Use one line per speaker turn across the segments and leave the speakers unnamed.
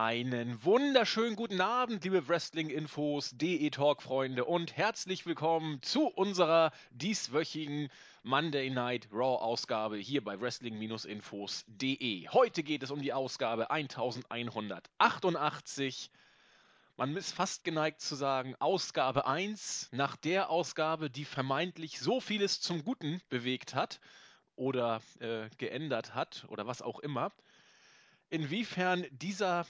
Einen wunderschönen guten Abend, liebe Wrestling-Infos, DE-Talk-Freunde und herzlich willkommen zu unserer dieswöchigen Monday Night Raw-Ausgabe hier bei Wrestling-Infos.de. Heute geht es um die Ausgabe 1188. Man ist fast geneigt zu sagen, Ausgabe 1, nach der Ausgabe, die vermeintlich so vieles zum Guten bewegt hat oder äh, geändert hat oder was auch immer. Inwiefern dieser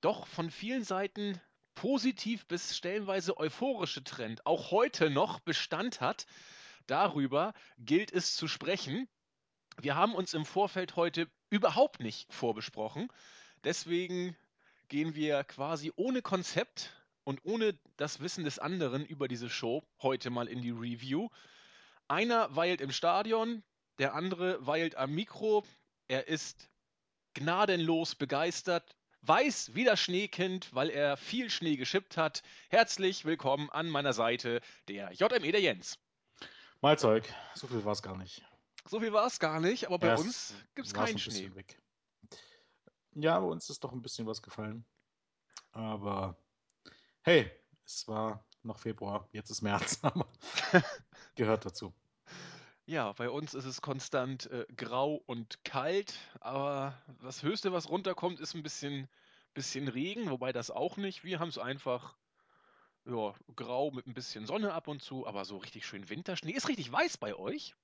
doch von vielen Seiten positiv bis stellenweise euphorische Trend auch heute noch Bestand hat, darüber gilt es zu sprechen. Wir haben uns im Vorfeld heute überhaupt nicht vorbesprochen. Deswegen gehen wir quasi ohne Konzept und ohne das Wissen des anderen über diese Show heute mal in die Review. Einer weilt im Stadion, der andere weilt am Mikro. Er ist gnadenlos begeistert, weiß wie das Schneekind, weil er viel Schnee geschippt hat. Herzlich willkommen an meiner Seite der JME der Jens.
Mahlzeug, so viel war es gar nicht.
So viel war es gar nicht, aber bei ja, uns gibt es keinen Schnee. Weg.
Ja, bei uns ist doch ein bisschen was gefallen. Aber hey, es war noch Februar, jetzt ist März, aber gehört dazu.
Ja, bei uns ist es konstant äh, grau und kalt, aber das Höchste, was runterkommt, ist ein bisschen, bisschen Regen, wobei das auch nicht. Wir haben es einfach ja, grau mit ein bisschen Sonne ab und zu, aber so richtig schön Winterschnee. Ist richtig weiß bei euch?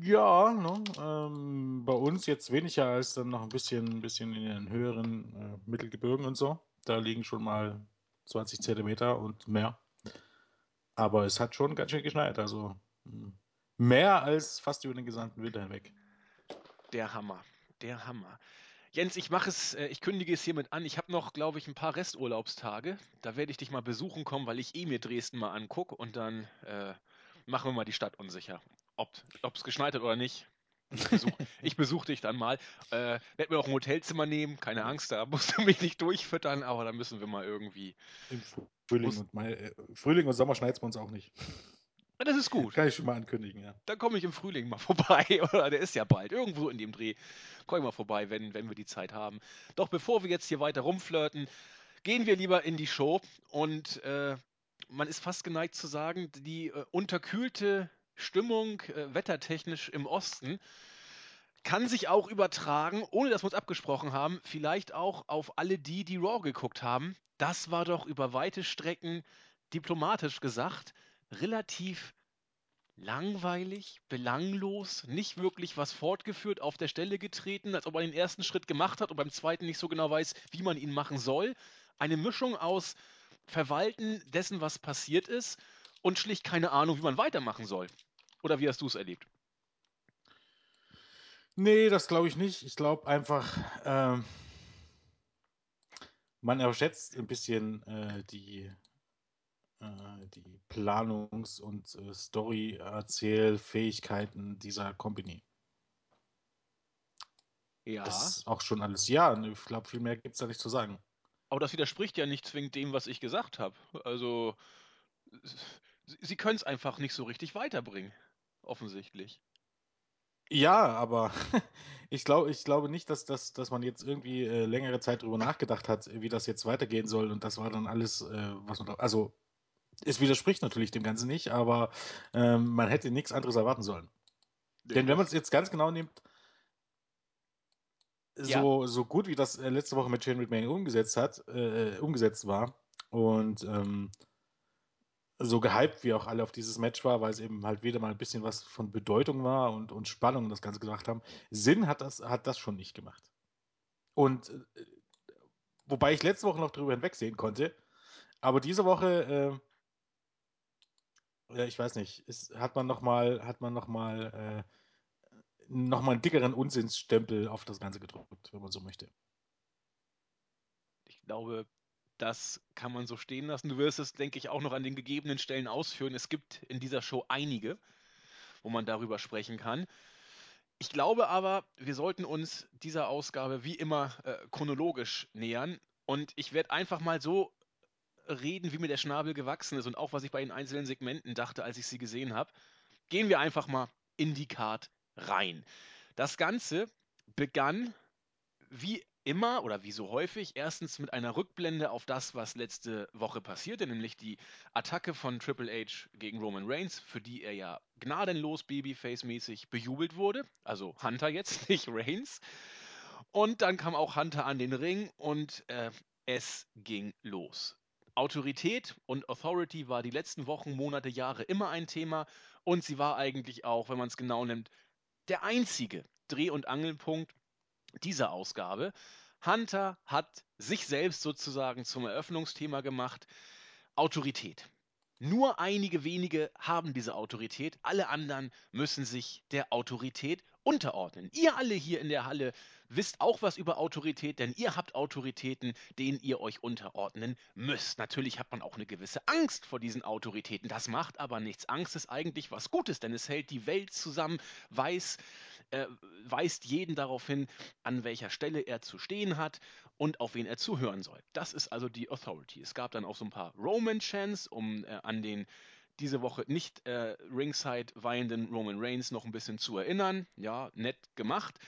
Ja, ne, ähm, bei uns jetzt weniger als dann noch ein bisschen, bisschen in den höheren äh, Mittelgebirgen und so. Da liegen schon mal 20 Zentimeter und mehr. Aber es hat schon ganz schön geschneit, also hm. Mehr als fast über den gesamten Winter hinweg.
Der Hammer, der Hammer. Jens, ich mache es, äh, ich kündige es hiermit an. Ich habe noch, glaube ich, ein paar Resturlaubstage. Da werde ich dich mal besuchen kommen, weil ich eh mir Dresden mal angucke und dann äh, machen wir mal die Stadt unsicher. Ob es geschneit hat oder nicht. Ich besuche besuch dich dann mal. Äh, werde mir auch ein Hotelzimmer nehmen, keine Angst, da musst du mich nicht durchfüttern, aber da müssen wir mal irgendwie.
Im Frühling, und, Mai, äh, Frühling und Sommer schneit es bei uns auch nicht.
Das ist gut.
Kann ich schon mal ankündigen, ja.
Dann komme ich im Frühling mal vorbei. Oder der ist ja bald. Irgendwo in dem Dreh. Komme ich mal vorbei, wenn, wenn wir die Zeit haben. Doch bevor wir jetzt hier weiter rumflirten, gehen wir lieber in die Show. Und äh, man ist fast geneigt zu sagen, die äh, unterkühlte Stimmung äh, wettertechnisch im Osten kann sich auch übertragen, ohne dass wir uns abgesprochen haben, vielleicht auch auf alle die, die Raw geguckt haben. Das war doch über weite Strecken diplomatisch gesagt relativ langweilig, belanglos, nicht wirklich was fortgeführt, auf der Stelle getreten, als ob er den ersten Schritt gemacht hat und beim zweiten nicht so genau weiß, wie man ihn machen soll. Eine Mischung aus Verwalten dessen, was passiert ist und schlicht keine Ahnung, wie man weitermachen soll. Oder wie hast du es erlebt?
Nee, das glaube ich nicht. Ich glaube einfach, ähm, man überschätzt ein bisschen äh, die die Planungs- und äh, Story-Erzählfähigkeiten dieser Company. Ja. Das ist auch schon alles. Ja, ich glaube, viel mehr gibt es da nicht zu sagen.
Aber das widerspricht ja nicht zwingend dem, was ich gesagt habe. Also, sie können es einfach nicht so richtig weiterbringen. Offensichtlich.
Ja, aber ich, glaub, ich glaube nicht, dass, dass, dass man jetzt irgendwie äh, längere Zeit darüber nachgedacht hat, wie das jetzt weitergehen soll. Und das war dann alles, äh, was man da. Also, es widerspricht natürlich dem Ganzen nicht, aber ähm, man hätte nichts anderes erwarten sollen. Ja, Denn wenn man es jetzt ganz genau nimmt, so, ja. so gut wie das äh, letzte Woche mit Shane McMahon umgesetzt hat, äh, umgesetzt war und ähm, so gehypt wie auch alle auf dieses Match war, weil es eben halt wieder mal ein bisschen was von Bedeutung war und, und Spannung und das Ganze gesagt haben. Sinn hat das, hat das schon nicht gemacht. Und äh, wobei ich letzte Woche noch drüber hinwegsehen konnte, aber diese Woche äh, ja, ich weiß nicht, ist, hat man nochmal, nochmal, äh, noch einen dickeren Unsinnsstempel auf das Ganze gedrückt, wenn man so möchte.
Ich glaube, das kann man so stehen lassen. Du wirst es, denke ich, auch noch an den gegebenen Stellen ausführen. Es gibt in dieser Show einige, wo man darüber sprechen kann. Ich glaube aber, wir sollten uns dieser Ausgabe wie immer äh, chronologisch nähern. Und ich werde einfach mal so reden, wie mir der Schnabel gewachsen ist und auch was ich bei den einzelnen Segmenten dachte, als ich sie gesehen habe, gehen wir einfach mal in die Card rein. Das Ganze begann wie immer oder wie so häufig erstens mit einer Rückblende auf das, was letzte Woche passierte, nämlich die Attacke von Triple H gegen Roman Reigns, für die er ja gnadenlos Babyface-mäßig bejubelt wurde. Also Hunter jetzt, nicht Reigns. Und dann kam auch Hunter an den Ring und äh, es ging los. Autorität und Authority war die letzten Wochen, Monate, Jahre immer ein Thema und sie war eigentlich auch, wenn man es genau nimmt, der einzige Dreh- und Angelpunkt dieser Ausgabe. Hunter hat sich selbst sozusagen zum Eröffnungsthema gemacht. Autorität. Nur einige wenige haben diese Autorität, alle anderen müssen sich der Autorität unterordnen. Ihr alle hier in der Halle wisst auch was über Autorität, denn ihr habt Autoritäten, denen ihr euch unterordnen müsst. Natürlich hat man auch eine gewisse Angst vor diesen Autoritäten. Das macht aber nichts. Angst ist eigentlich was Gutes, denn es hält die Welt zusammen, weiß, äh, weist jeden darauf hin, an welcher Stelle er zu stehen hat und auf wen er zuhören soll. Das ist also die Authority. Es gab dann auch so ein paar Roman-Chants, um äh, an den diese Woche nicht äh, ringside weihenden Roman Reigns noch ein bisschen zu erinnern. Ja, nett gemacht.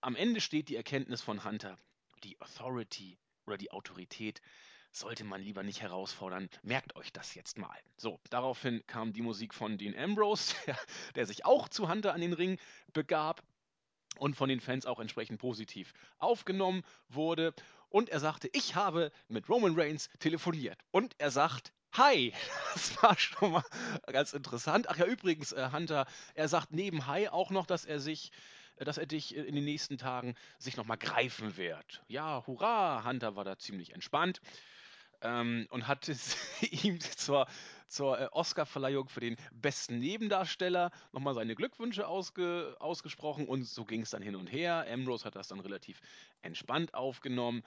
Am Ende steht die Erkenntnis von Hunter, die Authority oder die Autorität sollte man lieber nicht herausfordern. Merkt euch das jetzt mal. So, daraufhin kam die Musik von Dean Ambrose, der, der sich auch zu Hunter an den Ring begab und von den Fans auch entsprechend positiv aufgenommen wurde. Und er sagte, ich habe mit Roman Reigns telefoniert. Und er sagt, Hi, das war schon mal ganz interessant. Ach ja, übrigens, äh, Hunter, er sagt neben Hi auch noch, dass er sich, äh, dass er dich äh, in den nächsten Tagen sich nochmal greifen wird. Ja, hurra, Hunter war da ziemlich entspannt ähm, und hat ihm zur, zur äh, Oscar-Verleihung für den besten Nebendarsteller nochmal seine Glückwünsche ausge, ausgesprochen und so ging es dann hin und her. Ambrose hat das dann relativ entspannt aufgenommen.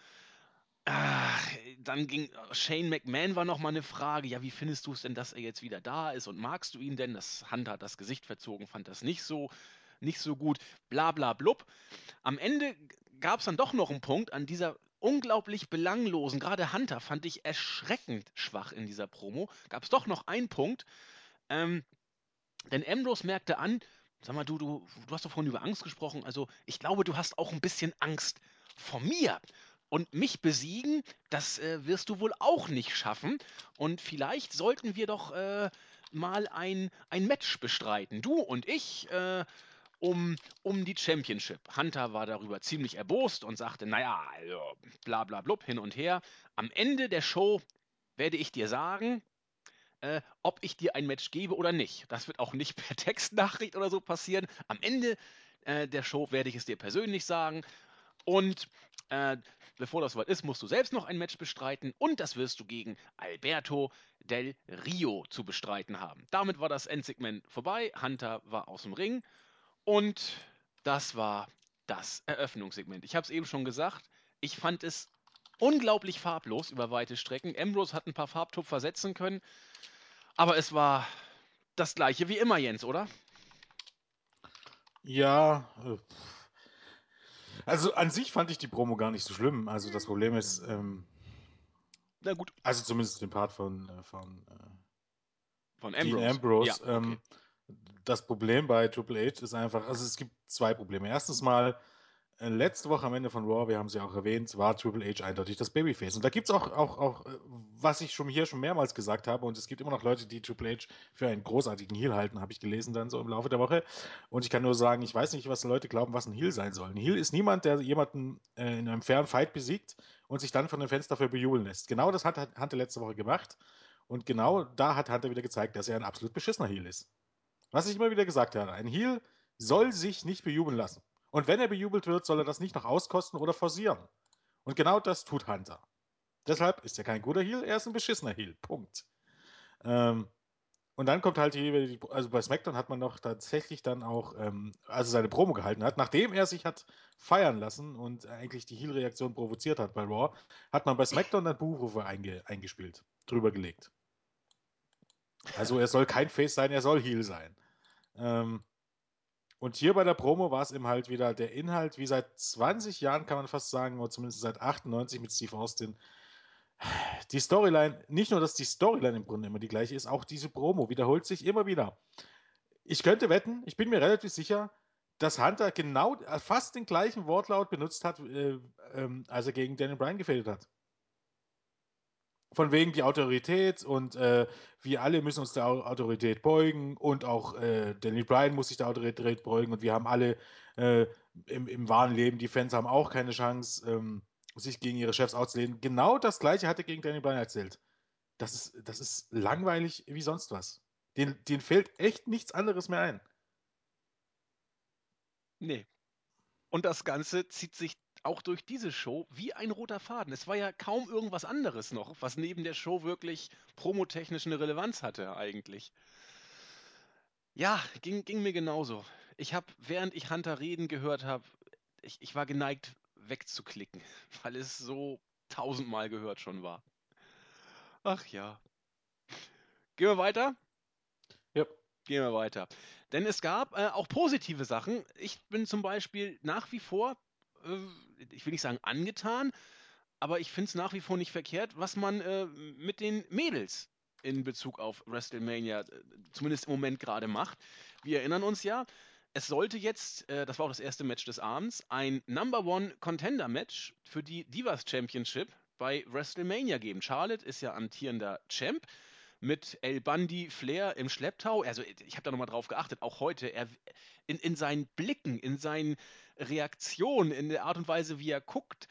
Ach, dann ging Shane McMahon war noch mal eine Frage. Ja, wie findest du es denn, dass er jetzt wieder da ist und magst du ihn denn? Das Hunter hat das Gesicht verzogen, fand das nicht so nicht so gut. Bla bla blub. Am Ende gab es dann doch noch einen Punkt an dieser unglaublich belanglosen, gerade Hunter fand ich erschreckend schwach in dieser Promo. Gab es doch noch einen Punkt. Ähm, denn Ambrose merkte an, sag mal, du, du, du hast doch vorhin über Angst gesprochen. Also, ich glaube, du hast auch ein bisschen Angst vor mir. Und mich besiegen, das äh, wirst du wohl auch nicht schaffen. Und vielleicht sollten wir doch äh, mal ein, ein Match bestreiten. Du und ich, äh, um, um die Championship. Hunter war darüber ziemlich erbost und sagte, naja, also bla bla blub, hin und her. Am Ende der Show werde ich dir sagen, äh, ob ich dir ein Match gebe oder nicht. Das wird auch nicht per Textnachricht oder so passieren. Am Ende äh, der Show werde ich es dir persönlich sagen. Und äh, bevor das soweit ist, musst du selbst noch ein Match bestreiten und das wirst du gegen Alberto del Rio zu bestreiten haben. Damit war das Endsegment vorbei. Hunter war aus dem Ring und das war das Eröffnungssegment. Ich habe es eben schon gesagt, ich fand es unglaublich farblos über weite Strecken. Ambrose hat ein paar Farbtupfer setzen können, aber es war das gleiche wie immer, Jens, oder?
Ja, äh, also an sich fand ich die Promo gar nicht so schlimm. Also das Problem ist, ähm,
Na gut,
also zumindest den Part von, äh, von äh,
von
Dean
Ambrose.
Ambrose.
Ja,
ähm,
okay.
Das Problem bei Triple H ist einfach, also es gibt zwei Probleme. Erstens mal, äh, letzte Woche am Ende von Raw, wir haben es ja auch erwähnt, war Triple H eindeutig das Babyface. Und da gibt es auch, auch, auch, äh, was ich schon hier schon mehrmals gesagt habe, und es gibt immer noch Leute, die Triple H für einen großartigen Heel halten, habe ich gelesen dann so im Laufe der Woche. Und ich kann nur sagen, ich weiß nicht, was Leute glauben, was ein Heel sein soll. Ein Heel ist niemand, der jemanden äh, in einem fairen Fight besiegt und sich dann von den Fans dafür bejubeln lässt. Genau das hat Hunter letzte Woche gemacht. Und genau da hat Hunter wieder gezeigt, dass er ein absolut beschissener Heel ist. Was ich immer wieder gesagt habe, ein Heel soll sich nicht bejubeln lassen. Und wenn er bejubelt wird, soll er das nicht noch auskosten oder forcieren. Und genau das tut Hunter. Deshalb ist er kein guter Heel, er ist ein beschissener Heel. Punkt. Ähm, und dann kommt halt hier, also bei SmackDown hat man noch tatsächlich dann auch, ähm, also seine Promo gehalten hat, nachdem er sich hat feiern lassen und eigentlich die Heel-Reaktion provoziert hat bei Raw, hat man bei SmackDown dann Buchrufe einge, eingespielt, drüber gelegt. Also er soll kein Face sein, er soll Heel sein. Ähm, und hier bei der Promo war es eben halt wieder der Inhalt, wie seit 20 Jahren kann man fast sagen, oder zumindest seit 98 mit Steve Austin. Die Storyline, nicht nur, dass die Storyline im Grunde immer die gleiche ist, auch diese Promo wiederholt sich immer wieder. Ich könnte wetten, ich bin mir relativ sicher, dass Hunter genau äh, fast den gleichen Wortlaut benutzt hat, äh, ähm, als er gegen Daniel Bryan gefädelt hat. Von wegen die Autorität und äh, wir alle müssen uns der Autorität beugen und auch äh, Daniel Bryan muss sich der Autorität beugen und wir haben alle äh, im, im, wahren Leben, die Fans haben auch keine Chance, ähm, sich gegen ihre Chefs auszulehnen. Genau das gleiche hat er gegen Daniel Bryan erzählt. Das ist, das ist langweilig wie sonst was. Den, den fällt echt nichts anderes mehr ein.
Nee. Und das Ganze zieht sich auch durch diese Show wie ein roter Faden. Es war ja kaum irgendwas anderes noch, was neben der Show wirklich promotechnisch eine Relevanz hatte eigentlich. Ja, ging, ging mir genauso. Ich habe, während ich Hunter reden gehört habe, ich, ich war geneigt wegzuklicken, weil es so tausendmal gehört schon war. Ach ja. Gehen wir weiter?
Ja.
Gehen wir weiter. Denn es gab äh, auch positive Sachen. Ich bin zum Beispiel nach wie vor, äh, ich will nicht sagen angetan, aber ich finde es nach wie vor nicht verkehrt, was man äh, mit den Mädels in Bezug auf WrestleMania äh, zumindest im Moment gerade macht. Wir erinnern uns ja, es sollte jetzt, äh, das war auch das erste Match des Abends, ein Number One Contender Match für die Divas Championship bei WrestleMania geben. Charlotte ist ja amtierender Champ mit El Bandi Flair im Schlepptau. Also ich habe da nochmal drauf geachtet, auch heute, er, in, in seinen Blicken, in seinen Reaktionen, in der Art und Weise, wie er guckt,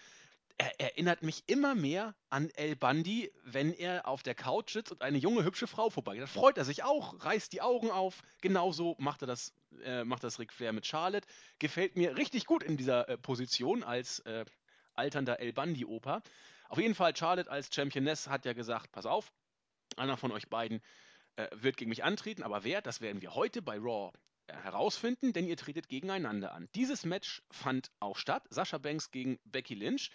er erinnert mich immer mehr an El Bandi, wenn er auf der Couch sitzt und eine junge, hübsche Frau vorbeigeht. Da freut er sich auch, reißt die Augen auf. Genauso macht er das, äh, macht das Ric Flair mit Charlotte. Gefällt mir richtig gut in dieser äh, Position als äh, alternder El Bandi-Opa. Auf jeden Fall, Charlotte als Championess hat ja gesagt: Pass auf, einer von euch beiden äh, wird gegen mich antreten, aber wer, das werden wir heute bei Raw äh, herausfinden, denn ihr tretet gegeneinander an. Dieses Match fand auch statt. Sascha Banks gegen Becky Lynch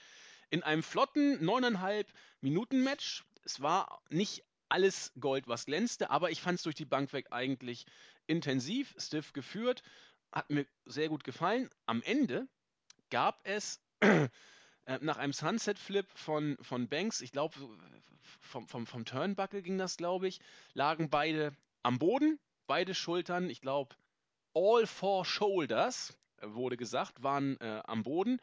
in einem flotten 9,5 Minuten Match. Es war nicht alles Gold, was glänzte, aber ich fand es durch die Bank weg eigentlich intensiv, stiff geführt, hat mir sehr gut gefallen. Am Ende gab es äh, nach einem Sunset-Flip von, von Banks, ich glaube, vom, vom, vom Turnbuckle ging das, glaube ich, lagen beide am Boden, beide Schultern, ich glaube, all four shoulders, wurde gesagt, waren äh, am Boden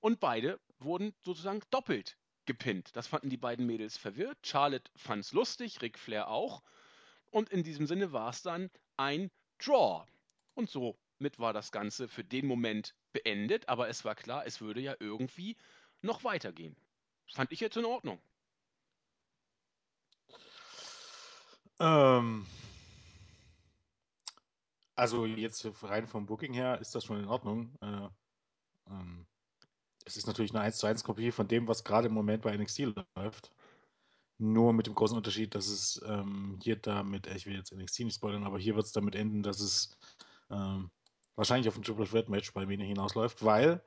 und beide wurden sozusagen doppelt gepinnt. Das fanden die beiden Mädels verwirrt. Charlotte fand es lustig, Ric Flair auch. Und in diesem Sinne war es dann ein Draw. Und somit war das Ganze für den Moment beendet, aber es war klar, es würde ja irgendwie noch weitergehen. Fand ich jetzt in Ordnung.
Ähm, also jetzt rein vom Booking her ist das schon in Ordnung. Äh, ähm, es ist natürlich eine 1 zu 1 Kopie von dem, was gerade im Moment bei NXT läuft. Nur mit dem großen Unterschied, dass es ähm, hier damit, ich will jetzt NXT nicht spoilern, aber hier wird es damit enden, dass es ähm, wahrscheinlich auf ein Triple Threat Match bei mir hinausläuft, weil,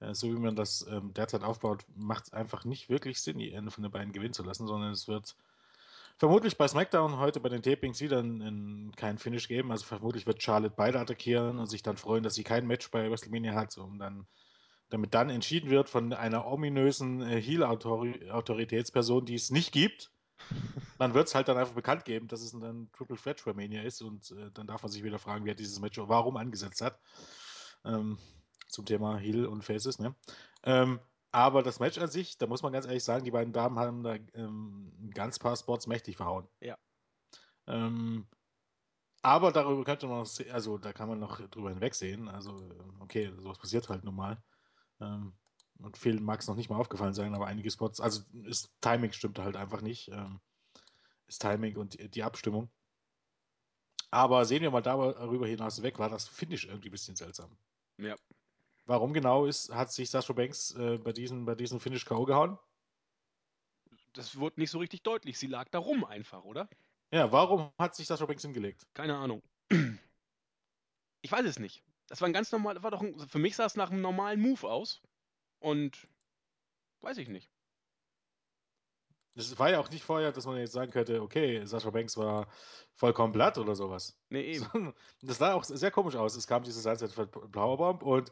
äh, so wie man das ähm, derzeit aufbaut, macht es einfach nicht wirklich Sinn, die Ende von den beiden gewinnen zu lassen, sondern es wird vermutlich bei SmackDown heute bei den Tapings wieder kein Finish geben. Also vermutlich wird Charlotte beide attackieren und sich dann freuen, dass sie kein Match bei WrestleMania hat, um dann damit dann entschieden wird von einer ominösen äh, Heel-Autoritätsperson, die es nicht gibt. Man wird es halt dann einfach bekannt geben, dass es ein Triple Threat Mania ist und äh, dann darf man sich wieder fragen, wer dieses Match warum angesetzt hat. Ähm, zum Thema Heel und Faces, ne? Ähm, aber das Match an sich, da muss man ganz ehrlich sagen, die beiden Damen haben da ähm, ein ganz paar Spots mächtig verhauen.
Ja.
Ähm, aber darüber könnte man noch, also da kann man noch drüber hinwegsehen. Also, okay, sowas passiert halt nun mal. Ähm, und vielen mag es noch nicht mal aufgefallen sein, aber einige Spots, also das Timing stimmte halt einfach nicht. Ähm, das Timing und die, die Abstimmung. Aber sehen wir mal darüber hinaus weg, war das Finish irgendwie ein bisschen seltsam.
Ja.
Warum genau ist, hat sich Sasha Banks äh, bei diesem bei diesen Finish K.O. gehauen?
Das wurde nicht so richtig deutlich. Sie lag da rum einfach, oder?
Ja, warum hat sich Sasha Banks hingelegt?
Keine Ahnung. Ich weiß es nicht. Das war ein ganz normal, war doch ein, für mich sah es nach einem normalen Move aus. Und weiß ich nicht.
Das war ja auch nicht vorher, dass man jetzt sagen könnte, okay, Sascha Banks war vollkommen platt oder sowas.
Nee, eben.
Das sah auch sehr komisch aus. Es kam diese Sunset Powerbomb und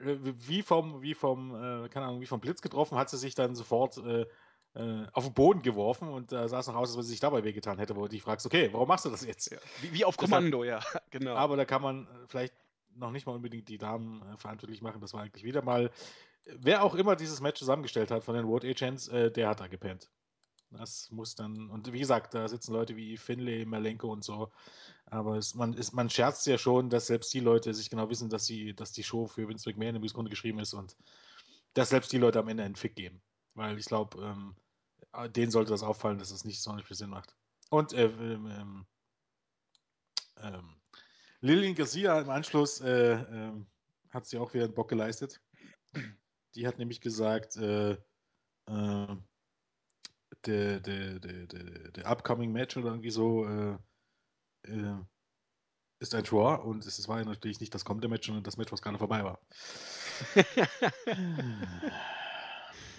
äh, wie vom, wie vom, äh, keine Ahnung, wie vom Blitz getroffen, hat sie sich dann sofort äh, äh, auf den Boden geworfen und da sah es noch aus, als wenn sie sich dabei wehgetan hätte, wo du dich fragst, okay, warum machst du das jetzt?
Ja, wie, wie, auf Kommando, Deshalb, ja, genau.
Aber da kann man vielleicht noch nicht mal unbedingt die Damen verantwortlich machen. Das war eigentlich wieder mal, wer auch immer dieses Match zusammengestellt hat von den Road Agents, äh, der hat da gepennt. Das muss dann, und wie gesagt, da sitzen Leute wie Finlay, Malenko und so. Aber es, man, es, man scherzt ja schon, dass selbst die Leute sich genau wissen, dass, sie, dass die Show für Vince McMahon im Grunde geschrieben ist und dass selbst die Leute am Ende einen Fick geben. Weil ich glaube, ähm, denen sollte das auffallen, dass es nicht so viel Sinn macht. Und äh, ähm, ähm, Lillian Garcia im Anschluss äh, äh, hat sie auch wieder einen Bock geleistet. Die hat nämlich gesagt, äh, äh, der, der, der, der, der upcoming Match oder irgendwie so äh, äh, ist ein Draw und es war ja natürlich nicht das kommende Match, sondern das Match, was gerade vorbei war.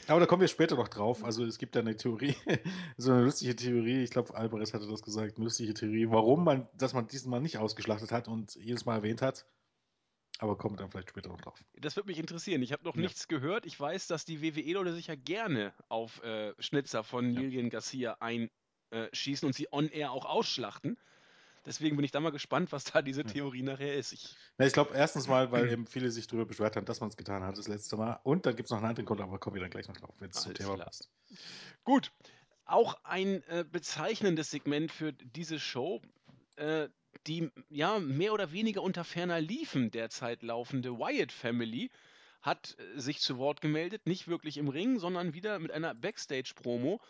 Aber da kommen wir später noch drauf. Also es gibt da eine Theorie, so eine lustige Theorie, ich glaube, Alvarez hatte das gesagt, eine lustige Theorie, warum man, dass man diesen Mal nicht ausgeschlachtet hat und jedes Mal erwähnt hat. Aber kommt dann vielleicht später noch drauf.
Das würde mich interessieren. Ich habe noch
Ja.
nichts gehört. Ich weiß, dass die WWE-Leute sich ja gerne auf äh, Schnitzer von
Ja.
Lilian Garcia einschießen und sie on-air auch ausschlachten. Deswegen bin ich da mal gespannt, was da diese. Theorie nachher ist. Ich,
Na, ich glaube, erstens mal, weil eben viele sich darüber beschwert haben, dass man es getan hat das letzte Mal. Und dann gibt es noch einen anderen Grund, aber kommen wir dann gleich noch drauf, wenn es zum Thema
klar.
passt.
Gut. Auch ein äh, bezeichnendes Segment für diese Show, äh, die ja mehr oder weniger unter ferner Liefen derzeit laufende Wyatt Family hat äh, sich zu Wort gemeldet, nicht wirklich im Ring, sondern wieder mit einer Backstage-Promo.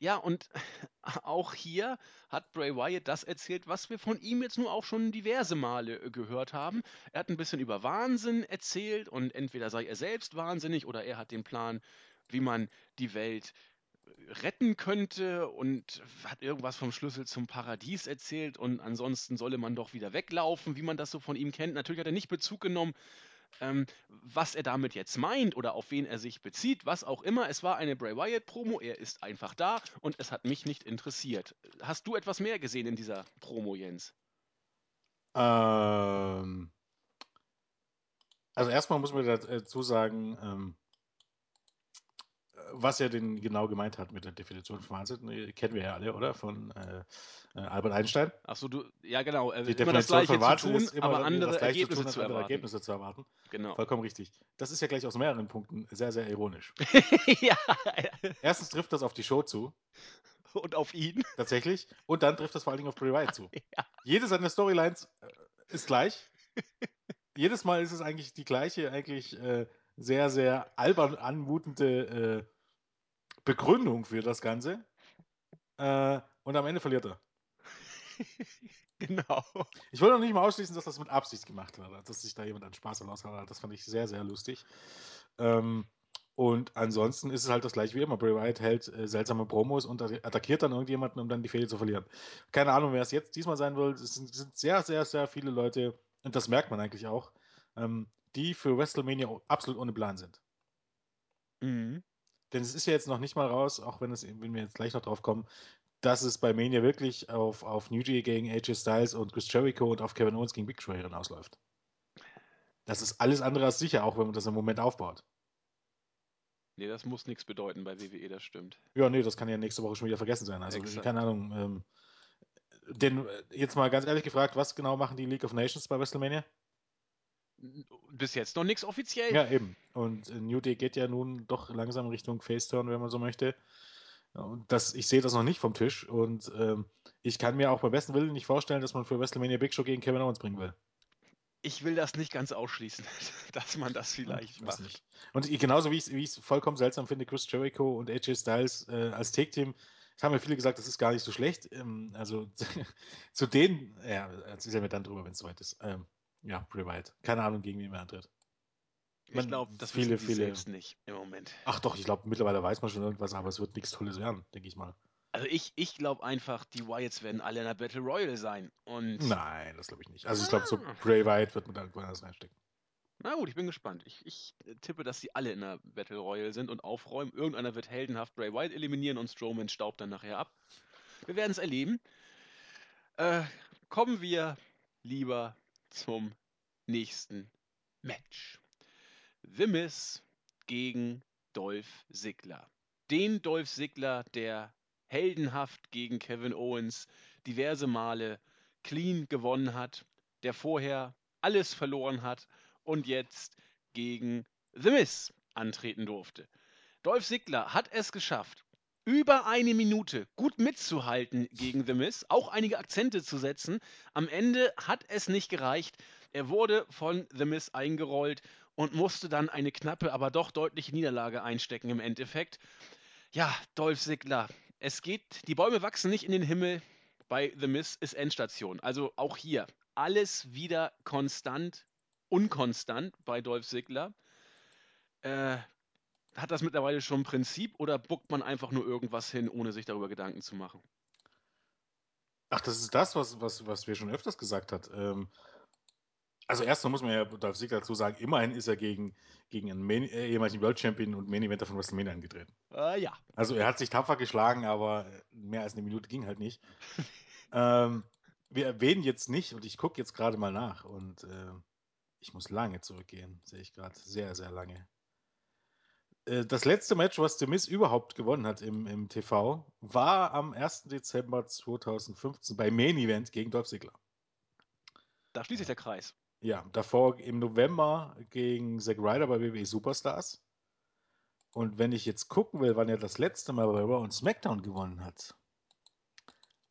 Ja, und auch hier hat Bray Wyatt das erzählt, was wir von ihm jetzt nur auch schon diverse Male äh, gehört haben. Er hat ein bisschen über Wahnsinn erzählt und entweder sei er selbst wahnsinnig oder er hat den Plan, wie man die Welt retten könnte und hat irgendwas vom Schlüssel zum Paradies erzählt und ansonsten solle man doch wieder weglaufen, wie man das so von ihm kennt. Natürlich hat er nicht Bezug genommen, ähm, was er damit jetzt meint oder auf wen er sich bezieht, was auch immer. Es war eine Bray Wyatt-Promo, er ist einfach da und es hat mich nicht interessiert. Hast du etwas mehr gesehen in dieser Promo, Jens?
Ähm, also erstmal muss man dazu sagen, ähm, was er denn genau gemeint hat mit der Definition von Wahnsinn, äh, kennen wir ja alle, oder? Von äh, äh, Albert Einstein.
Achso, du, ja genau, äh,
Die
immer das
Definition
Gleiche
von Wahnsinn
tun,
ist immer
aber andere
das Gleiche
Ergebnisse
zu,
zu
tun, andere
erwarten.
Ergebnisse zu erwarten.
Genau.
Vollkommen richtig. Das ist ja gleich aus mehreren Punkten sehr, sehr ironisch.
ja,
Erstens trifft das auf die Show zu,
und auf ihn.
tatsächlich, und dann trifft das vor allen Dingen auf Bray Wyatt zu.
Ja.
Jede seiner Storylines äh, ist gleich. Jedes Mal ist es eigentlich die gleiche, eigentlich äh, sehr, sehr albern anmutende Begründung für das Ganze. Äh, und am Ende verliert er.
Genau.
Ich wollte noch nicht mal ausschließen, dass das mit Absicht gemacht war, dass sich da jemand an Spaß herausgehauen hat. Das fand ich sehr, sehr lustig. Ähm, und ansonsten ist es halt das gleiche wie immer. Bray Wyatt hält äh, seltsame Promos und attackiert dann irgendjemanden, um dann die Fehde zu verlieren. Keine Ahnung, wer es jetzt diesmal sein will. Es sind, sind sehr, sehr, sehr viele Leute, und das merkt man eigentlich auch, ähm, die für WrestleMania absolut ohne Plan sind.
Mhm.
Denn es ist ja jetzt noch nicht mal raus, auch wenn, es, wenn wir jetzt gleich noch drauf kommen, dass es bei Mania wirklich auf, auf New Day gegen AJ Styles und Chris Jericho und auf Kevin Owens gegen Big Show hinausläuft. Das ist alles andere als sicher, auch wenn man das im Moment aufbaut.
Nee, das muss nichts bedeuten bei WWE, das stimmt.
Ja, nee, das kann ja nächste Woche schon wieder vergessen sein. Also,
Exakt.
keine Ahnung. Ähm, denn äh, jetzt mal ganz ehrlich gefragt, was genau machen die League of Nations bei WrestleMania?
Bis jetzt noch nichts offiziell.
Ja, eben. Und äh, New Day geht ja nun doch langsam Richtung Face-Turn, wenn man so möchte. Und das, ich sehe das noch nicht vom Tisch. Und ähm, ich kann mir auch beim besten Willen nicht vorstellen, dass man für WrestleMania Big Show gegen Kevin Owens bringen will.
Ich will das nicht ganz ausschließen, dass man das vielleicht macht.
nicht. Und genauso wie ich es vollkommen seltsam finde, Chris Jericho und AJ Styles äh, als Take-Team, haben ja viele gesagt, das ist gar nicht so schlecht. Ähm, also zu denen, ja, erzählen wir dann drüber, wenn es soweit ist. Ähm, ja, Bray Wyatt. Keine Ahnung, gegen wen er antritt.
Ich glaube, das
viele,
wissen
viele-
selbst nicht im Moment.
Ach doch, ich glaube, mittlerweile weiß man schon irgendwas, aber es wird nichts Tolles werden, denke ich mal.
Also ich, ich glaube einfach, die Wyatts werden alle in der Battle Royale sein. Und
Nein, das glaube ich nicht. Also ich glaube, so
Ah.
Bray Wyatt wird man da irgendwo anders reinstecken.
na gut, ich bin gespannt. Ich, ich tippe, dass die alle in der Battle Royale sind und aufräumen. Irgendeiner wird heldenhaft Bray Wyatt eliminieren und Strowman staubt dann nachher ab. Wir werden es erleben. Äh, kommen wir lieber zum nächsten Match. The Miz gegen Dolph Ziggler. Den Dolph Ziggler, der heldenhaft gegen Kevin Owens diverse Male clean gewonnen hat, der vorher alles verloren hat und jetzt gegen The Miz antreten durfte. Dolph Ziggler hat es geschafft, über eine Minute gut mitzuhalten gegen The Miz, auch einige Akzente zu setzen. Am Ende hat es nicht gereicht. Er wurde von The Miz eingerollt und musste dann eine knappe, aber doch deutliche Niederlage einstecken im Endeffekt. Ja, Dolph Ziggler, es geht, die Bäume wachsen nicht in den Himmel. Bei The Miz ist Endstation. Also auch hier alles wieder konstant, unkonstant bei Dolph Ziggler. Äh, hat das mittlerweile schon ein Prinzip oder buckt man einfach nur irgendwas hin, ohne sich darüber Gedanken zu machen?
Ach, das ist das, was, was, was wir schon öfters gesagt hat. Ähm, also erstmal muss man ja Dolph Ziggler dazu sagen, immerhin ist er gegen, gegen einen Main, äh, ehemaligen World Champion und Main Eventer von WrestleMania angetreten.
Äh, ja.
Also er hat sich tapfer geschlagen, aber mehr als eine Minute ging halt nicht. ähm, wir erwähnen jetzt nicht, und ich gucke jetzt gerade mal nach, und äh, ich muss lange zurückgehen, sehe ich gerade. Sehr, sehr lange. Äh, das letzte Match, was The Miz überhaupt gewonnen hat im, im TV, war am 1. Dezember 2015 bei Main Event gegen Dolph Ziggler.
Da schließt sich der Kreis.
Ja, davor im November gegen Zack Ryder bei WWE Superstars. Und wenn ich jetzt gucken will, wann er das letzte Mal bei Raw und SmackDown gewonnen hat.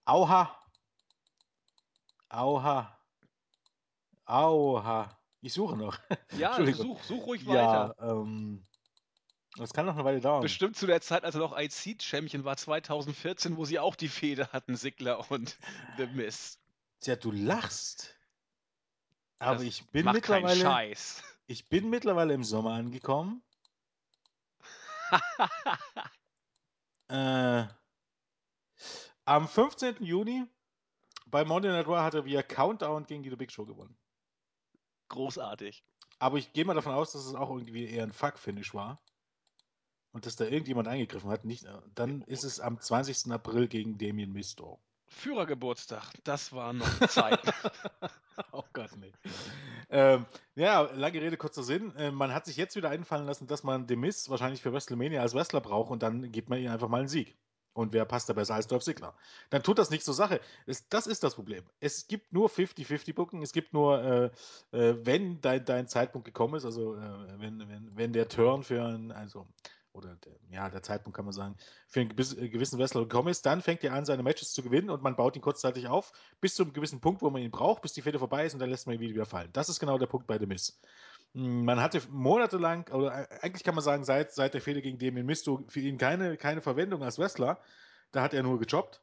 Auha. Auha. Auha. Ich suche noch.
Ja, such, such ruhig
ja,
weiter.
Ähm, das kann noch eine Weile dauern.
Bestimmt zu der Zeit, als er noch IC-Champion war, 2014, wo sie auch die Fehde hatten, Sigler und The Miz.
Tja, du lachst. Aber
Das
ich bin mittlerweile.
Scheiß.
Ich bin mittlerweile im Sommer angekommen. Äh, am 15. Juni bei Monday Night Raw hat er via Countdown gegen die The Big Show gewonnen.
Großartig.
Aber ich gehe mal davon aus, dass es auch irgendwie eher ein Fuck-Finish war. Und dass da irgendjemand eingegriffen hat. Nicht, äh, dann ist es am 20. April gegen Damien Misto.
Führergeburtstag, das war noch Zeit.
oh Gott, nee. Ähm, ja, lange Rede, kurzer Sinn. Äh, man hat sich jetzt wieder einfallen lassen, dass man The Miz wahrscheinlich für WrestleMania als Wrestler braucht und dann gibt man ihm einfach mal einen Sieg. Und wer passt da besser als Dolph Ziggler? Dann tut das nicht zur Sache. Es, das ist das Problem. Es gibt nur 50-50 Booking. Es gibt nur, äh, äh, wenn dein, dein Zeitpunkt gekommen ist, also äh, wenn, wenn, wenn der Turn für ein, also oder der, ja, der Zeitpunkt kann man sagen, für einen äh, gewissen Wrestler gekommen ist, dann fängt er an, seine Matches zu gewinnen und man baut ihn kurzzeitig auf, bis zu einem gewissen Punkt, wo man ihn braucht, bis die Fehde vorbei ist und dann lässt man ihn wieder fallen. Das ist genau der Punkt bei The Miz. Mm, Man hatte monatelang, oder äh, eigentlich kann man sagen, seit, seit der Fehde gegen Damien Misto für ihn keine, keine Verwendung als Wrestler. Da hat er nur gejobbt.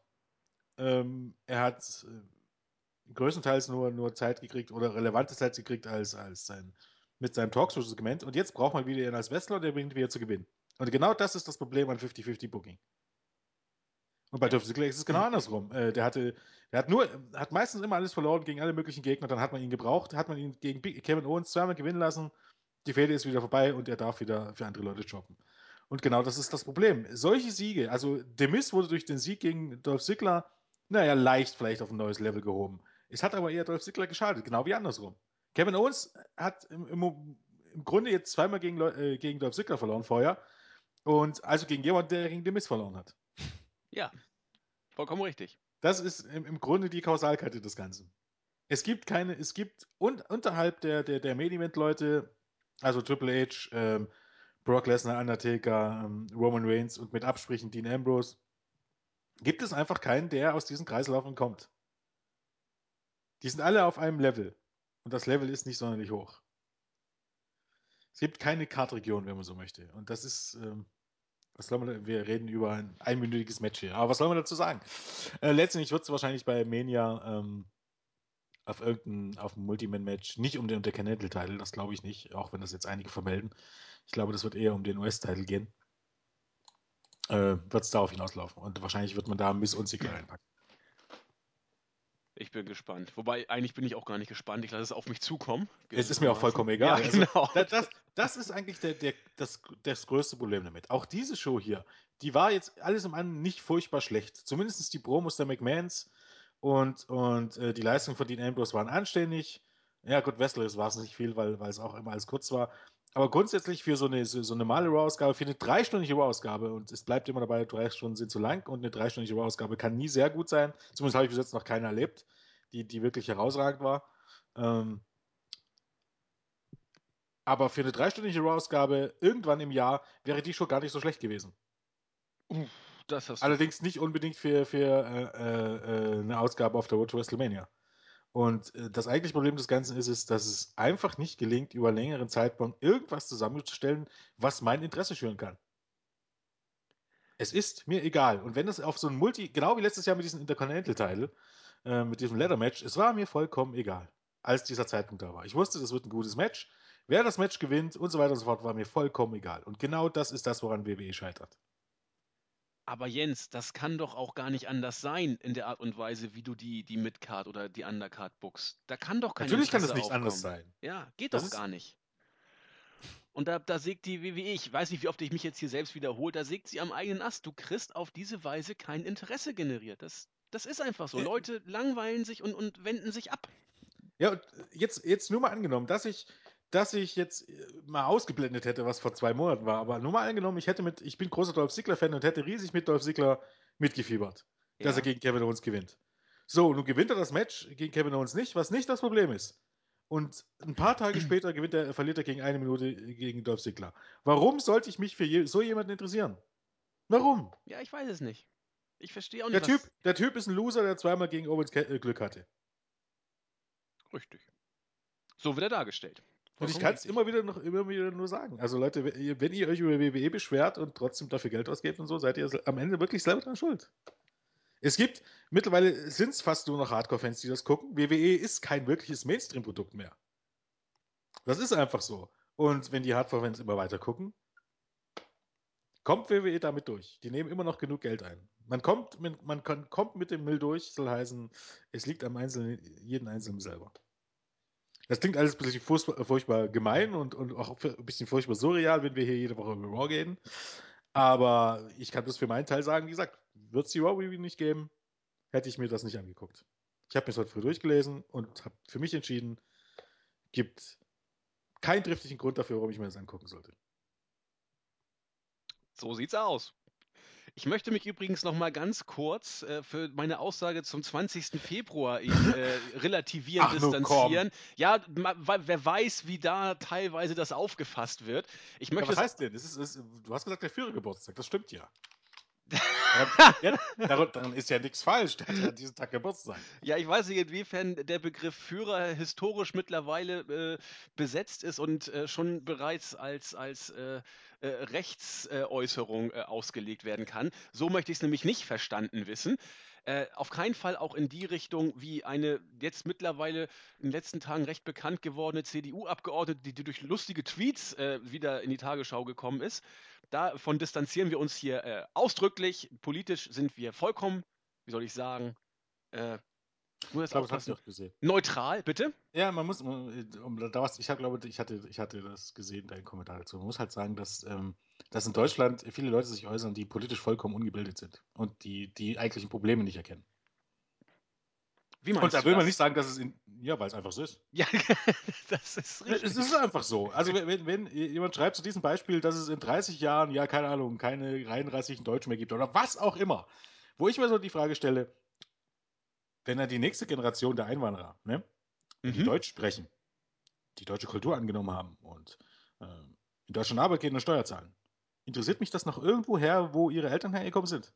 Ähm, er hat äh, größtenteils nur, nur Zeit gekriegt oder relevante Zeit gekriegt als, als sein, mit seinem Talkshow-Segment. Und jetzt braucht man wieder ihn als Wrestler und er bringt wieder zu gewinnen. Und genau das ist das Problem an 50-50 Booking. Und bei Dolph Ziggler ist es genau andersrum. Äh, der hatte, der hat nur, hat meistens immer alles verloren gegen alle möglichen Gegner. Dann hat man ihn gebraucht, hat man ihn gegen Kevin Owens zweimal gewinnen lassen. Die Fehde ist wieder vorbei und er darf wieder für andere Leute jobben. Und genau das ist das Problem. Solche Siege, also The Miz wurde durch den Sieg gegen Dolph Ziggler, naja, leicht vielleicht auf ein neues Level gehoben. Es hat aber eher Dolph Ziggler geschadet, genau wie andersrum. Kevin Owens hat im, im, im Grunde jetzt zweimal gegen, äh, gegen Dolph Ziggler verloren vorher. Und also gegen jemanden, der gegen The Miz verloren hat.
Ja, vollkommen richtig.
Das ist im, im Grunde die Kausalkette des Ganzen. Es gibt keine, es gibt un, unterhalb der, der, der Main Event Leute, also Triple H, ähm, Brock Lesnar, Undertaker, ähm, Roman Reigns und mit Absprechen Dean Ambrose, gibt es einfach keinen, der aus diesen Kreislaufen kommt. Die sind alle auf einem Level. Und das Level ist nicht sonderlich hoch. Es gibt keine Kartregion, wenn man so möchte. Und das ist, ähm, was soll man, wir reden über ein einminütiges Match hier. Aber was soll man dazu sagen? Äh, letztendlich wird es wahrscheinlich bei Mania ähm, auf irgendein, auf ein Multiman-Match, nicht um den Intercontinental-Title, das glaube ich nicht, auch wenn das jetzt einige vermelden. Ich glaube, das wird eher um den US-Title gehen. Äh, wird es darauf hinauslaufen. Und wahrscheinlich wird man da Miss und Ziggler reinpacken.
Ich bin gespannt. Wobei, eigentlich bin ich auch gar nicht gespannt. Ich lasse es auf mich zukommen.
Es ist mir auch vollkommen
Ja,
egal. Also,
genau.
da- das, das ist eigentlich der, der, das, das größte Problem damit. Auch diese Show hier, die war jetzt alles im anderen nicht furchtbar schlecht. Zumindest die Promos der McMahons und, und äh, die Leistung von Dean Ambrose waren anständig. Ja, gut, Wrestlers war es nicht viel, weil, weil es auch immer alles kurz war. Aber grundsätzlich für so eine, so, so eine normale Raw-Ausgabe, für eine dreistündige Raw-Ausgabe, und es bleibt immer dabei, drei Stunden sind zu lang und eine dreistündige Raw-Ausgabe kann nie sehr gut sein. Zumindest habe ich bis jetzt noch keine erlebt, die, die wirklich herausragend war. Ähm, Aber für eine dreistündige Raw-Ausgabe irgendwann im Jahr wäre die schon gar nicht so schlecht gewesen.
Uff.
Allerdings nicht unbedingt für, für äh, äh, eine Ausgabe auf der Road to WrestleMania. Und äh, das eigentliche Problem des Ganzen ist es, dass es einfach nicht gelingt, über einen längeren Zeitraum irgendwas zusammenzustellen, was mein Interesse schüren kann. Es ist mir egal. Und wenn es auf so ein Multi, genau wie letztes Jahr mit diesem Intercontinental-Title, äh, mit diesem Leather-Match, es war mir vollkommen egal, als dieser Zeitpunkt da war. Ich wusste, das wird ein gutes Match. Wer das Match gewinnt und so weiter und so fort, war mir vollkommen egal. Und genau das ist das, woran WWE scheitert.
Aber Jens, das kann doch auch gar nicht anders sein in der Art und Weise, wie du die, die Midcard oder die Undercard bookst. Da kann doch kein
Natürlich kann
Interesse
das nicht
aufkommen.
anders sein.
Ja, geht
Das
doch gar nicht. Und da, da sägt die WWE, ich weiß nicht, wie oft ich mich jetzt hier selbst wiederhole, da sägt sie am eigenen Ast. Du kriegst auf diese Weise kein Interesse generiert. Das, das ist einfach so.
Äh,
Leute langweilen sich und, und wenden sich ab.
Ja, und jetzt, jetzt nur mal angenommen, dass ich, dass ich jetzt äh, mal ausgeblendet hätte, was vor zwei Monaten war, aber nur mal angenommen, ich hätte mit, ich bin großer Dolph Ziggler-Fan und hätte riesig mit Dolph Ziggler mitgefiebert, dass
Ja.
er gegen Kevin Owens gewinnt. So, nun gewinnt er das Match gegen Kevin Owens nicht, was nicht das Problem ist. Und ein paar Tage später gewinnt er, verliert er gegen eine Minute gegen Dolph Ziggler. Warum sollte ich mich für je, so jemanden interessieren? Warum?
Ja, ich weiß es nicht. Ich verstehe auch
Der
nicht.
typ,
was-
der typ ist ein Loser, der zweimal gegen Owens äh, Glück hatte.
Richtig. So wird er dargestellt.
Und ich kann es immer wieder noch immer wieder nur sagen. Also Leute, wenn ihr- wenn ihr euch über WWE beschwert und trotzdem dafür Geld ausgebt und so, seid ihr am Ende wirklich selber dran schuld. Es gibt, mittlerweile sind es fast nur noch Hardcore-Fans, die das gucken. WWE ist kein wirkliches Mainstream-Produkt mehr. Das ist einfach so. Und wenn die Hardcore-Fans immer weiter gucken, kommt WWE damit durch. Die nehmen immer noch genug Geld ein. Man kommt mit, man kann, kommt mit dem Müll durch, soll heißen, es liegt am Einzelnen, jeden Einzelnen selber. Das klingt alles ein bisschen furchtbar, gemein und, und auch ein bisschen furchtbar surreal, wenn wir hier jede Woche über Raw gehen. Aber ich kann das für meinen Teil sagen, wie gesagt, wird es die Raw Review nicht geben, hätte ich mir das nicht angeguckt. Ich habe mir das heute früh durchgelesen und habe für mich entschieden, gibt keinen triftigen Grund dafür, warum ich mir das angucken sollte.
So sieht's aus. Ich möchte mich übrigens noch mal ganz kurz äh, für meine Aussage zum 20. Februar ich, äh, relativieren,
Ach,
distanzieren. Ja, ma, wer weiß, wie da teilweise das aufgefasst wird. Ich
Ja,
möchte
was
es
heißt denn? Das ist, das, du hast gesagt, der Führergeburtstag, das stimmt ja. Ja, daran, ist ja nichts falsch, der hat ja an diesem Tag Geburtstag.
Ja, ich weiß nicht, inwiefern der Begriff Führer historisch mittlerweile äh, besetzt ist und äh, schon bereits als, als äh, äh, Rechtsäußerung äh, ausgelegt werden kann. So möchte ich es nämlich nicht verstanden wissen. Äh, auf keinen Fall auch in die Richtung, wie eine jetzt mittlerweile in den letzten Tagen recht bekannt gewordene CDU-Abgeordnete, die, die durch lustige Tweets äh, wieder in die Tagesschau gekommen ist. Davon distanzieren wir uns hier äh, ausdrücklich. Politisch sind wir vollkommen, wie soll ich sagen, äh, ich muss jetzt
glaube,
aufpassen.
gesehen.
Neutral, bitte?
Ja, man muss, um, da was, ich hab, glaube, ich hatte, ich hatte das gesehen, deinen Kommentar dazu. Man muss halt sagen, dass, ähm, dass in Deutschland viele Leute sich äußern, die politisch vollkommen ungebildet sind und die die eigentlichen Probleme nicht erkennen.
Wie meinst
Und da will
das?
man nicht sagen, dass es in, ja, weil es einfach so ist.
Ja, das ist richtig.
Es ist einfach so. Also wenn, wenn, jemand schreibt zu diesem Beispiel, dass es in 30 Jahren, ja, keine Ahnung, keine rein rassischen Deutschen mehr gibt oder was auch immer, wo ich mir so die Frage stelle, wenn dann die nächste Generation der Einwanderer, ne, die
Mhm.
Deutsch sprechen, die deutsche Kultur angenommen haben und äh, in Deutschland Arbeit gehen und Steuer zahlen, interessiert mich das noch irgendwo her, wo ihre Eltern hergekommen sind?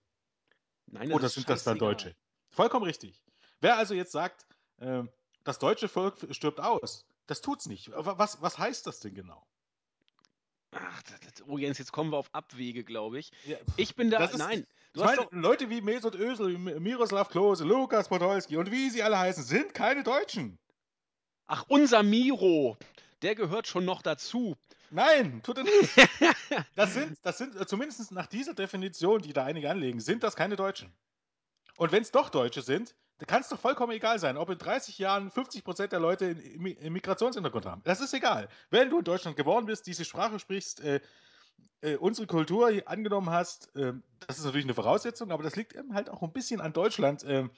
Nein,
Oder
ist
sind das dann. Deutsche? Vollkommen richtig. Wer also jetzt sagt, äh, das deutsche Volk stirbt aus, das tut's nicht. Was, was heißt das denn genau?
Ach, das, das, oh Jens, jetzt kommen wir auf Abwege, glaube ich.
Ja,
Ich bin da,
ist-
nein, du hast
meine,
doch,
Leute wie Mesut Özil, Miroslav Klose, Lukas Podolski und wie sie alle heißen, sind keine Deutschen.
ach, unser Miro, der gehört schon noch dazu.
Nein, tut er nicht. Das sind, das sind äh, zumindest nach dieser Definition, die da einige anlegen, sind das keine Deutschen. Und wenn es doch Deutsche sind, dann kann es doch vollkommen egal sein, ob in 30 Jahren 50% der Leute einen Migrationshintergrund haben. Das ist egal. Wenn du in Deutschland geboren bist, diese Sprache sprichst, äh, äh, unsere Kultur angenommen hast, äh, das ist natürlich eine Voraussetzung, aber das liegt eben halt auch ein bisschen an Deutschland, äh,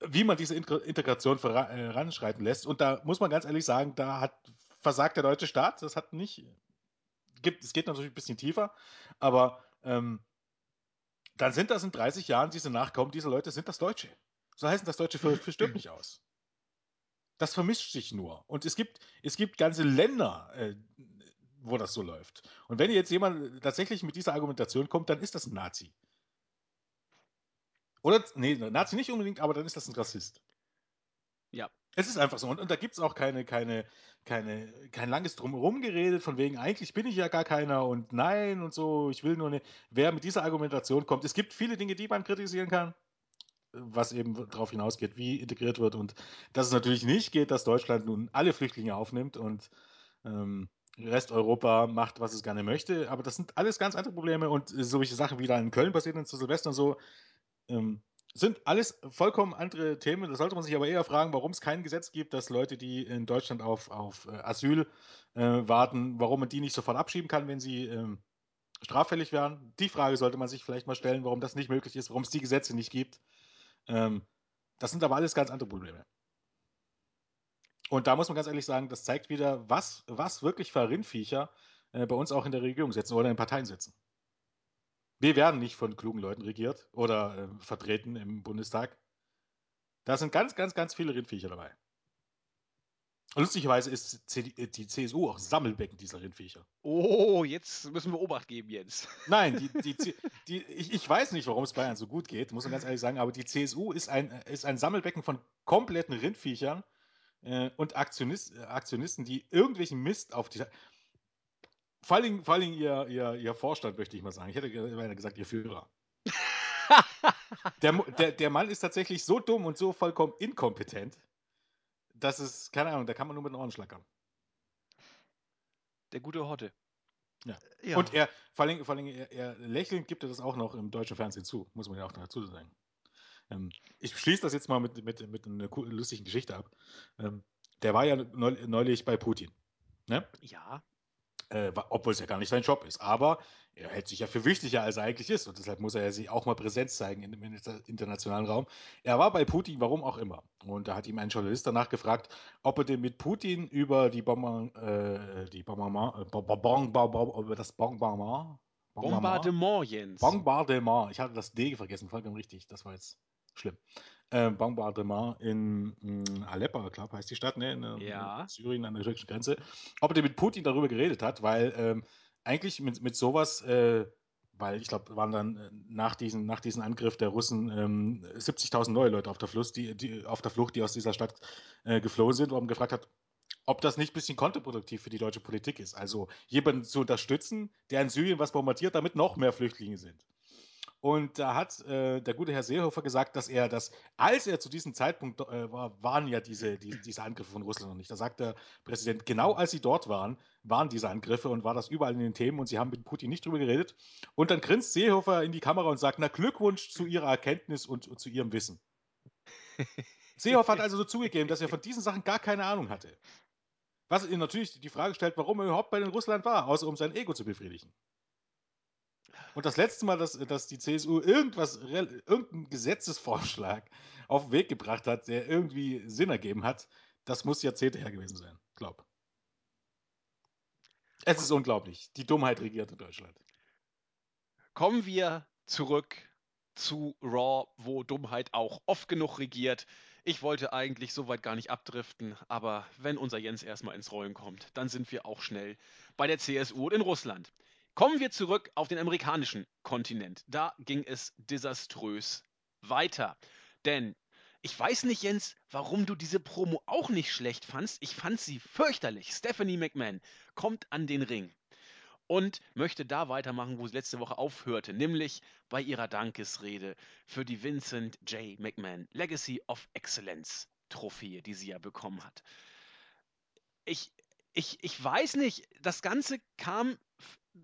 wie man diese Integ- Integration voran- äh, voranschreiten lässt. Und da muss man ganz ehrlich sagen, da hat versagt der deutsche Staat. Das hat nicht. Gibt, es geht natürlich ein bisschen tiefer, aber ähm, dann sind das in 30 Jahren diese Nachkommen, diese Leute sind das Deutsche. So heißen das Deutsche für, für stirbt nicht aus. Das vermischt sich nur. Und es gibt, es gibt ganze Länder, äh, wo das so läuft. Und wenn jetzt jemand tatsächlich mit dieser Argumentation kommt, dann ist das ein Nazi. Oder, nee, Nazi nicht unbedingt, aber dann ist das ein Rassist.
Ja.
Es ist einfach so. Und, und da gibt es auch keine, keine, keine, kein langes Drumherum geredet, von wegen, eigentlich bin ich ja gar keiner und nein und so, ich will nur eine. Wer mit dieser Argumentation kommt, es gibt viele Dinge, die man kritisieren kann, was eben darauf hinausgeht, wie integriert wird und dass es natürlich nicht geht, dass Deutschland nun alle Flüchtlinge aufnimmt und ähm, Resteuropa macht, was es gerne möchte. Aber das sind alles ganz andere Probleme und solche Sachen, wie da in Köln passiert sind zu Silvester und so, ähm, sind alles vollkommen andere Themen. Da sollte man sich aber eher fragen, warum es kein Gesetz gibt, dass Leute, die in Deutschland auf, auf äh, Asyl äh, warten, warum man die nicht sofort abschieben kann, wenn sie ähm, straffällig wären. Die Frage sollte man sich vielleicht mal stellen, warum das nicht möglich ist, warum es die Gesetze nicht gibt. Ähm, das sind aber alles ganz andere Probleme. Und da muss man ganz ehrlich sagen, das zeigt wieder, was, was wirklich für Rindviecher äh, bei uns auch in der Regierung sitzen oder in Parteien sitzen. Wir werden nicht von klugen Leuten regiert oder äh, vertreten im Bundestag. Da sind ganz, ganz, ganz viele Rindviecher dabei. Lustigerweise ist CD, die CSU auch Sammelbecken dieser Rindviecher.
Oh, jetzt müssen wir Obacht geben, Jens.
Nein, die, die, die, ich, ich weiß nicht, warum es Bayern so gut geht, muss man ganz ehrlich sagen, aber die CSU ist ein, ist ein Sammelbecken von kompletten Rindviechern äh, und Aktionist, Aktionisten, die irgendwelchen Mist auf die. Vor allem, vor allem ihr, ihr, ihr Vorstand, möchte ich mal sagen. Ich hätte gesagt, ihr Führer. der, der, der Mann ist tatsächlich so dumm und so vollkommen inkompetent, dass es, keine Ahnung, da kann man nur mit den Ohren schlackern.
Der gute Hotte.
Ja. ja. Und er, vor allem, vor allem er, er, lächelnd gibt er das auch noch im deutschen Fernsehen zu, muss man ja auch dazu sagen. Ähm, ich schließe das jetzt mal mit, mit, mit einer lustigen Geschichte ab. Ähm, der war ja neulich bei Putin. Ne?
Ja
äh, obwohl es ja gar nicht sein Job ist. Aber er hält sich ja für wichtiger, als er eigentlich ist. Und deshalb muss er ja sich auch mal Präsenz zeigen im internationalen Raum. Er war bei Putin, warum auch immer. Und da hat ihm ein Journalist danach gefragt, ob er denn mit Putin über die Bombardement, äh, die Bombardement, Bombardement, über das Bombardement,
Bombardement, Jens.
Bombardement. Ich hatte das D vergessen, vollkommen richtig. Das war jetzt schlimm. Äh, Bombardement in mh, hm, Aleppo, glaube heißt die Stadt, ne? In,
ja.
in Syrien an der türkischen Grenze. Ob er mit Putin darüber geredet hat, weil ähm, eigentlich mit, mit sowas, äh, weil ich glaube, waren dann äh, nach diesem nach diesen Angriff der Russen ähm, 70.000 neue Leute auf der, Flucht, die, die, auf der Flucht, die aus dieser Stadt äh, geflohen sind, wo man gefragt hat, ob das nicht ein bisschen kontraproduktiv für die deutsche Politik ist. Also jemanden zu unterstützen, der in Syrien was bombardiert, damit noch mehr Flüchtlinge sind. Und da hat äh, der gute Herr Seehofer gesagt, dass er das, als er zu diesem Zeitpunkt äh, war, waren ja diese, die, diese Angriffe von Russland noch nicht. Da sagt der Präsident, genau als sie dort waren, waren diese Angriffe und war das überall in den Themen und sie haben mit Putin nicht drüber geredet. Und dann grinst Seehofer in die Kamera und sagt, na Glückwunsch zu ihrer Erkenntnis und, und zu ihrem Wissen. Seehofer hat also so zugegeben, dass er von diesen Sachen gar keine Ahnung hatte. Was ihn natürlich die Frage stellt, warum er überhaupt bei den Russland war, außer um sein Ego zu befriedigen. Und das letzte Mal, dass, dass die CSU irgendwas, irgendeinen Gesetzesvorschlag auf den Weg gebracht hat, der irgendwie Sinn ergeben hat, das muss Jahrzehnte her gewesen sein. Glaub. Es ist unglaublich. Die Dummheit regiert in Deutschland.
Kommen wir zurück zu Raw, wo Dummheit auch oft genug regiert. Ich wollte eigentlich so weit gar nicht abdriften, aber wenn unser Jens erstmal ins Rollen kommt, dann sind wir auch schnell bei der CSU in Russland. Kommen wir zurück auf den amerikanischen Kontinent. Da ging es desaströs weiter. Denn ich weiß nicht, Jens, warum du diese Promo auch nicht schlecht fandst. Ich fand sie fürchterlich. Stephanie McMahon kommt an den Ring und möchte da weitermachen, wo sie letzte Woche aufhörte, nämlich bei ihrer Dankesrede für die Vincent J. McMahon Legacy of Excellence Trophäe, die sie ja bekommen hat. Ich, ich, ich weiß nicht, das Ganze kam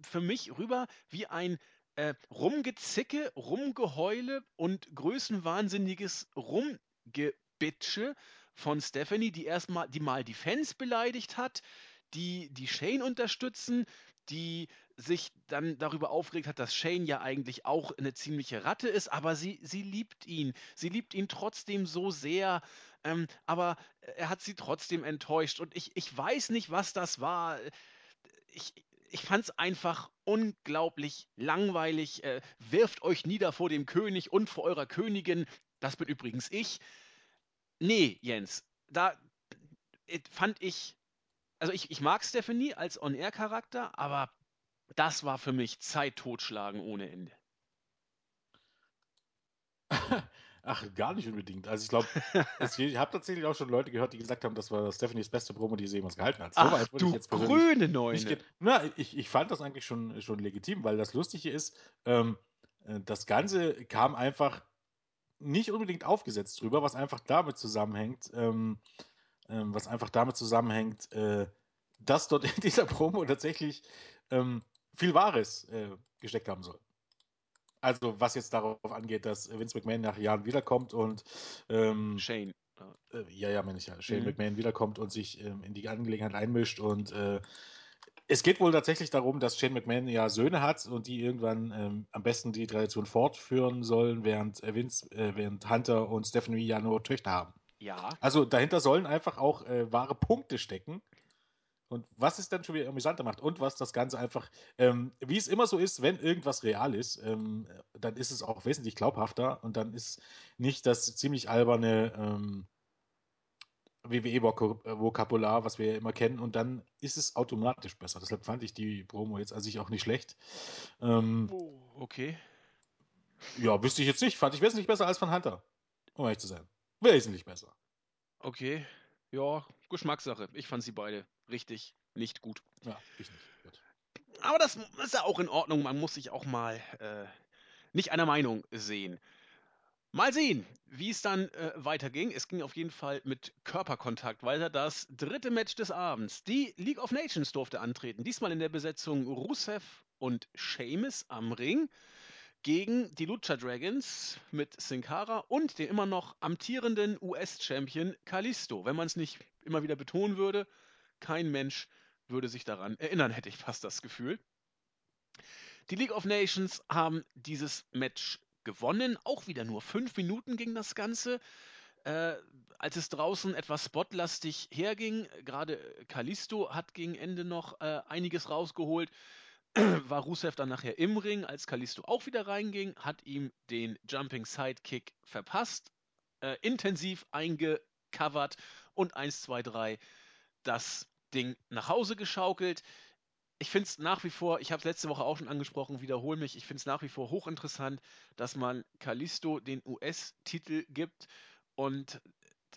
für mich rüber wie ein äh, Rumgezicke, Rumgeheule und größenwahnsinniges Rumgebitsche von Stephanie, die erstmal, die mal die Fans beleidigt hat, die die Shane unterstützen, die sich dann darüber aufgeregt hat, dass Shane ja eigentlich auch eine ziemliche Ratte ist, aber sie, sie liebt ihn. Sie liebt ihn trotzdem so sehr, ähm, aber er hat sie trotzdem enttäuscht. Und ich, ich weiß nicht, was das war. Ich, ich fand es einfach unglaublich langweilig. Äh, wirft euch nieder vor dem König und vor eurer Königin. Das bin übrigens ich. Nee, Jens, da, fand ich, also ich, ich mag Stephanie als On-Air-Charakter, aber das war für mich Zeit totschlagen ohne Ende.
Ach, gar nicht unbedingt. Also ich glaube, ich habe tatsächlich auch schon Leute gehört, die gesagt haben, das war Stephanies beste Promo, die sie jemals gehalten hat. So
Ach
weit würde ich
du
jetzt
grüne Neune.
Na, ich, ich fand das eigentlich schon, schon legitim, weil das Lustige ist, ähm, äh, das Ganze kam einfach nicht unbedingt aufgesetzt drüber, was einfach damit zusammenhängt, ähm, ähm, was einfach damit zusammenhängt, äh, dass dort in dieser Promo tatsächlich ähm, viel Wahres äh, gesteckt haben soll. Also, was jetzt darauf angeht, dass Vince McMahon nach Jahren wiederkommt und ähm,
Shane.
äh, ja, ja, meine ich ja, Shane
Mhm.
McMahon wiederkommt und sich ähm, in die Angelegenheit einmischt und äh, es geht wohl tatsächlich darum, dass Shane McMahon ja Söhne hat und die irgendwann ähm, am besten die Tradition fortführen sollen, während äh, Vince, äh, während Hunter und Stephanie ja nur Töchter haben.
Ja,
Also dahinter sollen einfach auch äh, wahre Punkte stecken. Und was es dann schon wieder amüsanter macht und was das Ganze einfach, ähm, wie es immer so ist, wenn irgendwas real ist, ähm, dann ist es auch wesentlich glaubhafter und dann ist nicht das ziemlich alberne ähm, WWE-Vokabular, was wir ja immer kennen, und dann ist es automatisch besser. Deshalb fand ich die Promo jetzt an sich auch nicht schlecht. Ähm,
oh, okay.
ja, wüsste ich jetzt nicht. Fand ich wesentlich besser als von Hunter. Um ehrlich zu sein. Wesentlich besser.
Okay. Ja, Geschmackssache. Ich fand sie beide richtig nicht gut.
Ja, ich nicht. Gut.
Aber das ist ja auch in Ordnung. Man muss sich auch mal äh, nicht einer Meinung sehen. Mal sehen, wie es dann äh, weiterging. Es ging auf jeden Fall mit Körperkontakt weiter. Das dritte Match des Abends. Die League of Nations durfte antreten. Diesmal in der Besetzung Rusev und Sheamus am Ring gegen die Lucha Dragons mit Sin Cara und den immer noch amtierenden US-Champion Kalisto. Wenn man es nicht immer wieder betonen würde, kein Mensch würde sich daran erinnern, hätte ich fast das Gefühl. Die League of Nations haben dieses Match gewonnen. Auch wieder nur fünf Minuten ging das Ganze. Äh, als es draußen etwas spotlastig herging, gerade Kalisto hat gegen Ende noch äh, einiges rausgeholt, war Rusev dann nachher im Ring, als Kalisto auch wieder reinging, hat ihm den Jumping Sidekick verpasst, äh, intensiv eingecovert und 1, 2, 3 das Ding nach Hause geschaukelt. Ich finde es nach wie vor, ich habe es letzte Woche auch schon angesprochen, wiederhole mich, ich finde es nach wie vor hochinteressant, dass man Kalisto den US-Titel gibt und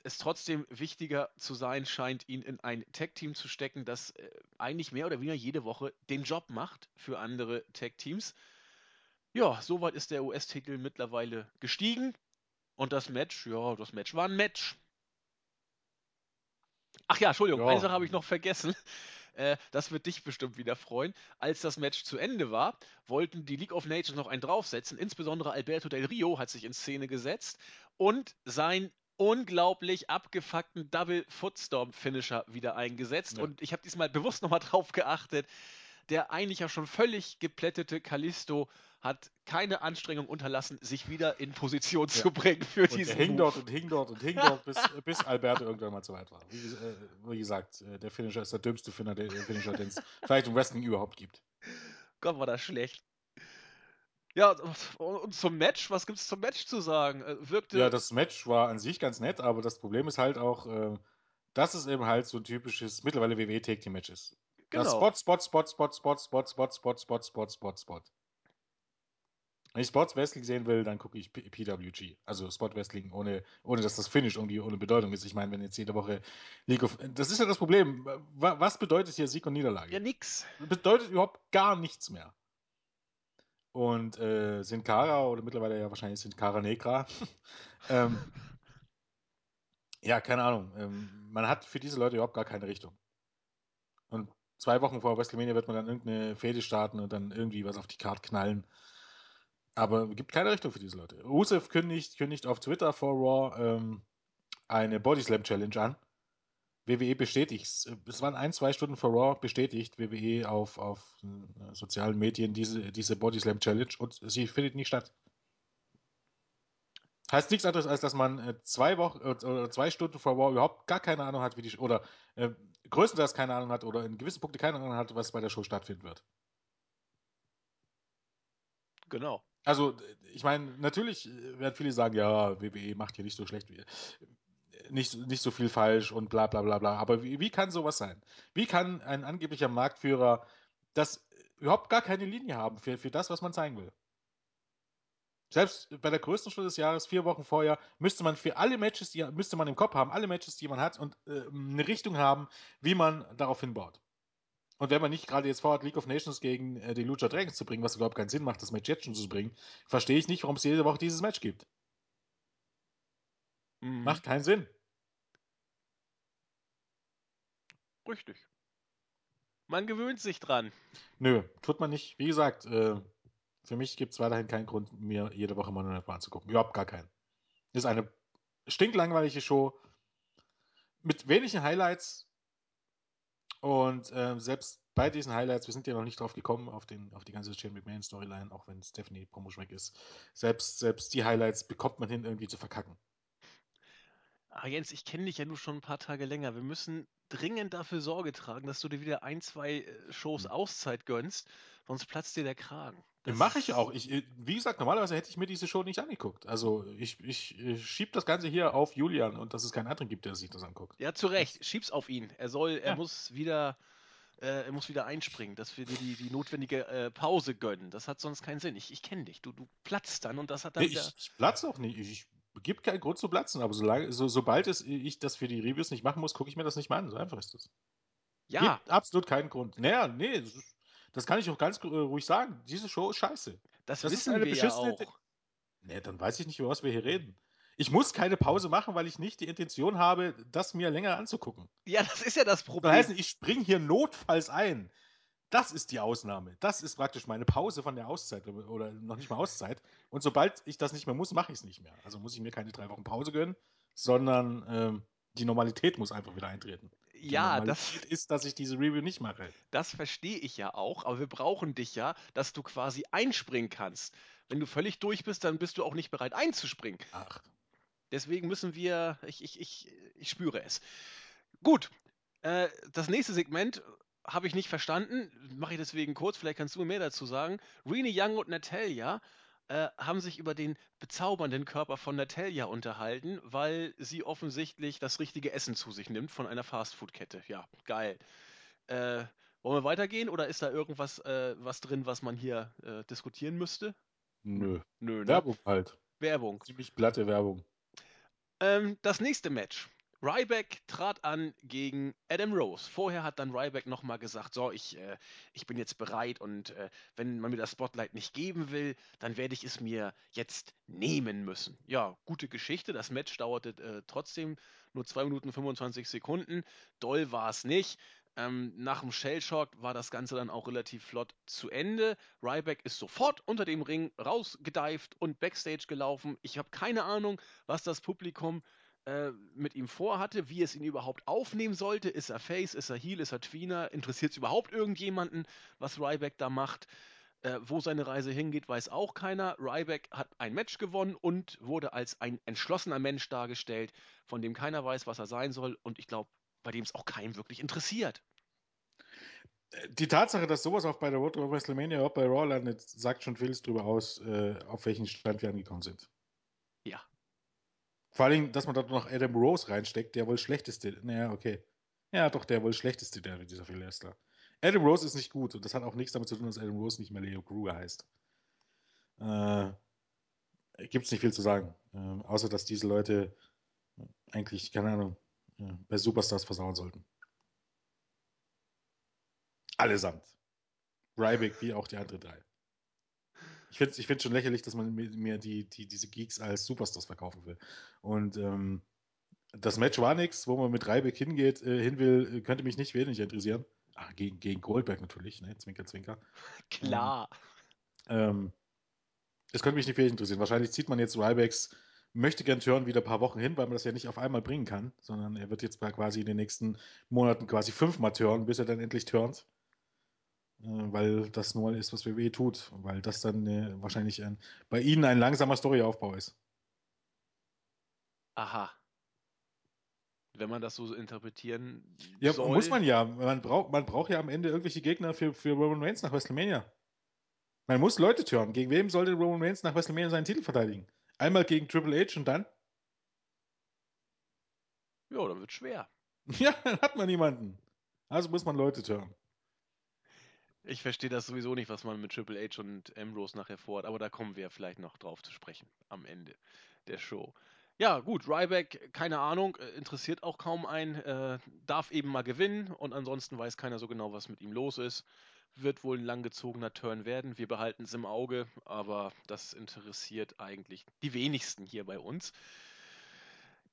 es trotzdem wichtiger zu sein scheint, ihn in ein Tag-Team zu stecken, das äh, eigentlich mehr oder weniger jede Woche den Job macht für andere Tag-Teams. Ja, soweit ist der US-Titel mittlerweile gestiegen. Und das Match, ja, das Match war ein Match. Ach ja, Entschuldigung,
Ja.
eine Sache habe ich noch vergessen. Äh, das wird dich bestimmt wieder freuen. Als das Match zu Ende war, wollten die League of Nations noch einen draufsetzen. Insbesondere Alberto Del Rio hat sich in Szene gesetzt und sein unglaublich abgefuckten Double Footstorm Finisher wieder eingesetzt.
Ja.
Und ich habe diesmal bewusst nochmal drauf geachtet. Der eigentlich ja schon völlig geplättete Kalisto hat keine Anstrengung unterlassen, sich wieder in Position
Ja.
zu bringen für
Und
diesen
er hing dort und hing dort und hing dort, bis, bis Alberto irgendwann mal zu weit war. Wie, äh, wie gesagt, äh, der Finisher ist der dümmste Finisher, der, der Finisher, den es vielleicht im Wrestling überhaupt gibt.
Gott, war das schlecht. Ja, und zum Match, was gibt's zum Match zu sagen? Äh, Wirkte.
Ja, das Match war an sich ganz nett, aber das Problem ist halt auch, äh, dass es eben halt so ein typisches mittlerweile WWE Take Team Match ist. Das
genau.
Spot, Spot, Spot, Spot, Spot, Spot, Spot, Spot, Spot, Spot, Spot, Spot. Wenn ich Sports Wrestling sehen will, dann gucke ich P PWG. Also Spot Wrestling, ohne, ohne dass das Finish irgendwie ohne Bedeutung ist. Ich meine, wenn jetzt jede Woche League of. Das ist ja das Problem. Wa- Was bedeutet hier Sieg und Niederlage?
Ja, nix.
bedeutet überhaupt gar nichts mehr. Und äh, Sin Cara, oder mittlerweile ja wahrscheinlich Sin Cara Negra, ähm, ja, keine Ahnung. Ähm, man hat für diese Leute überhaupt gar keine Richtung. Und zwei Wochen vor WrestleMania wird man dann irgendeine Fehde starten und dann irgendwie was auf die Karte knallen. Aber es gibt keine Richtung für diese Leute. Rusev kündigt, kündigt auf Twitter vor Raw ähm, eine Bodyslam Challenge an. WWE bestätigt, es waren ein, zwei Stunden vor Raw bestätigt WWE auf, auf äh, sozialen Medien diese, diese Bodyslam Challenge und sie findet nicht statt. Heißt nichts anderes, als dass man äh, zwei Wochen äh, oder zwei Stunden vor Raw überhaupt gar keine Ahnung hat, wie die oder äh, größtenteils keine Ahnung hat oder in gewissen Punkten keine Ahnung hat, was bei der Show stattfinden wird.
Genau.
Also, ich meine, natürlich äh, werden viele sagen, ja, WWE macht hier nicht so schlecht wie. nicht, nicht so viel falsch und bla bla bla bla. Aber wie, wie kann sowas sein? Wie kann ein angeblicher Marktführer das überhaupt gar keine Linie haben für, für das, was man zeigen will? Selbst bei der größten Show des Jahres, vier Wochen vorher, müsste man für alle Matches, die müsste man im Kopf haben, alle Matches, die man hat und äh, eine Richtung haben, wie man darauf hinbaut. Und wenn man nicht gerade jetzt vorhat, League of Nations gegen äh, die Lucha Dragons zu bringen, was überhaupt keinen Sinn macht, das Match jetzt schon zu bringen, verstehe ich nicht, warum es jede Woche dieses Match gibt.
Mhm.
Macht keinen Sinn.
Richtig. Man gewöhnt sich dran.
Nö, tut man nicht. Wie gesagt, äh, für mich gibt es weiterhin keinen Grund, mir jede Woche Monday Night Raw anzugucken. Überhaupt gar keinen. Ist eine stinklangweilige Show mit wenigen Highlights. Und äh, selbst bei diesen Highlights, wir sind ja noch nicht drauf gekommen, auf, den, auf die ganze Shane McMahon Storyline, auch wenn Stephanie Promotion weg ist. Selbst, selbst die Highlights bekommt man hin, irgendwie zu verkacken.
Ah, Jens, ich kenne dich ja nur schon ein paar Tage länger. Wir müssen dringend dafür Sorge tragen, dass du dir wieder ein, zwei äh, Shows
Hm.
Auszeit gönnst, sonst platzt dir der Kragen. Das
Mache ich auch. Ich, äh, wie gesagt, normalerweise hätte ich mir diese Show nicht angeguckt. Also ich, ich, ich schieb das Ganze hier auf Julian und dass es keinen anderen gibt, der sich das anguckt.
Ja, zu Recht. Schieb's auf ihn. Er soll, er
Ja.
muss wieder, äh, er muss wieder einspringen, dass wir dir die, die notwendige äh, Pause gönnen. Das hat sonst keinen Sinn. Ich, ich kenne dich. Du, du platzt dann und das hat dann
Nee,
wieder.
ich, ich platze auch nicht. Ich, gibt keinen Grund zu platzen, aber solange, so, sobald es, ich das für die Reviews nicht machen muss, gucke ich mir das nicht mehr an. So einfach ist das.
Ja,
Gibt absolut keinen Grund. Naja, nee, das, ist, das kann ich auch ganz äh, ruhig sagen. Diese Show ist scheiße.
das,
das ist
wissen
eine
wir ja
beschissene-
auch.
Nee, dann weiß ich nicht, über was wir hier reden. Ich muss keine Pause machen, weil ich nicht die Intention habe, das mir länger anzugucken.
Ja, das ist ja das
Das
Problem.
heißt, ich springe hier notfalls ein. Das ist die Ausnahme. Das ist praktisch meine Pause von der Auszeit oder noch nicht mal Auszeit. Und sobald ich das nicht mehr muss, mache ich es nicht mehr. Also muss ich mir keine drei Wochen Pause gönnen, sondern ähm, die Normalität muss einfach wieder eintreten.
Ja, das,
ist, dass ich diese Review nicht mache.
das verstehe ich ja auch, aber wir brauchen dich ja, dass du quasi einspringen kannst. Wenn du völlig durch bist, dann bist du auch nicht bereit einzuspringen.
Ach,
Deswegen müssen wir, ich, ich, ich, ich spüre es. Gut, äh, das nächste Segment habe ich nicht verstanden, mache ich deswegen kurz, vielleicht kannst du mir mehr dazu sagen. Rene Young und Natalia äh, haben sich über den bezaubernden Körper von Natalia unterhalten, weil sie offensichtlich das richtige Essen zu sich nimmt von einer Fastfood-Kette. Ja, geil. Äh, wollen wir weitergehen oder ist da irgendwas äh, was drin, was man hier äh, diskutieren müsste?
nö.
Nö, ne?
Werbung halt.
Werbung.
Ziemlich platte Werbung.
Ähm, das nächste Match. Ryback trat an gegen Adam Rose. Vorher hat dann Ryback nochmal gesagt, so, ich, äh, ich bin jetzt bereit und äh, wenn man mir das Spotlight nicht geben will, dann werde ich es mir jetzt nehmen müssen. Ja, gute Geschichte. Das Match dauerte äh, trotzdem nur 2 Minuten 25 Sekunden. Doll war es nicht. Ähm, nach dem Shellshock war das Ganze dann auch relativ flott zu Ende. Ryback ist sofort unter dem Ring rausgedived und Backstage gelaufen. Ich habe keine Ahnung, was das Publikum äh, mit ihm vorhatte, wie es ihn überhaupt aufnehmen sollte. Ist er Face, ist er Heel, ist er Tweener? Interessiert es überhaupt irgendjemanden, was Ryback da macht? Äh, wo seine Reise hingeht, weiß auch keiner. Ryback hat ein Match gewonnen und wurde als ein entschlossener Mensch dargestellt, von dem keiner weiß, was er sein soll und ich glaube, bei dem es auch keinen wirklich interessiert.
Die Tatsache, dass sowas auch bei der Road to WrestleMania auch bei Raw landet, sagt schon vieles darüber aus, äh, auf welchen Stand wir angekommen sind. Vor allem, dass man dort noch Adam Rose reinsteckt, der wohl schlechteste. Naja, okay. Ja, doch, der wohl schlechteste der dieser Wrestler. Adam Rose ist nicht gut und das hat auch nichts damit zu tun, dass Adam Rose nicht mehr Leo Kruger heißt. Äh, Gibt es nicht viel zu sagen. Ähm, außer, dass diese Leute eigentlich, keine Ahnung, äh, bei Superstars versauen sollten. Allesamt. Ryback wie auch die anderen drei. Ich finde es ich find's schon lächerlich, dass man mir die, die, diese Geeks als Superstars verkaufen will. Und ähm, das Match war nichts, wo man mit Ryback hingeht, äh, hin will, äh, könnte mich nicht wenig interessieren. Ah, gegen, gegen Goldberg natürlich, ne? Zwinker, zwinker.
Klar.
Ähm, es könnte mich nicht wenig interessieren. Wahrscheinlich zieht man jetzt Rybacks möchte gern Turn wieder ein paar Wochen hin, weil man das ja nicht auf einmal bringen kann, sondern er wird jetzt quasi in den nächsten Monaten quasi fünfmal turnen, bis er dann endlich turnt. Äh, weil das nur ist, was WWE tut. Weil das dann äh, wahrscheinlich ein, bei ihnen ein langsamer Storyaufbau ist.
Aha. Wenn man das so interpretieren
Ja,
soll.
muss man ja. Man braucht, man braucht ja am Ende irgendwelche Gegner für, für Roman Reigns nach WrestleMania. Man muss Leute turnen. Gegen wem sollte Roman Reigns nach WrestleMania seinen Titel verteidigen? Einmal gegen Triple H und dann?
Ja, dann wird schwer.
Ja, dann hat man niemanden. Also muss man Leute turnen.
Ich verstehe das sowieso nicht, was man mit Triple H und Ambrose nachher vorhat, aber da kommen wir vielleicht noch drauf zu sprechen am Ende der Show. Ja, gut, Ryback, keine Ahnung, äh, interessiert auch kaum einen, äh, darf eben mal gewinnen und ansonsten weiß keiner so genau, was mit ihm los ist. Wird wohl ein langgezogener Turn werden. Wir behalten es im Auge, aber das interessiert eigentlich die wenigsten hier bei uns.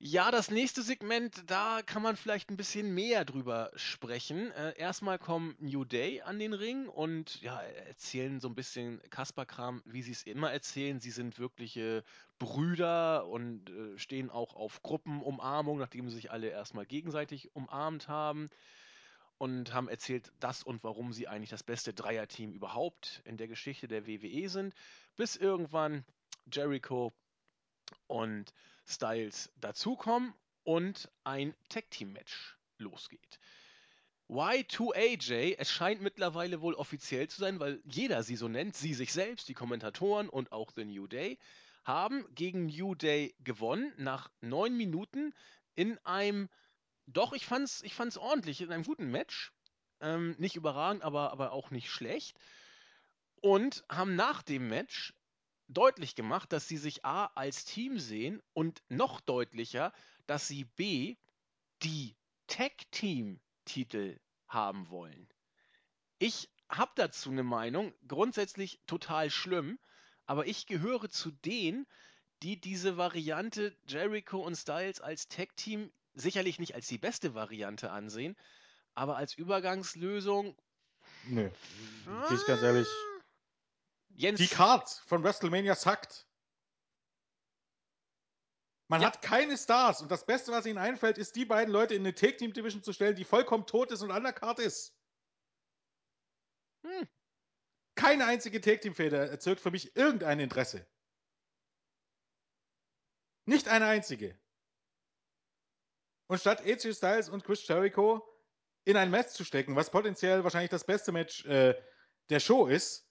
Ja, das nächste Segment, da kann man vielleicht ein bisschen mehr drüber sprechen. Äh, erstmal kommen New Day an den Ring und ja, erzählen so ein bisschen Kasperkram, wie sie es immer erzählen. Sie sind wirkliche Brüder und äh, stehen auch auf Gruppenumarmung, nachdem sie sich alle erstmal gegenseitig umarmt haben und haben erzählt, das und warum sie eigentlich das beste Dreierteam überhaupt in der Geschichte der WWE sind, bis irgendwann Jericho und Styles dazukommen und ein Tag-Team-Match losgeht. Y2AJ, es scheint mittlerweile wohl offiziell zu sein, weil jeder sie so nennt, sie sich selbst, die Kommentatoren und auch The New Day, haben gegen New Day gewonnen nach neun Minuten in einem, doch, ich fand's, ich fand's ordentlich, in einem guten Match. Ähm, nicht überragend, aber, aber auch nicht schlecht. Und haben nach dem Match deutlich gemacht, dass sie sich A als Team sehen und noch deutlicher, dass sie B die Tag-Team-Titel haben wollen. Ich habe dazu eine Meinung, grundsätzlich total schlimm, aber ich gehöre zu denen, die diese Variante Jericho und Styles als Tag-Team sicherlich nicht als die beste Variante ansehen, aber als Übergangslösung.
Nö, bin ich ganz ehrlich.
Jens,
Die Card von WrestleMania sackt. Man
Ja.
hat keine Stars und das Beste, was ihnen einfällt, ist, die beiden Leute in eine Take-Team-Division zu stellen, die vollkommen tot ist und undercard ist.
Hm.
Keine einzige Take-Team-Feder erzeugt für mich irgendein Interesse. Nicht eine einzige. Und statt AJ Styles und Chris Jericho in ein Match zu stecken, was potenziell wahrscheinlich das beste Match äh, der Show ist,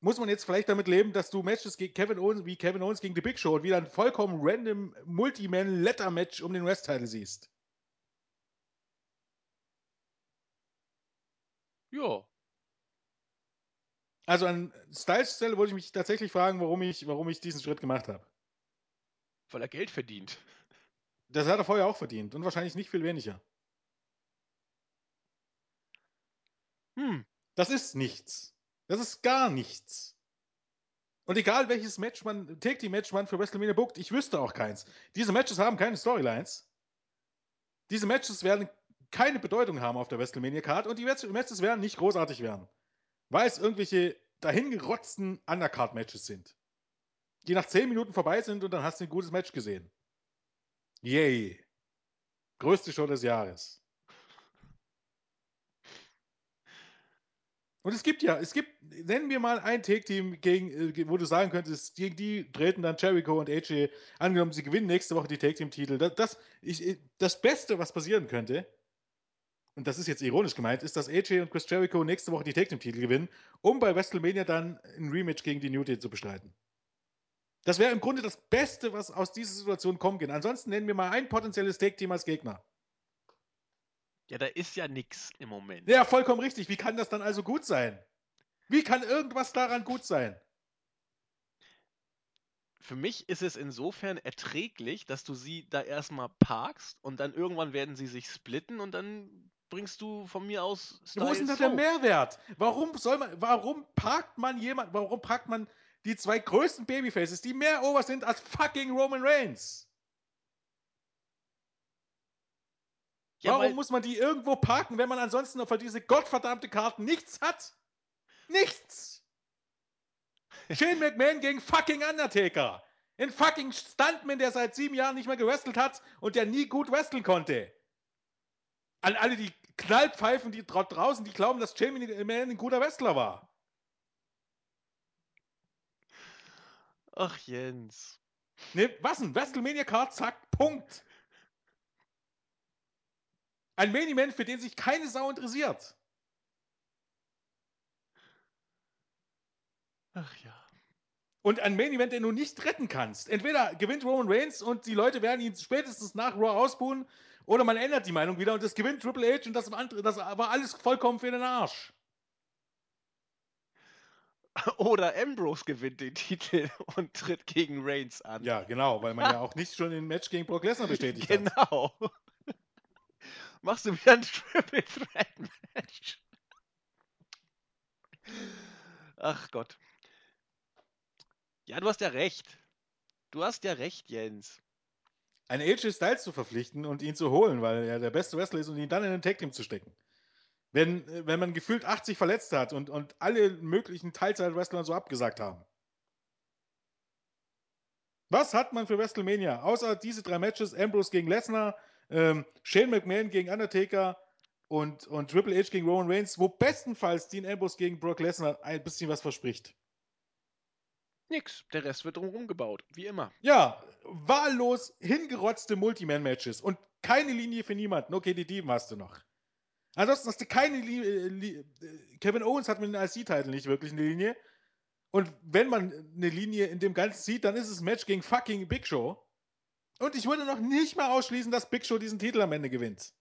muss man jetzt vielleicht damit leben, dass du Matches gegen Kevin Owens wie Kevin Owens gegen The Big Show und wieder ein vollkommen random Multi-Man-Letter-Match um den West-Title siehst.
ja,
Also an Styles Stelle würde ich mich tatsächlich fragen, warum ich, warum ich diesen Schritt gemacht habe.
weil er Geld verdient.
Das hat er vorher auch verdient und wahrscheinlich nicht viel weniger.
Hm.
Das ist nichts. Das ist gar nichts. Und egal welches Match man, Take Team Match man für WrestleMania bookt, ich wüsste auch keins. Diese Matches haben keine Storylines. Diese Matches werden keine Bedeutung haben auf der WrestleMania Card und die Matches werden nicht großartig werden. Weil es irgendwelche dahingerotzten Undercard Matches sind. Die nach 10 Minuten vorbei sind und dann hast du ein gutes Match gesehen. Yay. Größte Show des Jahres. Und es gibt ja, es gibt, nennen wir mal ein Take-Team, äh, wo du sagen könntest, gegen die treten dann Jericho und AJ, angenommen, sie gewinnen nächste Woche die Take-Team-Titel. Das, das, ich- das Beste, was passieren könnte, und das ist jetzt ironisch gemeint, ist, dass AJ und Chris Jericho nächste Woche die Take-Team-Titel gewinnen, um bei WrestleMania dann ein Rematch gegen die New Day zu bestreiten. Das wäre im Grunde das Beste, was aus dieser Situation kommen kann. Ansonsten nennen wir mal ein potenzielles Take-Team als Gegner.
Ja, da ist ja nix im Moment.
Ja, vollkommen richtig. Wie kann das dann also gut sein? Wie kann irgendwas daran gut sein?
Für mich ist es insofern erträglich, dass du sie da erstmal parkst und dann irgendwann werden sie sich splitten und dann bringst du von mir aus
Wo ist denn da
Styles
der. Mehrwert? Warum soll man, warum parkt man jemand, warum parkt man die zwei größten Babyfaces, die mehr over sind als fucking Roman Reigns?
Ja,
warum muss man die irgendwo parken, wenn man ansonsten für diese gottverdammte Karten nichts hat? Nichts! Shane McMahon gegen fucking Undertaker. Ein fucking Stuntman, der seit sieben Jahren nicht mehr gewrestelt hat und der nie gut wresteln konnte. An alle die Knallpfeifen, die dra- draußen, die glauben, dass Shane McMahon ein guter Wrestler war.
ach Jens.
Ne, was ein WrestleMania Card, zack, Punkt. Ein Main Event, für den sich keine Sau interessiert.
Ach ja.
Und ein Main Event, den du nicht retten kannst. Entweder gewinnt Roman Reigns und die Leute werden ihn spätestens nach Raw ausbuhen, oder man ändert die Meinung wieder und es gewinnt Triple H und das, das war alles vollkommen für den Arsch.
Oder Ambrose gewinnt den Titel und tritt gegen Reigns an.
Ja, genau, weil man ja auch nicht schon ein Match gegen Brock Lesnar bestätigt
genau.
hat.
Genau. Machst du wieder ein Triple Threat Match? Ach Gott. Ja, du hast ja recht. Du hast ja recht, Jens.
Einen AJ Styles zu verpflichten und ihn zu holen, weil er der beste Wrestler ist und ihn dann in den Tag Team zu stecken. Wenn, wenn man gefühlt 80 verletzt hat und, und alle möglichen Teilzeit-Wrestler so abgesagt haben. Was hat man für WrestleMania? Außer diese drei Matches: Ambrose gegen Lesnar, ähm, Shane McMahon gegen Undertaker und, und Triple H gegen Roman Reigns, wo bestenfalls Dean Ambrose gegen Brock Lesnar ein bisschen was verspricht.
Nix. Der Rest wird drumherum gebaut. Wie immer.
Ja, wahllos hingerotzte Multiman-Matches und keine Linie für niemanden. Okay, die Dieben hast du noch. Ansonsten hast du keine Linie. Kevin Owens hat mit dem IC-Titel nicht wirklich eine Linie. Und wenn man eine Linie in dem Ganzen sieht, dann ist es ein Match gegen fucking Big Show. Und ich würde noch nicht mal ausschließen, dass Big Show diesen Titel am Ende gewinnt.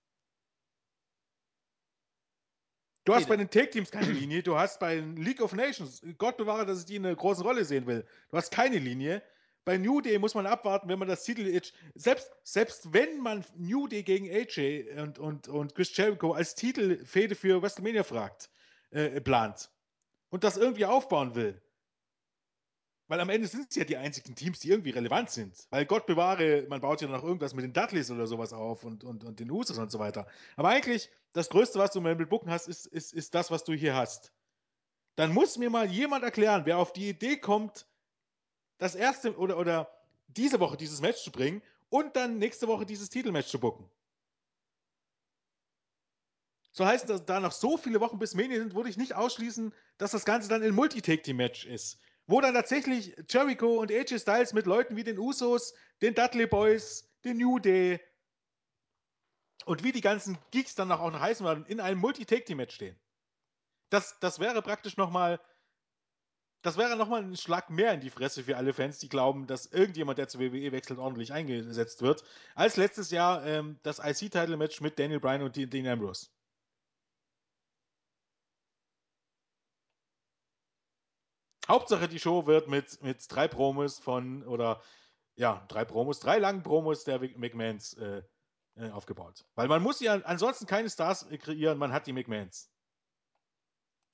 Du hast bei den Take-Teams keine Linie, du hast bei League of Nations, Gott bewahre, dass ich die in einer großen Rolle sehen will. Du hast keine Linie. Bei New Day muss man abwarten, wenn man das Titel. Selbst, selbst wenn man New Day gegen AJ und, und, und Chris Jericho als Titelfehde für WrestleMania fragt, äh, plant und das irgendwie aufbauen will, weil am Ende sind es ja die einzigen Teams, die irgendwie relevant sind. Weil Gott bewahre, man baut ja noch irgendwas mit den Dudleys oder sowas auf und, und, und den Usos und so weiter. Aber eigentlich, das Größte, was du mit Booken hast, ist, ist, ist das, was du hier hast. Dann muss mir mal jemand erklären, wer auf die Idee kommt, das erste oder, oder diese Woche dieses Match zu bringen und dann nächste Woche dieses Titelmatch zu booken. So heißt das, da noch so viele Wochen bis Mania sind, würde ich nicht ausschließen, dass das Ganze dann ein Multi-Take-Team-Match ist wo dann tatsächlich Jericho und AJ Styles mit Leuten wie den Usos, den Dudley Boys, den New Day und wie die ganzen Geeks dann auch noch heißen werden, in einem Multi-Take-Team-Match stehen. Das, das wäre praktisch nochmal, das wäre nochmal ein Schlag mehr in die Fresse für alle Fans, die glauben, dass irgendjemand, der zur WWE wechselt, ordentlich eingesetzt wird, als letztes Jahr ähm, das IC-Title-Match mit Daniel Bryan und Dean Ambrose. Hauptsache, die Show wird mit, mit drei Promos von, oder ja, drei Promos, drei langen Promos der McMahons äh, äh, aufgebaut. Weil man muss ja ansonsten keine Stars kreieren, man hat die McMahons.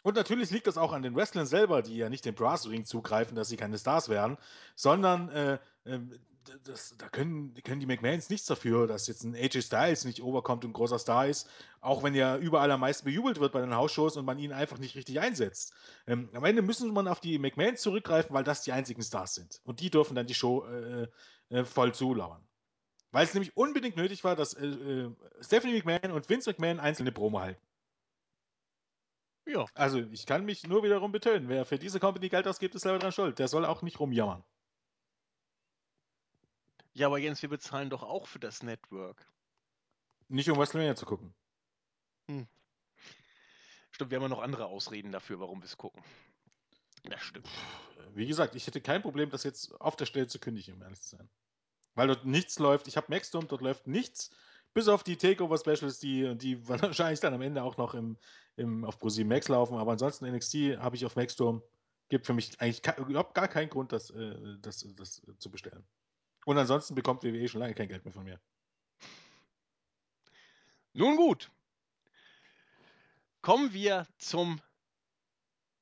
Und natürlich liegt das auch an den Wrestlern selber, die ja nicht den Brass Ring zugreifen, dass sie keine Stars werden, sondern äh, ähm, das, da können, können die McMahons nichts dafür, dass jetzt ein AJ Styles nicht overkommt und ein großer Star ist, auch wenn er überall am meisten bejubelt wird bei den Hausshows und man ihn einfach nicht richtig einsetzt. Ähm, am Ende müssen man auf die McMahons zurückgreifen, weil das die einzigen Stars sind. Und die dürfen dann die Show äh, äh, voll zulauern. Weil es nämlich unbedingt nötig war, dass äh, äh Stephanie McMahon und Vince McMahon einzelne Promo halten. Ja. Also ich kann mich nur wiederum betönen. Wer für diese Company Geld ausgibt, ist selber dran schuld. Der soll auch nicht rumjammern.
Ja, aber Jens, wir bezahlen doch auch für das Network.
Nicht um WrestleMania zu gucken. Hm.
Stimmt, wir haben ja noch andere Ausreden dafür, warum wir es gucken.
Das stimmt. Wie gesagt, ich hätte kein Problem, das jetzt auf der Stelle zu kündigen, um ehrlich zu sein. Weil dort nichts läuft. Ich habe Maxdome, dort läuft nichts. Bis auf die Takeover-Specials, die, die wahrscheinlich dann am Ende auch noch im, im, auf ProSieben Max laufen. Aber ansonsten NXT habe ich auf Maxdome. Gibt für mich eigentlich überhaupt gar keinen Grund, das, äh, das, das zu bestellen. Und ansonsten bekommt WWE schon lange kein Geld mehr von mir.
Nun gut. Kommen wir zum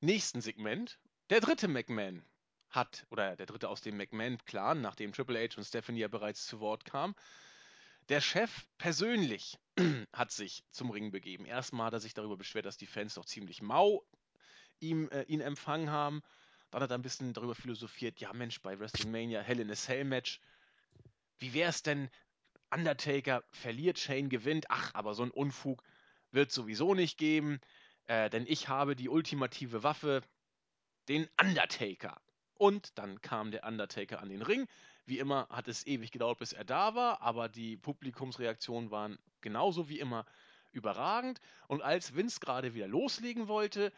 nächsten Segment. Der dritte McMahon hat, oder der dritte aus dem McMahon-Clan, nachdem Triple H und Stephanie ja bereits zu Wort kamen, der Chef persönlich hat sich zum Ring begeben. Erstmal hat er sich darüber beschwert, dass die Fans doch ziemlich mau ihm, äh, ihn empfangen haben. Dann hat er ein bisschen darüber philosophiert, ja Mensch, bei WrestleMania Hell in a Cell Match wie wäre es denn, Undertaker verliert, Shane gewinnt. Ach, aber so ein Unfug wird sowieso nicht geben, äh, denn ich habe die ultimative Waffe, den Undertaker. Und dann kam der Undertaker an den Ring. Wie immer hat es ewig gedauert, bis er da war, aber die Publikumsreaktionen waren genauso wie immer überragend. Und als Vince gerade wieder loslegen wollte,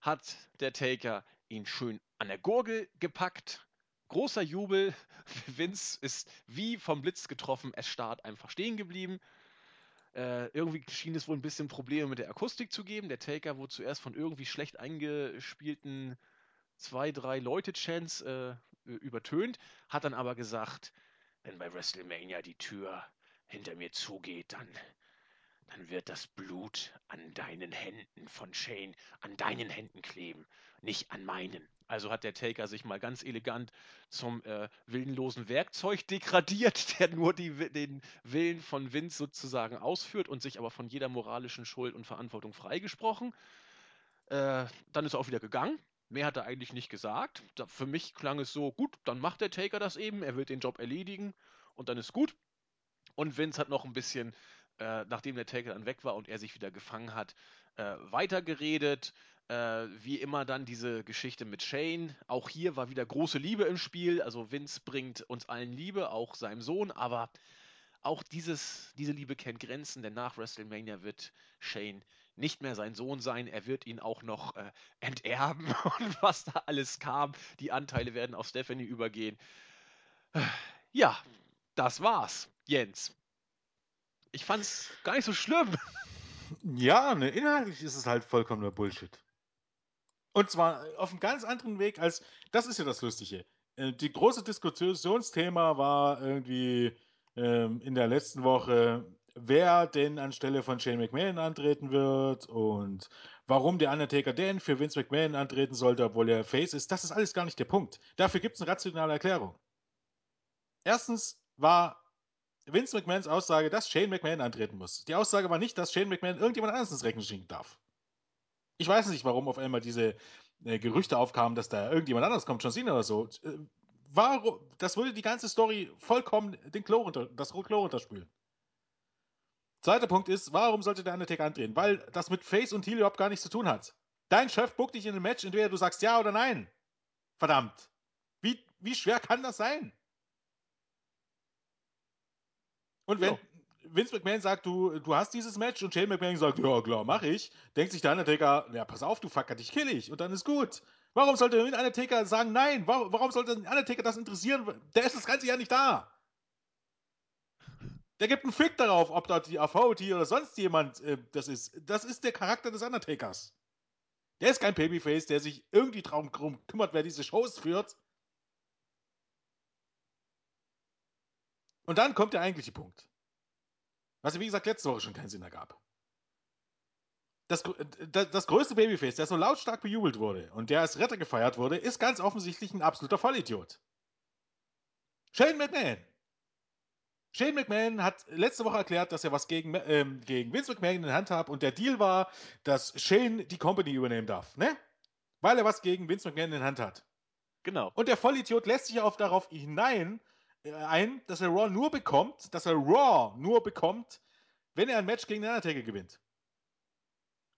hat der Taker ihn schön an der Gurgel gepackt. Großer Jubel. Vince ist wie vom Blitz getroffen, erstarrt einfach stehen geblieben. Äh, irgendwie schien es wohl ein bisschen Probleme mit der Akustik zu geben. Der Taker wurde zuerst von irgendwie schlecht eingespielten zwei, drei Leute-Chants äh, übertönt, hat dann aber gesagt, wenn bei WrestleMania die Tür hinter mir zugeht, dann, dann wird das Blut an deinen Händen von Shane, an deinen Händen kleben, nicht an meinen. Also hat der Taker sich mal ganz elegant zum äh, willenlosen Werkzeug degradiert, der nur die, den Willen von Vince sozusagen ausführt und sich aber von jeder moralischen Schuld und Verantwortung freigesprochen. Äh, dann ist er auch wieder gegangen. Mehr hat er eigentlich nicht gesagt. Da, für mich klang es so, gut, dann macht der Taker das eben, er wird den Job erledigen und dann ist gut. Und Vince hat noch ein bisschen, äh, nachdem der Taker dann weg war und er sich wieder gefangen hat, äh, weitergeredet. Äh, wie immer dann diese Geschichte mit Shane. Auch hier war wieder große Liebe im Spiel. Also Vince bringt uns allen Liebe, auch seinem Sohn, aber auch dieses, diese Liebe kennt Grenzen, denn nach WrestleMania wird Shane nicht mehr sein Sohn sein. Er wird ihn auch noch äh, enterben und was da alles kam. Die Anteile werden auf Stephanie übergehen. Ja, das war's, Jens. Ich fand's gar nicht so schlimm.
Ja, ne, inhaltlich ist es halt vollkommener Bullshit. Und zwar auf einem ganz anderen Weg als, das ist ja das Lustige. Äh, die große Diskussionsthema war irgendwie ähm, in der letzten Woche, wer denn anstelle von Shane McMahon antreten wird und warum der Undertaker denn für Vince McMahon antreten sollte, obwohl er Face ist. Das ist alles gar nicht der Punkt. Dafür gibt es eine rationale Erklärung. Erstens war Vince McMahons Aussage, dass Shane McMahon antreten muss. Die Aussage war nicht, dass Shane McMahon irgendjemand anderes ins Recken schicken darf. Ich weiß nicht, warum auf einmal diese äh, Gerüchte aufkamen, dass da irgendjemand anderes kommt, John Cena oder so. Äh, warum, das würde die ganze Story vollkommen den Klo runter, das Klo runterspülen. Zweiter Punkt ist, warum sollte der Undertaker antreten? Weil das mit Face und Heel überhaupt gar nichts zu tun hat. Dein Chef buckt dich in ein Match, entweder du sagst ja oder nein. Verdammt. Wie, wie schwer kann das sein? Und wenn, ja. Vince McMahon sagt, du, du hast dieses Match und Shane McMahon sagt, ja klar, mach ich, denkt sich der Undertaker, ja pass auf, du Fucker, dich kill ich und dann ist gut. Warum sollte der Undertaker sagen, nein? Warum, warum sollte der Undertaker das interessieren? Der ist das ganze Jahr nicht da. Der gibt einen Fick darauf, ob dort die AVT oder sonst jemand äh, das ist. Das ist der Charakter des Undertakers. Der ist kein Babyface, der sich irgendwie darum kümmert, wer diese Shows führt. Und dann kommt der eigentliche Punkt. Was, wie gesagt, letzte Woche schon keinen Sinn ergab. Das, das, das größte Babyface, der so lautstark bejubelt wurde und der als Retter gefeiert wurde, ist ganz offensichtlich ein absoluter Vollidiot. Shane McMahon. Shane McMahon hat letzte Woche erklärt, dass er was gegen, ähm, gegen Vince McMahon in der Hand hat und der Deal war, dass Shane die Company übernehmen darf, ne? Weil er was gegen Vince McMahon in der Hand hat.
Genau.
Und der Vollidiot lässt sich auf darauf hinein, äh, ein, dass er Raw nur bekommt, dass er Raw nur bekommt, wenn er ein Match gegen den Undertaker gewinnt.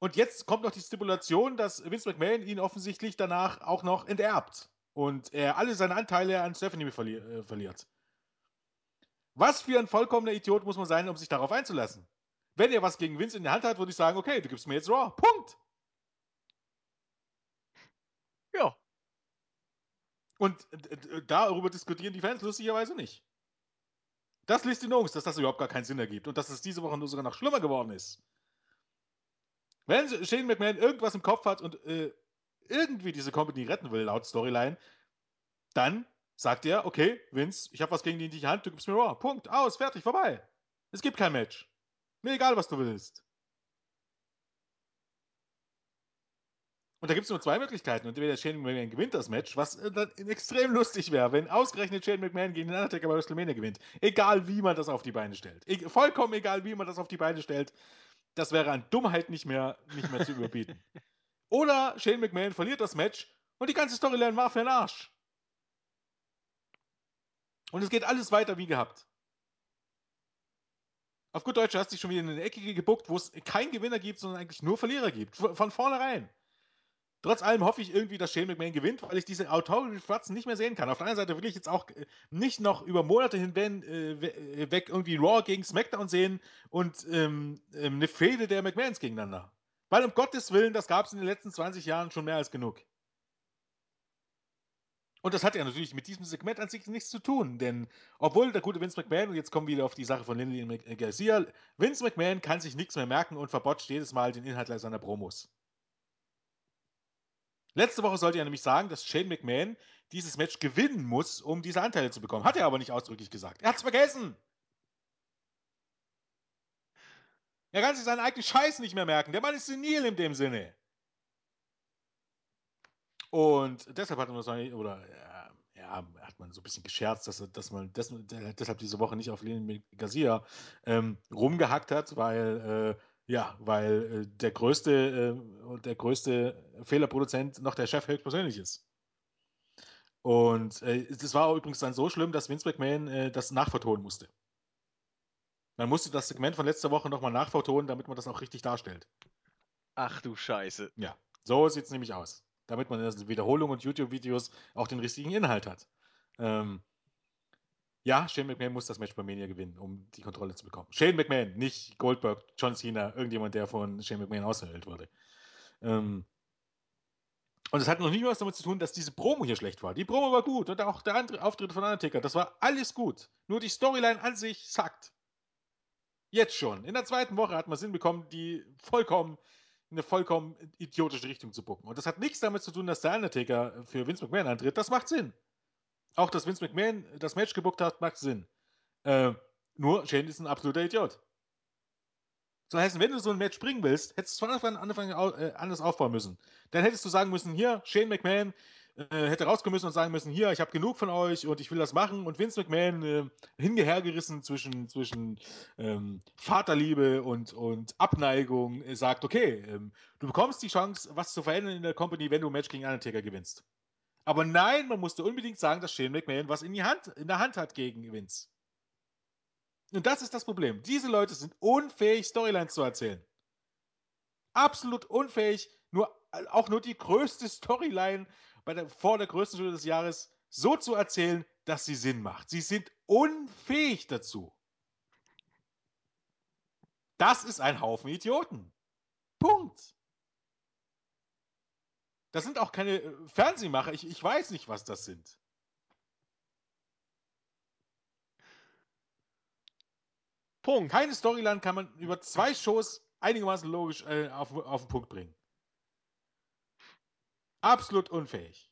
Und jetzt kommt noch die Stipulation, dass Vince McMahon ihn offensichtlich danach auch noch enterbt und er alle seine Anteile an Stephanie verli äh, verliert. Was für ein vollkommener Idiot muss man sein, um sich darauf einzulassen? Wenn er was gegen Vince in der Hand hat, würde ich sagen, okay, du gibst mir jetzt Raw. Punkt.
Ja.
Und darüber diskutieren die Fans lustigerweise nicht. Das liest die Jungs, dass das überhaupt gar keinen Sinn ergibt und dass es diese Woche nur sogar noch schlimmer geworden ist. Wenn Shane McMahon irgendwas im Kopf hat und äh, irgendwie diese Company retten will, laut Storyline, dann sagt er, okay, Vince, ich habe was gegen die in die Hand, du gibst mir Raw. Punkt, aus, fertig, vorbei. Es gibt kein Match. Mir egal, was du willst. Und da gibt es nur zwei Möglichkeiten. Und entweder Shane McMahon gewinnt das Match, was äh, dann extrem lustig wäre, wenn ausgerechnet Shane McMahon gegen den Undertaker bei WrestleMania gewinnt. Egal, wie man das auf die Beine stellt. E vollkommen egal, wie man das auf die Beine stellt. Das wäre an Dummheit nicht mehr, nicht mehr zu überbieten. Oder Shane McMahon verliert das Match und die ganze Storyline war für den Arsch. Und es geht alles weiter wie gehabt. Auf gut Deutsch hast du dich schon wieder in eine Ecke gebuckt, wo es keinen Gewinner gibt, sondern eigentlich nur Verlierer gibt. Von vornherein. Trotz allem hoffe ich irgendwie, dass Shane McMahon gewinnt, weil ich diese Authority-Fratzen nicht mehr sehen kann. Auf der anderen Seite will ich jetzt auch äh, nicht noch über Monate hinweg äh, weg irgendwie Raw gegen SmackDown sehen und ähm, ähm, eine Fehde der McMahons gegeneinander. Weil um Gottes Willen, das gab es in den letzten 20 Jahren schon mehr als genug. Und das hat ja natürlich mit diesem Segment an sich nichts zu tun, denn obwohl der gute Vince McMahon, und jetzt kommen wir wieder auf die Sache von Lillian Garcia, Vince McMahon kann sich nichts mehr merken und verbotscht jedes Mal den Inhalt seiner Promos. Letzte Woche sollte er nämlich sagen, dass Shane McMahon dieses Match gewinnen muss, um diese Anteile zu bekommen. Hat er aber nicht ausdrücklich gesagt. Er hat's vergessen. Er kann sich seinen eigenen Scheiß nicht mehr merken. Der Mann ist senil in dem Sinne. Und deshalb hat man wahrscheinlich, oder äh, ja, hat man so ein bisschen gescherzt, dass, dass man des, deshalb diese Woche nicht auf Lenin Garcia ähm, rumgehackt hat, weil, äh, ja, weil äh, der größte, äh, der größte Fehlerproduzent noch der Chef höchstpersönlich ist. Und äh, das war übrigens dann so schlimm, dass Vince McMahon äh, das nachvertonen musste. Man musste das Segment von letzter Woche nochmal nachvertonen, damit man das auch richtig darstellt.
Ach du Scheiße.
Ja, so sieht es nämlich aus. Damit man in den Wiederholungen und YouTube-Videos auch den richtigen Inhalt hat. Ähm, ja, Shane McMahon muss das Match bei Mania gewinnen, um die Kontrolle zu bekommen. Shane McMahon, nicht Goldberg, John Cena, irgendjemand, der von Shane McMahon auserwählt wurde. Ähm, und es hat noch nie was damit zu tun, dass diese Promo hier schlecht war. Die Promo war gut und auch der andere Auftritt von Undertaker, das war alles gut. Nur die Storyline an sich sackt. Jetzt schon. In der zweiten Woche hat man Sinn bekommen, die vollkommen in eine vollkommen idiotische Richtung zu bucken. Und das hat nichts damit zu tun, dass der Undertaker für Vince McMahon antritt. Das macht Sinn. Auch, dass Vince McMahon das Match gebuckt hat, macht Sinn. Äh, nur Shane ist ein absoluter Idiot. So heißt, wenn du so ein Match bringen willst, hättest du von Anfang an äh, anders aufbauen müssen. Dann hättest du sagen müssen, hier, Shane McMahon äh, hätte rauskommen müssen und sagen müssen, hier, ich habe genug von euch und ich will das machen. Und Vince McMahon äh, hingehergerissen zwischen, zwischen ähm, Vaterliebe und, und Abneigung äh, sagt, okay, ähm, du bekommst die Chance, was zu verändern in der Company, wenn du ein Match gegen Undertaker gewinnst. Aber nein, man musste unbedingt sagen, dass Shane McMahon was in, die Hand, in der Hand hat gegen Vince. Und das ist das Problem. Diese Leute sind unfähig, Storylines zu erzählen. Absolut unfähig, nur, auch nur die größte Storyline der, vor der größten Stunde des Jahres so zu erzählen, dass sie Sinn macht. Sie sind unfähig dazu. Das ist ein Haufen Idioten. Punkt. Das sind auch keine äh, Fernsehmacher. Ich, ich weiß nicht, was das sind. Punkt. Keine Storyline kann man über zwei Shows einigermaßen logisch äh, auf, auf den Punkt bringen. Absolut unfähig.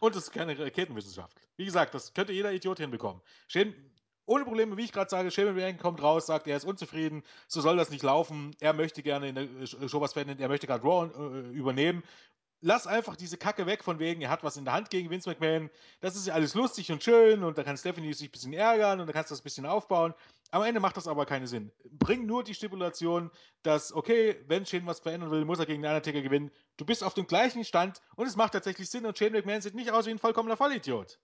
Und es ist keine Raketenwissenschaft. Wie gesagt, das könnte jeder Idiot hinbekommen. Shane, ohne Probleme, wie ich gerade sage, Shane McMahon kommt raus, sagt, er ist unzufrieden, so soll das nicht laufen, er möchte gerne in der Show was verändern, er möchte gerade Raw äh, übernehmen lass einfach diese Kacke weg von wegen, er hat was in der Hand gegen Vince McMahon. Das ist ja alles lustig und schön und da kann Stephanie sich ein bisschen ärgern und da kannst du das ein bisschen aufbauen. Am Ende macht das aber keinen Sinn. Bring nur die Stipulation, dass, okay, wenn Shane was verändern will, muss er gegen den Undertaker gewinnen. Du bist auf dem gleichen Stand und es macht tatsächlich Sinn und Shane McMahon sieht nicht aus wie ein vollkommener Vollidiot.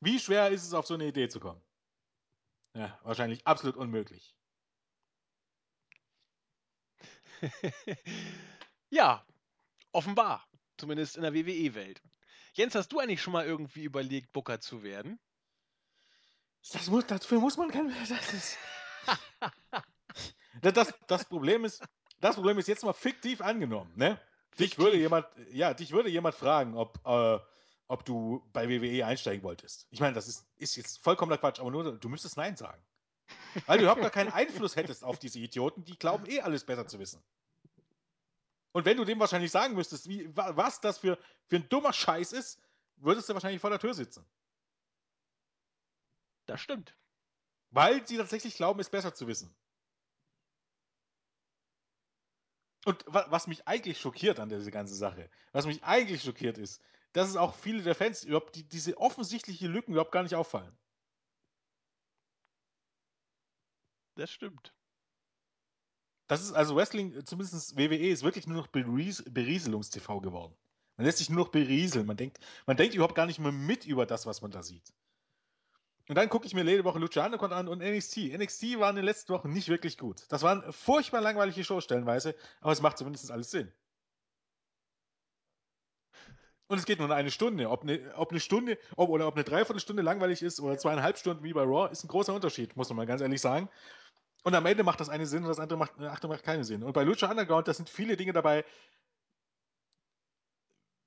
Wie schwer ist es, auf so eine Idee zu kommen? Ja, wahrscheinlich absolut unmöglich.
ja, offenbar. Zumindest in der WWE-Welt. Jens, hast du eigentlich schon mal irgendwie überlegt, Booker zu werden?
Das muss, dafür muss man kein. Das, ist, das, das, Problem ist, das Problem ist jetzt mal fiktiv angenommen, ne? Dich würde jemand, ja, dich würde jemand fragen, ob, äh, ob du bei WWE einsteigen wolltest. Ich meine, das ist, ist jetzt vollkommener Quatsch, aber nur, du müsstest Nein sagen. Weil du überhaupt gar keinen Einfluss hättest auf diese Idioten, die glauben eh alles besser zu wissen. Und wenn du dem wahrscheinlich sagen müsstest, wie, was das für, für ein dummer Scheiß ist, würdest du wahrscheinlich vor der Tür sitzen.
Das stimmt.
Weil sie tatsächlich glauben, es besser zu wissen. Und was mich eigentlich schockiert an dieser ganzen Sache, was mich eigentlich schockiert ist, dass es auch viele der Fans überhaupt die, diese offensichtlichen Lücken überhaupt gar nicht auffallen.
Das stimmt.
Das ist also Wrestling, zumindest WWE, ist wirklich nur noch Beries Berieselungs-TV geworden. Man lässt sich nur noch berieseln. Man denkt, man denkt überhaupt gar nicht mehr mit über das, was man da sieht. Und dann gucke ich mir jede Woche Lucha Underground an und NXT. NXT waren in den letzten Wochen nicht wirklich gut. Das waren furchtbar langweilige Shows stellenweise, aber es macht zumindest alles Sinn. Und es geht nur eine Stunde. Ob eine, ob eine Stunde ob, oder ob eine Dreiviertelstunde langweilig ist oder zweieinhalb Stunden wie bei Raw, ist ein großer Unterschied, muss man mal ganz ehrlich sagen. Und am Ende macht das eine Sinn und das andere macht, Achtung, macht keinen Sinn. Und bei Lucha Underground, da sind viele Dinge dabei.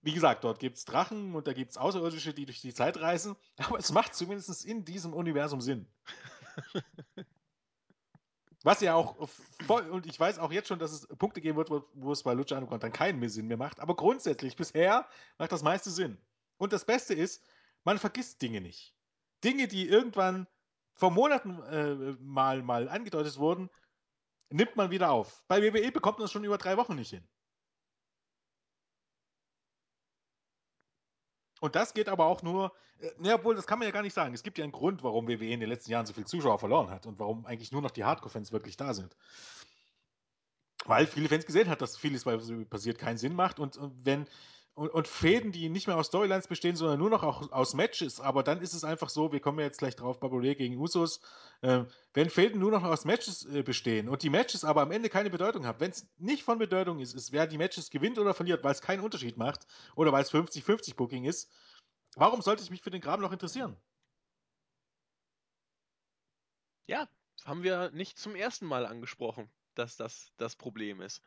Wie gesagt, dort gibt es Drachen und da gibt es Außerirdische, die durch die Zeit reisen. Aber es macht zumindest in diesem Universum Sinn. Was ja auch voll, und ich weiß auch jetzt schon, dass es Punkte geben wird, wo, wo es bei Lucha Underground dann keinen mehr Sinn mehr macht. Aber grundsätzlich, bisher macht das meiste Sinn. Und das Beste ist, man vergisst Dinge nicht. Dinge, die irgendwann vor Monaten äh, mal, mal angedeutet wurden, nimmt man wieder auf. Bei WWE bekommt man das schon über drei Wochen nicht hin. Und das geht aber auch nur, äh, ja, obwohl, das kann man ja gar nicht sagen. Es gibt ja einen Grund, warum WWE in den letzten Jahren so viele Zuschauer verloren hat und warum eigentlich nur noch die Hardcore-Fans wirklich da sind. Weil viele Fans gesehen hat, dass vieles, was passiert, keinen Sinn macht und, und wenn und, und, Fäden, die nicht mehr aus Storylines bestehen, sondern nur noch auch aus Matches. Aber dann ist es einfach so, wir kommen ja jetzt gleich drauf, Babole gegen Usos. Äh, wenn Fäden nur noch aus Matches äh, bestehen und die Matches aber am Ende keine Bedeutung haben, wenn es nicht von Bedeutung ist, ist, wer die Matches gewinnt oder verliert, weil es keinen Unterschied macht oder weil es 50-50 Booking ist, warum sollte ich mich für den Graben noch interessieren?
Ja, haben wir nicht zum ersten Mal angesprochen, dass das das Problem ist.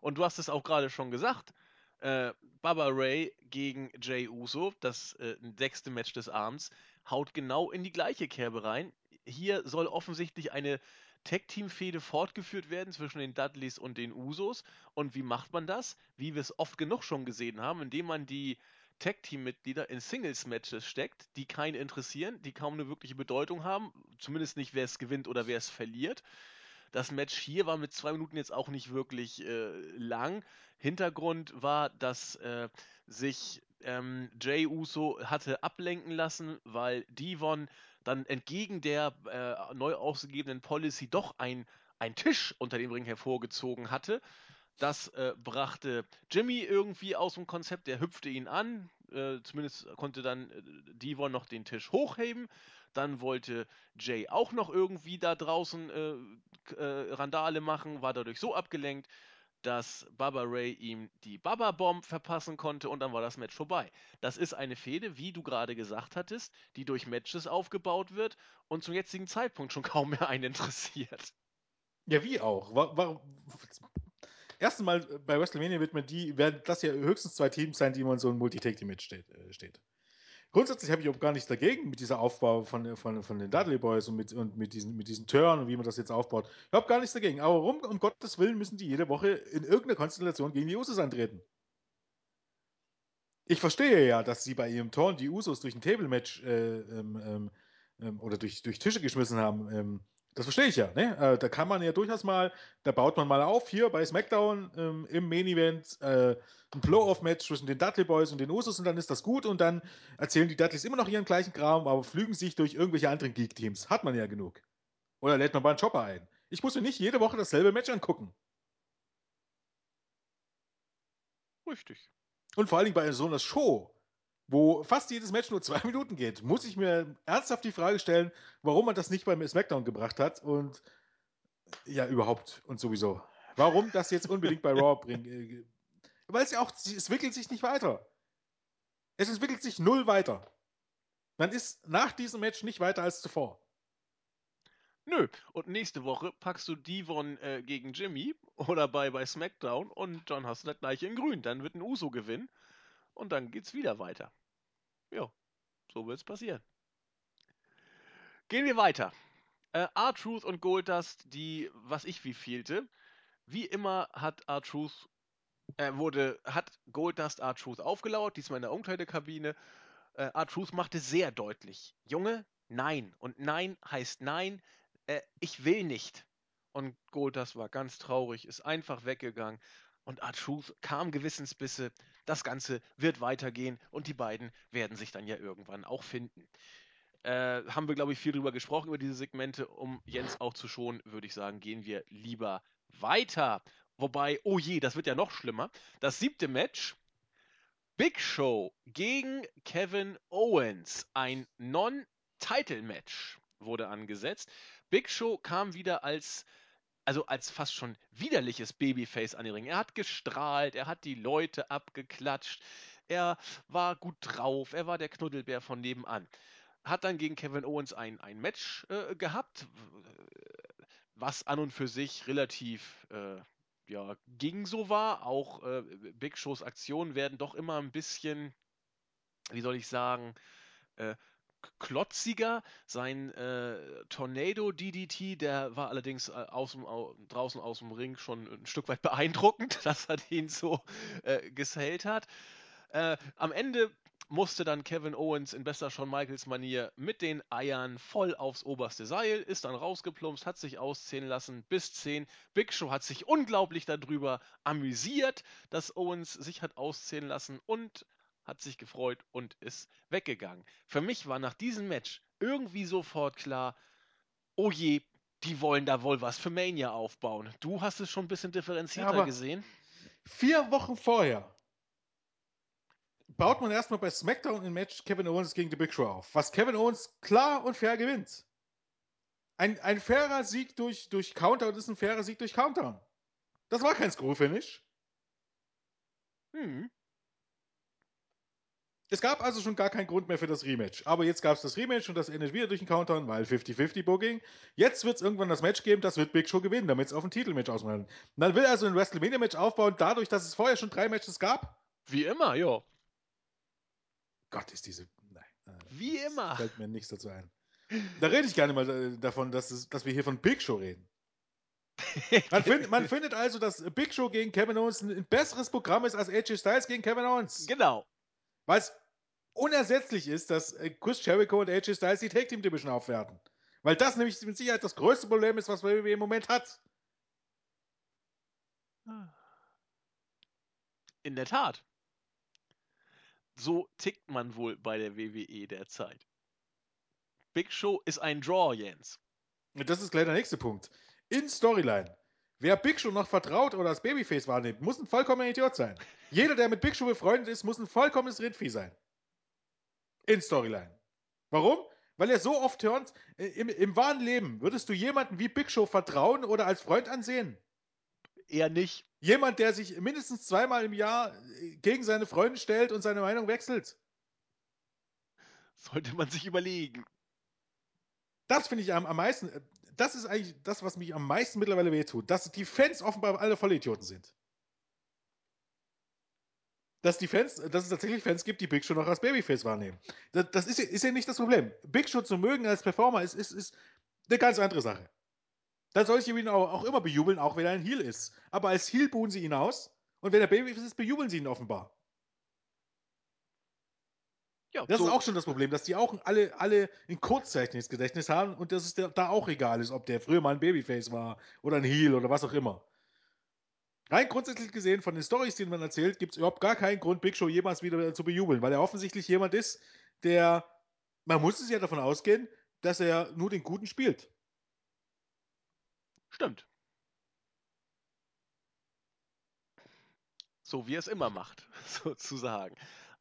Und du hast es auch gerade schon gesagt äh, Baba Ray gegen Jay Uso, das äh, sechste Match des Abends, haut genau in die gleiche Kerbe rein. Hier soll offensichtlich eine Tag-Team-Fehde fortgeführt werden zwischen den Dudleys und den Usos. Und wie macht man das? Wie wir es oft genug schon gesehen haben, indem man die Tag-Team-Mitglieder in Singles-Matches steckt, die keinen interessieren, die kaum eine wirkliche Bedeutung haben, zumindest nicht, wer es gewinnt oder wer es verliert. Das Match hier war mit zwei Minuten jetzt auch nicht wirklich äh, lang. Hintergrund war, dass äh, sich ähm, Jay Uso hatte ablenken lassen, weil Devon dann entgegen der äh, neu ausgegebenen Policy doch ein, ein Tisch unter dem Ring hervorgezogen hatte. Das äh, brachte Jimmy irgendwie aus dem Konzept, der hüpfte ihn an. Äh, zumindest konnte dann äh, Devon noch den Tisch hochheben. Dann wollte Jay auch noch irgendwie da draußen äh, äh, Randale machen, war dadurch so abgelenkt, dass Baba Ray ihm die Baba Bomb verpassen konnte und dann war das Match vorbei. Das ist eine Fehde, wie du gerade gesagt hattest, die durch Matches aufgebaut wird und zum jetzigen Zeitpunkt schon kaum mehr einen interessiert.
Ja, wie auch? War, war, erstens mal bei WrestleMania wird man die, werden das ja höchstens zwei Teams sein, die man so ein Multi-Take-Team steht, äh, steht. Grundsätzlich habe ich auch gar nichts dagegen mit dieser Aufbau von, von, von den Dudley Boys und mit, und mit diesen, mit diesen Turn und wie man das jetzt aufbaut. Ich habe gar nichts dagegen. Aber warum, um Gottes Willen, müssen die jede Woche in irgendeiner Konstellation gegen die Usos antreten? Ich verstehe ja, dass sie bei ihrem Turn die Usos durch ein Table-Match äh, ähm, ähm, ähm oder durch, durch Tische geschmissen haben. Ähm, das verstehe ich ja. Ne? Äh, da kann man ja durchaus mal, da baut man mal auf, hier bei SmackDown ähm, im Main Event äh, ein Blow-Off-Match zwischen den Dudley Boys und den Usos und dann ist das gut und dann erzählen die Dudleys immer noch ihren gleichen Kram, aber flügen sich durch irgendwelche anderen Geek-Teams. Hat man ja genug. Oder lädt man mal einen Chopper ein. Ich muss mir nicht jede Woche dasselbe Match angucken.
Richtig.
Und vor allen Dingen bei so einer Show, wo fast jedes Match nur zwei Minuten geht, muss ich mir ernsthaft die Frage stellen, warum man das nicht beim SmackDown gebracht hat und ja, überhaupt und sowieso. Warum das jetzt unbedingt bei Raw bringen? Äh, weil es ja auch, es entwickelt sich nicht weiter. Es entwickelt sich null weiter. Man ist nach diesem Match nicht weiter als zuvor.
Nö, und nächste Woche packst du Devon äh, gegen Jimmy oder bei, bei SmackDown und dann hast du das gleiche in Grün. Dann wird ein Uso gewinnen und dann geht's wieder weiter. Ja, so wird's passieren. Gehen wir weiter. Äh, R-Truth und Goldust, die, was ich wie fehlte. Wie immer hat R-Truth, äh, wurde, hat Goldust R-Truth aufgelauert, diesmal in der Umkleidekabine. Äh, R-Truth machte sehr deutlich, Junge, nein. Und nein heißt nein, äh, ich will nicht. Und Goldust war ganz traurig, ist einfach weggegangen. Und R-Truth kam Gewissensbisse, das Ganze wird weitergehen und die beiden werden sich dann ja irgendwann auch finden. Äh, haben wir, glaube ich, viel drüber gesprochen, über diese Segmente. Um Jens auch zu schonen, würde ich sagen, gehen wir lieber weiter. Wobei, oh je, das wird ja noch schlimmer. Das siebte Match. Big Show gegen Kevin Owens. Ein Non-Title-Match wurde angesetzt. Big Show kam wieder als also als fast schon widerliches Babyface an den Ring. Er hat gestrahlt, er hat die Leute abgeklatscht, er war gut drauf, er war der Knuddelbär von nebenan. Hat dann gegen Kevin Owens ein, ein Match äh, gehabt. was an und für sich relativ äh, ja, ging so war. Auch äh, Big Shows Aktionen werden doch immer ein bisschen, wie soll ich sagen, äh, klotziger. Sein äh, Tornado DDT, der war allerdings äh, aus au, draußen aus dem Ring schon ein Stück weit beeindruckend, dass er den so äh, gesellt hat. Äh, am Ende musste dann Kevin Owens in bester Shawn Michaels Manier mit den Eiern voll aufs oberste Seil, ist dann rausgeplumpst, hat sich auszählen lassen bis 10. Big Show hat sich unglaublich darüber amüsiert, dass Owens sich hat auszählen lassen und hat sich gefreut und ist weggegangen. Für mich war nach diesem Match irgendwie sofort klar, oh je, die wollen da wohl was für Mania aufbauen. Du hast es schon ein bisschen differenzierter
Ja,
gesehen.
Vier Wochen vorher baut man erstmal bei SmackDown ein Match Kevin Owens gegen The Big Show auf, was Kevin Owens klar und fair gewinnt. Ein, ein fairer Sieg durch, durch Counter und ist ein fairer Sieg durch Counter. Das war kein Screw-Finish.
Hm.
Es gab also schon gar keinen Grund mehr für das Rematch. Aber jetzt gab es das Rematch und das endet wieder durch den Countdown, weil 50-50 Booking. Jetzt wird es irgendwann das Match geben, das wird Big Show gewinnen, damit es auf ein Titelmatch ausmachen. Man will also ein WrestleMania-Match aufbauen, dadurch, dass es vorher schon drei Matches gab.
Wie immer, ja.
Gott, ist diese. Nein. äh,
Wie immer.
Fällt mir nichts dazu ein. Da rede ich gerne mal äh, davon, dass, es, dass wir hier von Big Show reden. Man, find, man findet also, dass Big Show gegen Kevin Owens ein, ein besseres Programm ist als AJ Styles gegen Kevin Owens.
genau.
Weil es unersetzlich ist, dass äh, Chris Jericho und AJ Styles die Tag Team Division aufwerten. Weil das nämlich mit Sicherheit das größte Problem ist, was WWE im Moment hat.
In der Tat. So tickt man wohl bei der WWE derzeit. Big Show ist ein Draw, Jens.
Und das ist gleich der nächste Punkt. In Storyline. Wer Big Show noch vertraut oder als Babyface wahrnimmt, muss ein vollkommener Idiot sein. Jeder, der mit Big Show befreundet ist, muss ein vollkommenes Rindvieh sein. In Storyline. Warum? Weil er so oft hört, äh, im, im wahren Leben würdest du jemanden wie Big Show vertrauen oder als Freund ansehen?
Eher nicht.
Jemand, der sich mindestens zweimal im Jahr äh, gegen seine Freunde stellt und seine Meinung wechselt.
Sollte man sich überlegen.
Das finde ich am, am meisten. äh, Das ist eigentlich das, was mich am meisten mittlerweile wehtut. Dass die Fans offenbar alle Vollidioten sind. Dass die Fans, dass es tatsächlich Fans gibt, die Big Show noch als Babyface wahrnehmen. Das, das ist, ja- ist ja nicht das Problem. Big Show zu mögen als Performer ist, ist, ist eine ganz andere Sache. Dann soll ich ihn auch, auch immer bejubeln, auch wenn er ein Heel ist. Aber als Heel buhen sie ihn aus. Und wenn er Babyface ist, bejubeln sie ihn offenbar.
Ja,
Das
so,
ist auch schon das Problem, dass die auch alle, alle ein Kurzzeichnungsgedächtnis haben und dass es da auch egal ist, ob der früher mal ein Babyface war oder ein Heel oder was auch immer. Rein grundsätzlich gesehen, von den Stories, die man erzählt, gibt es überhaupt gar keinen Grund, Big Show jemals wieder zu bejubeln, weil er offensichtlich jemand ist, der, man muss es ja davon ausgehen, dass er nur den Guten spielt.
stimmt. So wie er es immer macht, sozusagen.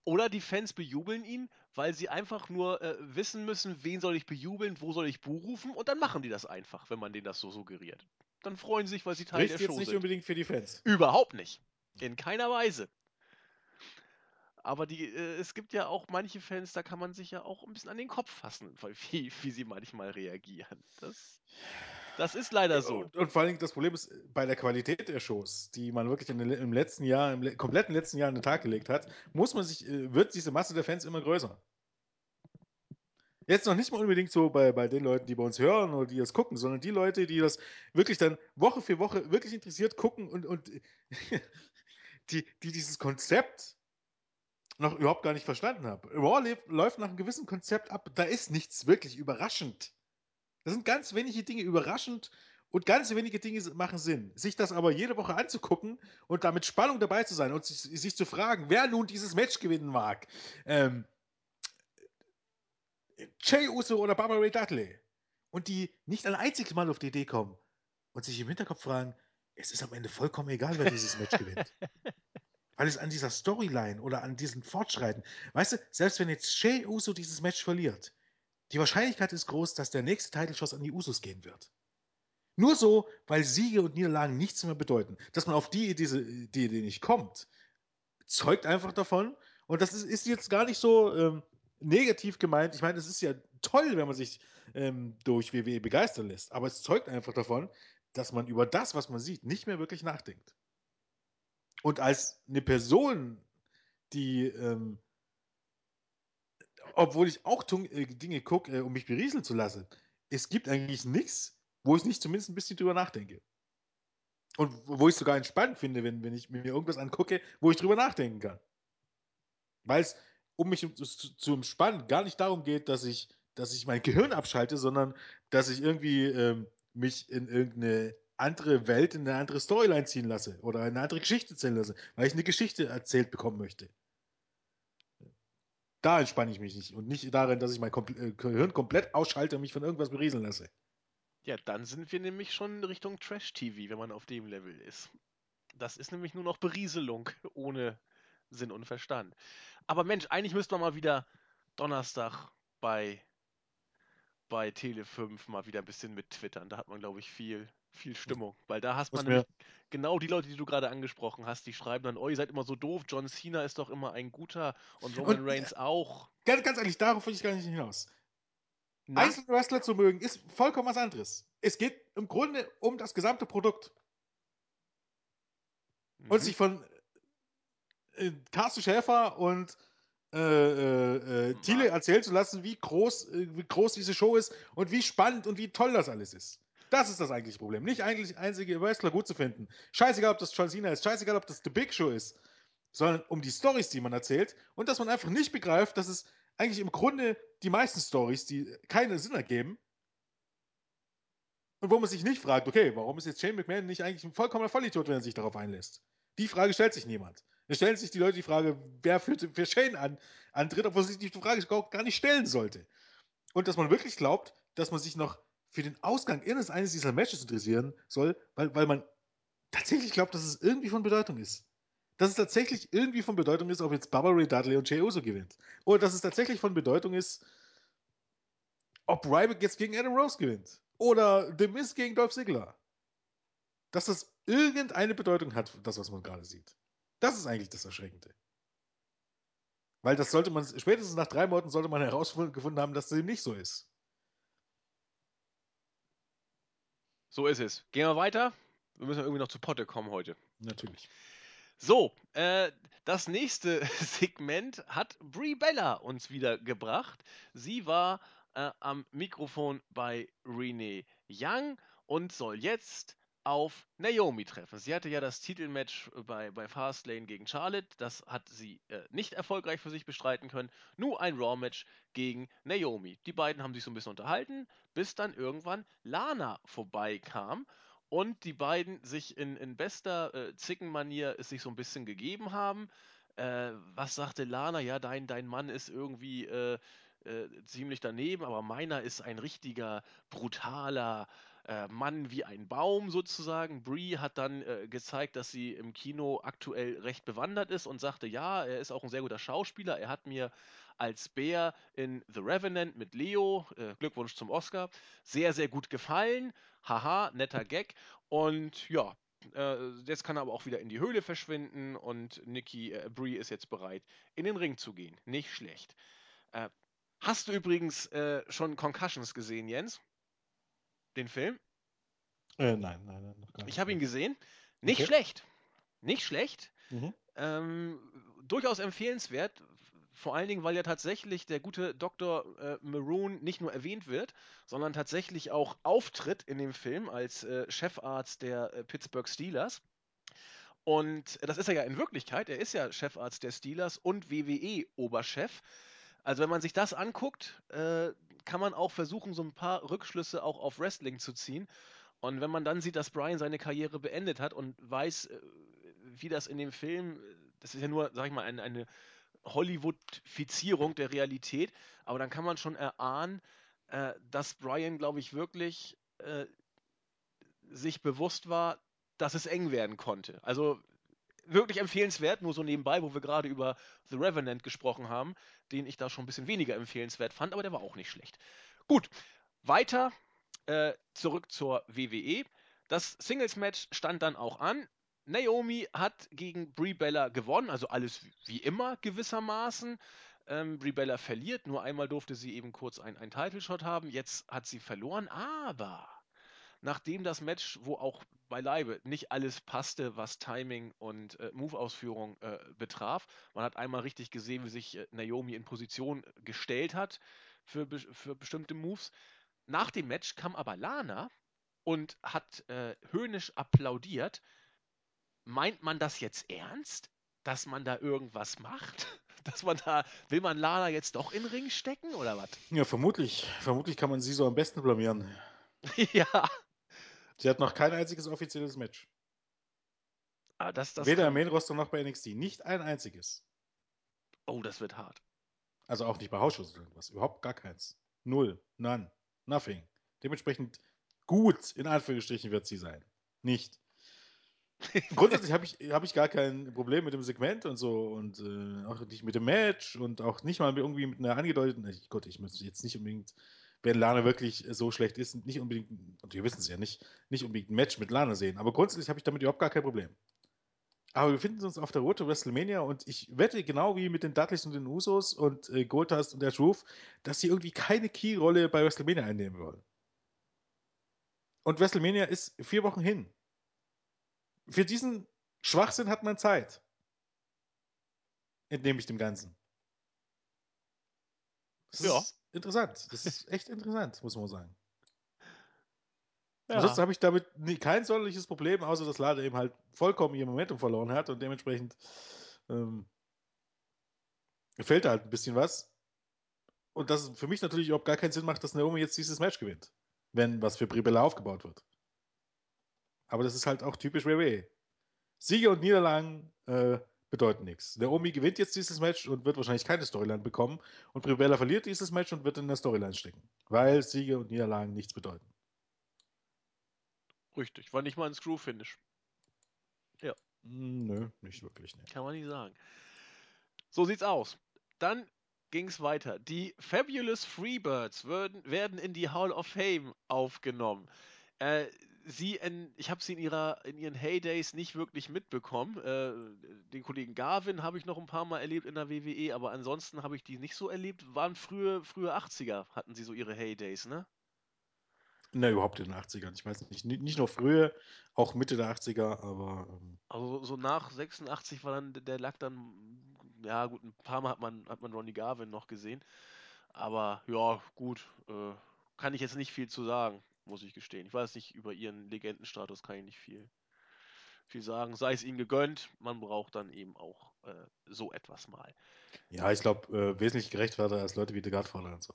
Oder die Fans bejubeln ihn, weil sie einfach nur äh, wissen müssen, wen soll ich bejubeln, wo soll ich Bu rufen und dann machen die das einfach, wenn man denen das so suggeriert. Dann freuen sie sich, weil sie Teil
Spricht
der
jetzt
Show
nicht
sind.
unbedingt für die Fans.
Überhaupt nicht. In keiner Weise. Aber die, äh, es gibt ja auch manche Fans, da kann man sich ja auch ein bisschen an den Kopf fassen, weil wie, wie sie manchmal reagieren. Das, das ist leider so.
Und, und vor allen Dingen das Problem ist bei der Qualität der Shows, die man wirklich in im letzten Jahr, im le kompletten letzten Jahr an den Tag gelegt hat, muss man sich, äh, wird diese Masse der Fans immer größer. Jetzt noch nicht mal unbedingt so bei, bei den Leuten, die bei uns hören oder die das gucken, sondern die Leute, die das wirklich dann Woche für Woche wirklich interessiert gucken und, und die, die dieses Konzept noch überhaupt gar nicht verstanden haben. Raw läuft nach einem gewissen Konzept ab. Da ist nichts wirklich überraschend. Da sind ganz wenige Dinge überraschend und ganz wenige Dinge machen Sinn. Sich das aber jede Woche anzugucken und da mit Spannung dabei zu sein und sich, sich zu fragen, wer nun dieses Match gewinnen mag. Ähm, Jay Uso oder Barbara Ray Dudley. Und die nicht ein einziges Mal auf die Idee kommen und sich im Hinterkopf fragen, es ist am Ende vollkommen egal, wer dieses Match gewinnt. Weil es an dieser Storyline oder an diesen Fortschreiten, weißt du, selbst wenn jetzt Jay Uso dieses Match verliert, die Wahrscheinlichkeit ist groß, dass der nächste Title-Schuss an die Usos gehen wird. Nur so, weil Siege und Niederlagen nichts mehr bedeuten. Dass man auf die, diese, die Idee nicht kommt, zeugt einfach davon. Und das ist, ist jetzt gar nicht so, ähm, negativ gemeint. Ich meine, es ist ja toll, wenn man sich ähm, durch WWE begeistern lässt, aber es zeugt einfach davon, dass man über das, was man sieht, nicht mehr wirklich nachdenkt. Und als eine Person, die, ähm, obwohl ich auch äh, Dinge gucke, äh, um mich berieseln zu lassen, es gibt eigentlich nichts, wo ich nicht zumindest ein bisschen drüber nachdenke. Und wo ich es sogar entspannt finde, wenn, wenn ich mir irgendwas angucke, wo ich drüber nachdenken kann. Weil es, um mich zu, zu entspannen, gar nicht darum geht, dass ich, dass ich mein Gehirn abschalte, sondern dass ich irgendwie ähm, mich in irgendeine andere Welt, in eine andere Storyline ziehen lasse oder eine andere Geschichte erzählen lasse, weil ich eine Geschichte erzählt bekommen möchte. Da entspanne ich mich nicht und nicht darin, dass ich mein Kompl äh, Gehirn komplett ausschalte und mich von irgendwas berieseln lasse.
Ja, dann sind wir nämlich schon in Richtung Trash-TV, wenn man auf dem Level ist. Das ist nämlich nur noch Berieselung ohne Sinn und Verstand. Aber Mensch, eigentlich müsste man mal wieder Donnerstag bei, bei Tele5 mal wieder ein bisschen mit twittern. Da hat man, glaube ich, viel, viel Stimmung. Weil da hast man nämlich genau die Leute, die du gerade angesprochen hast, die schreiben dann, oh, ihr seid immer so doof, John Cena ist doch immer ein guter und Roman
und
Reigns auch.
ganz, ganz ehrlich, darauf will ich gar nicht hinaus.
Na?
Einzelwrestler zu mögen, ist vollkommen was anderes. Es geht im Grunde um das gesamte Produkt. Und
Mhm.
sich von äh, Carsten Schäfer und äh, äh, äh, Thiele erzählen zu lassen, wie groß, äh, wie groß diese Show ist und wie spannend und wie toll das alles ist. Das ist das eigentliche Problem. Nicht eigentlich einzige Wrestler gut zu finden. Scheißegal, ob das John Cena ist, scheißegal, ob das The Big Show ist, sondern um die Stories, die man erzählt und dass man einfach nicht begreift, dass es eigentlich im Grunde die meisten Stories, die keinen Sinn ergeben, und wo man sich nicht fragt, okay, warum ist jetzt Shane McMahon nicht eigentlich ein vollkommener Vollidiot, wenn er sich darauf einlässt? Die Frage stellt sich niemand. Es stellen sich die Leute die Frage, wer für, für Shane an, antritt, obwohl sich die Frage gar nicht stellen sollte. Und dass man wirklich glaubt, dass man sich noch für den Ausgang eines dieser Matches interessieren soll, weil, weil man tatsächlich glaubt, dass es irgendwie von Bedeutung ist. Dass es tatsächlich irgendwie von Bedeutung ist, ob jetzt Baba Ray Dudley und Jey Uso gewinnt. Oder dass es tatsächlich von Bedeutung ist, ob Ryback jetzt gegen Adam Rose gewinnt. Oder The Miz gegen Dolph Ziggler. Dass das irgendeine Bedeutung hat, das, was man gerade sieht. Das ist eigentlich das Erschreckende. Weil das sollte man, spätestens nach drei Monaten sollte man herausgefunden haben, dass dem nicht so ist.
So ist es. Gehen wir weiter. Wir müssen irgendwie noch zu Potte kommen heute.
Natürlich.
So, äh, das nächste Segment hat Brie Bella uns wieder gebracht. Sie war äh, am Mikrofon bei Renee Young und soll jetzt auf Naomi treffen. Sie hatte ja das Titelmatch bei, bei Fastlane gegen Charlotte. Das hat sie äh, nicht erfolgreich für sich bestreiten können. Nur ein Raw-Match gegen Naomi. Die beiden haben sich so ein bisschen unterhalten, bis dann irgendwann Lana vorbeikam und die beiden sich in, in bester äh, Zickenmanier es sich so ein bisschen gegeben haben. Äh, was sagte Lana? Ja, dein, dein Mann ist irgendwie äh, äh, ziemlich daneben, aber meiner ist ein richtiger, brutaler äh, Mann wie ein Baum sozusagen. Brie hat dann äh, gezeigt, dass sie im Kino aktuell recht bewandert ist und sagte, ja, er ist auch ein sehr guter Schauspieler. Er hat mir als Bär in The Revenant mit Leo, äh, Glückwunsch zum Oscar, sehr, sehr gut gefallen. Haha, netter Gag. Und ja, äh, jetzt kann er aber auch wieder in die Höhle verschwinden und Nikki äh, Brie ist jetzt bereit, in den Ring zu gehen. Nicht schlecht. Äh, hast du übrigens äh, schon Concussions gesehen, Jens? Den Film?
Äh, nein, nein, nein, noch gar
Ich
nicht.
habe ihn gesehen. Nicht
Okay.
schlecht. Nicht schlecht.
Mhm.
Ähm, durchaus empfehlenswert. Vor allen Dingen, weil ja tatsächlich der gute Dr. Äh, Maroon nicht nur erwähnt wird, sondern tatsächlich auch auftritt in dem Film als äh, Chefarzt der äh, Pittsburgh Steelers. Und das ist er ja in Wirklichkeit. Er ist ja Chefarzt der Steelers und WWE-Oberchef. Also wenn man sich das anguckt, äh, kann man auch versuchen, so ein paar Rückschlüsse auch auf Wrestling zu ziehen. Und wenn man dann sieht, dass Brian seine Karriere beendet hat und weiß, äh, wie das in dem Film, das ist ja nur, sag ich mal, ein, eine Hollywoodifizierung der Realität, aber dann kann man schon erahnen, äh, dass Brian, glaube ich, wirklich äh, sich bewusst war, dass es eng werden konnte. Also wirklich empfehlenswert, nur so nebenbei, wo wir gerade über The Revenant gesprochen haben, den ich da schon ein bisschen weniger empfehlenswert fand, aber der war auch nicht schlecht. Gut, weiter äh, zurück zur WWE. Das Singles-Match stand dann auch an. Naomi hat gegen Brie Bella gewonnen, also alles wie immer gewissermaßen. Ähm, Brie Bella verliert, nur einmal durfte sie eben kurz einen, einen Title-Shot haben. Jetzt hat sie verloren, aber nachdem das Match, wo auch beileibe nicht alles passte, was Timing und äh, Move-Ausführung äh, betraf, man hat einmal richtig gesehen, wie sich äh, Naomi in Position gestellt hat für, be für bestimmte Moves. Nach dem Match kam aber Lana und hat äh, höhnisch applaudiert. Meint man das jetzt ernst? Dass man da irgendwas macht? Dass man da, will man Lana jetzt doch in den Ring stecken oder was?
Ja, vermutlich. Vermutlich kann man sie so am besten blamieren.
ja.
Sie hat noch kein einziges offizielles Match.
Ah, das, das
Weder im Main-Roster noch bei NXT. Nicht ein einziges.
Oh, das wird hart.
Also auch nicht bei Hausschuss oder irgendwas. Überhaupt gar keins. Null. None. Nothing. Dementsprechend gut, in Anführungsstrichen, wird sie sein. Nicht. Grundsätzlich habe ich, hab ich gar kein Problem mit dem Segment und so und äh, auch nicht mit dem Match und auch nicht mal irgendwie mit einer angedeuteten. Ich, Gott, ich müsste jetzt nicht unbedingt, wenn Lana wirklich so schlecht ist, nicht unbedingt, und wir wissen es ja nicht, nicht unbedingt ein Match mit Lana sehen. Aber grundsätzlich habe ich damit überhaupt gar kein Problem. Aber wir befinden uns auf der Route WrestleMania und ich wette genau wie mit den Dudleys und den Usos und äh, Goldust und der Truth, dass sie irgendwie keine Key-Rolle bei WrestleMania einnehmen wollen. Und WrestleMania ist vier Wochen hin. Für diesen Schwachsinn hat man Zeit. Entnehme ich dem Ganzen. Das
Ja.
ist interessant. Das ist echt interessant, muss man sagen.
Ja.
Ansonsten habe ich damit nie, kein sonderliches Problem, außer dass Lade eben halt vollkommen ihr Momentum verloren hat und dementsprechend ähm, da halt ein bisschen was. Und dass es für mich natürlich überhaupt gar keinen Sinn macht, dass Naomi jetzt dieses Match gewinnt, wenn was für Bribella aufgebaut wird. Aber das ist halt auch typisch WWE. Siege und Niederlagen äh, bedeuten nichts. Naomi gewinnt jetzt dieses Match und wird wahrscheinlich keine Storyline bekommen. Und Bribella verliert dieses Match und wird in der Storyline stecken. Weil Siege und Niederlagen nichts bedeuten.
Richtig, war nicht mal ein Screw-Finish.
Hm, Nö, nicht wirklich. Nee.
Kann man nicht sagen. So sieht's aus. Dann ging's weiter. Die Fabulous Freebirds würden, werden in die Hall of Fame aufgenommen. Äh, sie in, ich habe sie in, ihrer, in ihren Heydays nicht wirklich mitbekommen. Äh, den Kollegen Garvin habe ich noch ein paar Mal erlebt in der WWE, aber ansonsten habe ich die nicht so erlebt. Waren frühe, frühe 80er, hatten sie so ihre Heydays, ne?
Ne, überhaupt in den 80ern. Ich weiß nicht. Ni- Nicht nur früher, auch Mitte der 80er, aber ähm,
Also so nach 86 war dann der Lack dann, ja gut, ein paar Mal hat man, hat man Ronnie Garvin noch gesehen. Aber ja, gut, äh, kann ich jetzt nicht viel zu sagen, muss ich gestehen. Ich weiß nicht, über ihren Legendenstatus kann ich nicht viel, viel sagen. Sei es ihnen gegönnt, man braucht dann eben auch äh, so etwas mal.
ja, ich glaube, äh, wesentlich gerechtfertiger als Leute wie The Godfather und so.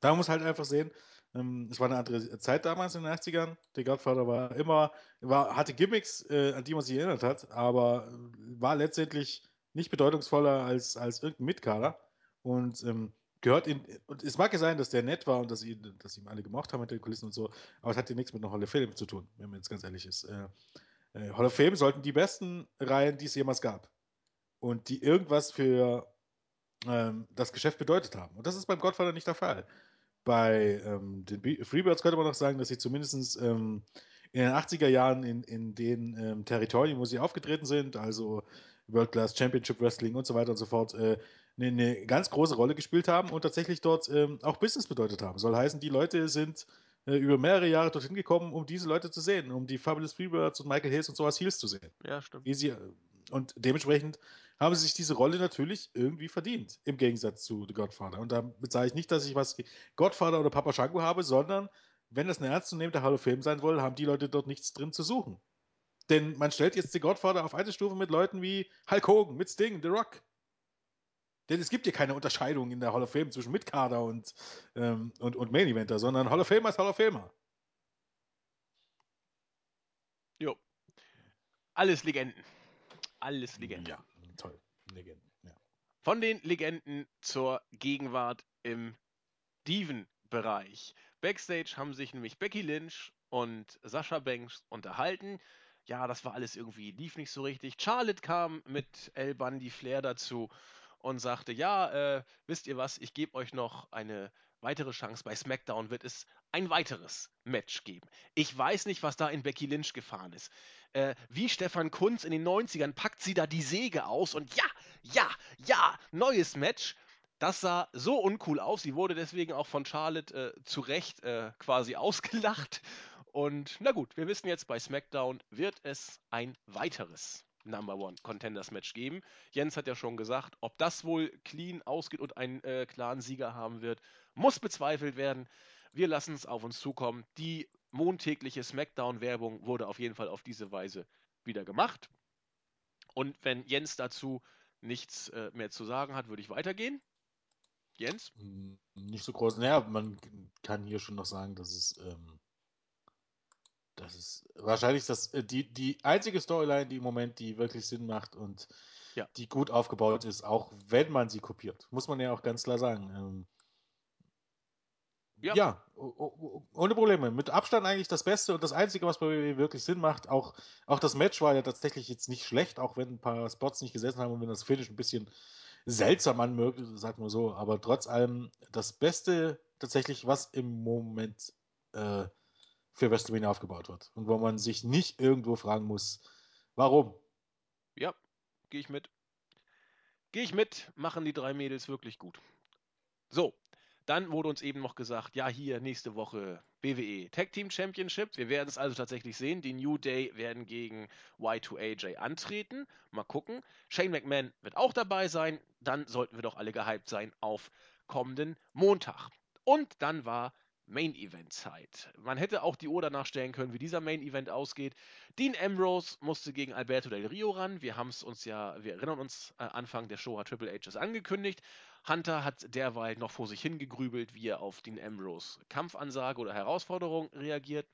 Da muss halt einfach sehen, ähm, es war eine andere Zeit damals in den 80ern. The Godfather war immer, war, hatte Gimmicks, äh, an die man sich erinnert hat, aber äh, war letztendlich nicht bedeutungsvoller als, als irgendein Mitkader. Und ähm, gehört in, und es mag ja sein, dass der nett war und dass, ihn, dass ihm alle gemocht haben mit den Kulissen und so, aber es hat ja nichts mit einer Hall of Fame zu tun, wenn man jetzt ganz ehrlich ist. Äh, äh, Hall of Fame sollten die besten Reihen, die es jemals gab. Und die irgendwas für ähm, das Geschäft bedeutet haben. Und das ist beim Godfather nicht der Fall. Bei ähm, den Freebirds könnte man noch sagen, dass sie zumindest ähm, in den 80er Jahren in, in den ähm, Territorien, wo sie aufgetreten sind, also World Class Championship Wrestling und so weiter und so fort, äh, eine, eine ganz große Rolle gespielt haben und tatsächlich dort ähm, auch Business bedeutet haben. Soll heißen, die Leute sind äh, über mehrere Jahre dorthin gekommen, um diese Leute zu sehen, um die Fabulous Freebirds und Michael Hayes und sowas Heels zu sehen.
Ja, stimmt.
Wie sie, und dementsprechend haben sie sich diese Rolle natürlich irgendwie verdient, im Gegensatz zu The Godfather. Und damit sage ich nicht, dass ich was Godfather oder Papa Shango habe, sondern wenn das eine ernstzunehmende Hall of Fame sein soll, haben die Leute dort nichts drin zu suchen. Denn man stellt jetzt The Godfather auf eine Stufe mit Leuten wie Hulk Hogan, mit Sting, The Rock. Denn es gibt hier keine Unterscheidung in der Hall of Fame zwischen Mitkader und, ähm, und, und Main Eventer, sondern Hall of Famer ist Hall of Famer.
Jo. Alles Legenden. Alles Legenden.
Ja, toll. Legenden. Ja.
Von den Legenden zur Gegenwart im Diven-Bereich. Backstage haben sich nämlich Becky Lynch und Sascha Banks unterhalten. Ja, das war alles irgendwie, lief nicht so richtig. Charlotte kam mit El Bundy Flair dazu und sagte, ja, äh, wisst ihr was, ich gebe euch noch eine weitere Chance. Bei SmackDown wird es ein weiteres Match geben. Ich weiß nicht, was da in Becky Lynch gefahren ist. Äh, wie Stefan Kunz in den 90ern packt sie da die Säge aus und ja, ja, ja, neues Match. Das sah so uncool aus. Sie wurde deswegen auch von Charlotte äh, zu Recht äh, quasi ausgelacht. Und na gut, wir wissen jetzt, bei SmackDown wird es ein weiteres Number One Contenders Match geben. Jens hat ja schon gesagt, ob das wohl clean ausgeht und einen äh, klaren Sieger haben wird, muss bezweifelt werden. Wir lassen es auf uns zukommen. Die montägliche SmackDown-Werbung wurde auf jeden Fall auf diese Weise wieder gemacht. Und wenn Jens dazu nichts äh, mehr zu sagen hat, würde ich weitergehen. Jens?
Hm, Nicht so groß. Naja, man kann hier schon noch sagen, dass es, ähm, das ist wahrscheinlich das, äh, die, die einzige Storyline, die im Moment, die wirklich Sinn macht und
Ja.
die gut aufgebaut ist, auch wenn man sie kopiert. Muss man ja auch ganz klar sagen. Ähm,
Ja.
ja, ohne Probleme. Mit Abstand eigentlich das Beste und das Einzige, was bei WWE wirklich Sinn macht. Auch, auch das Match war ja tatsächlich jetzt nicht schlecht, auch wenn ein paar Spots nicht gesessen haben und wenn das Finish ein bisschen seltsam anmögt, sagt man so. Aber trotz allem das Beste tatsächlich, was im Moment äh, für WrestleMania aufgebaut wird. Und wo man sich nicht irgendwo fragen muss, warum.
Ja, gehe ich mit. Gehe ich mit, machen die drei Mädels wirklich gut. So, dann wurde uns eben noch gesagt, ja, hier nächste Woche WWE Tag Team Championship. Wir werden es also tatsächlich sehen. Die New Day werden gegen Y2AJ antreten. Mal gucken. Shane McMahon wird auch dabei sein. Dann sollten wir doch alle gehypt sein auf kommenden Montag. Und dann war Main Event Zeit. Man hätte auch die Uhr danach stellen können, wie dieser Main Event ausgeht. Dean Ambrose musste gegen Alberto Del Rio ran. Wir haben es uns ja, wir erinnern uns, äh, Anfang der Show hat Triple H es angekündigt. Hunter hat derweil noch vor sich hingegrübelt, wie er auf Dean Ambrose Kampfansage oder Herausforderung reagiert.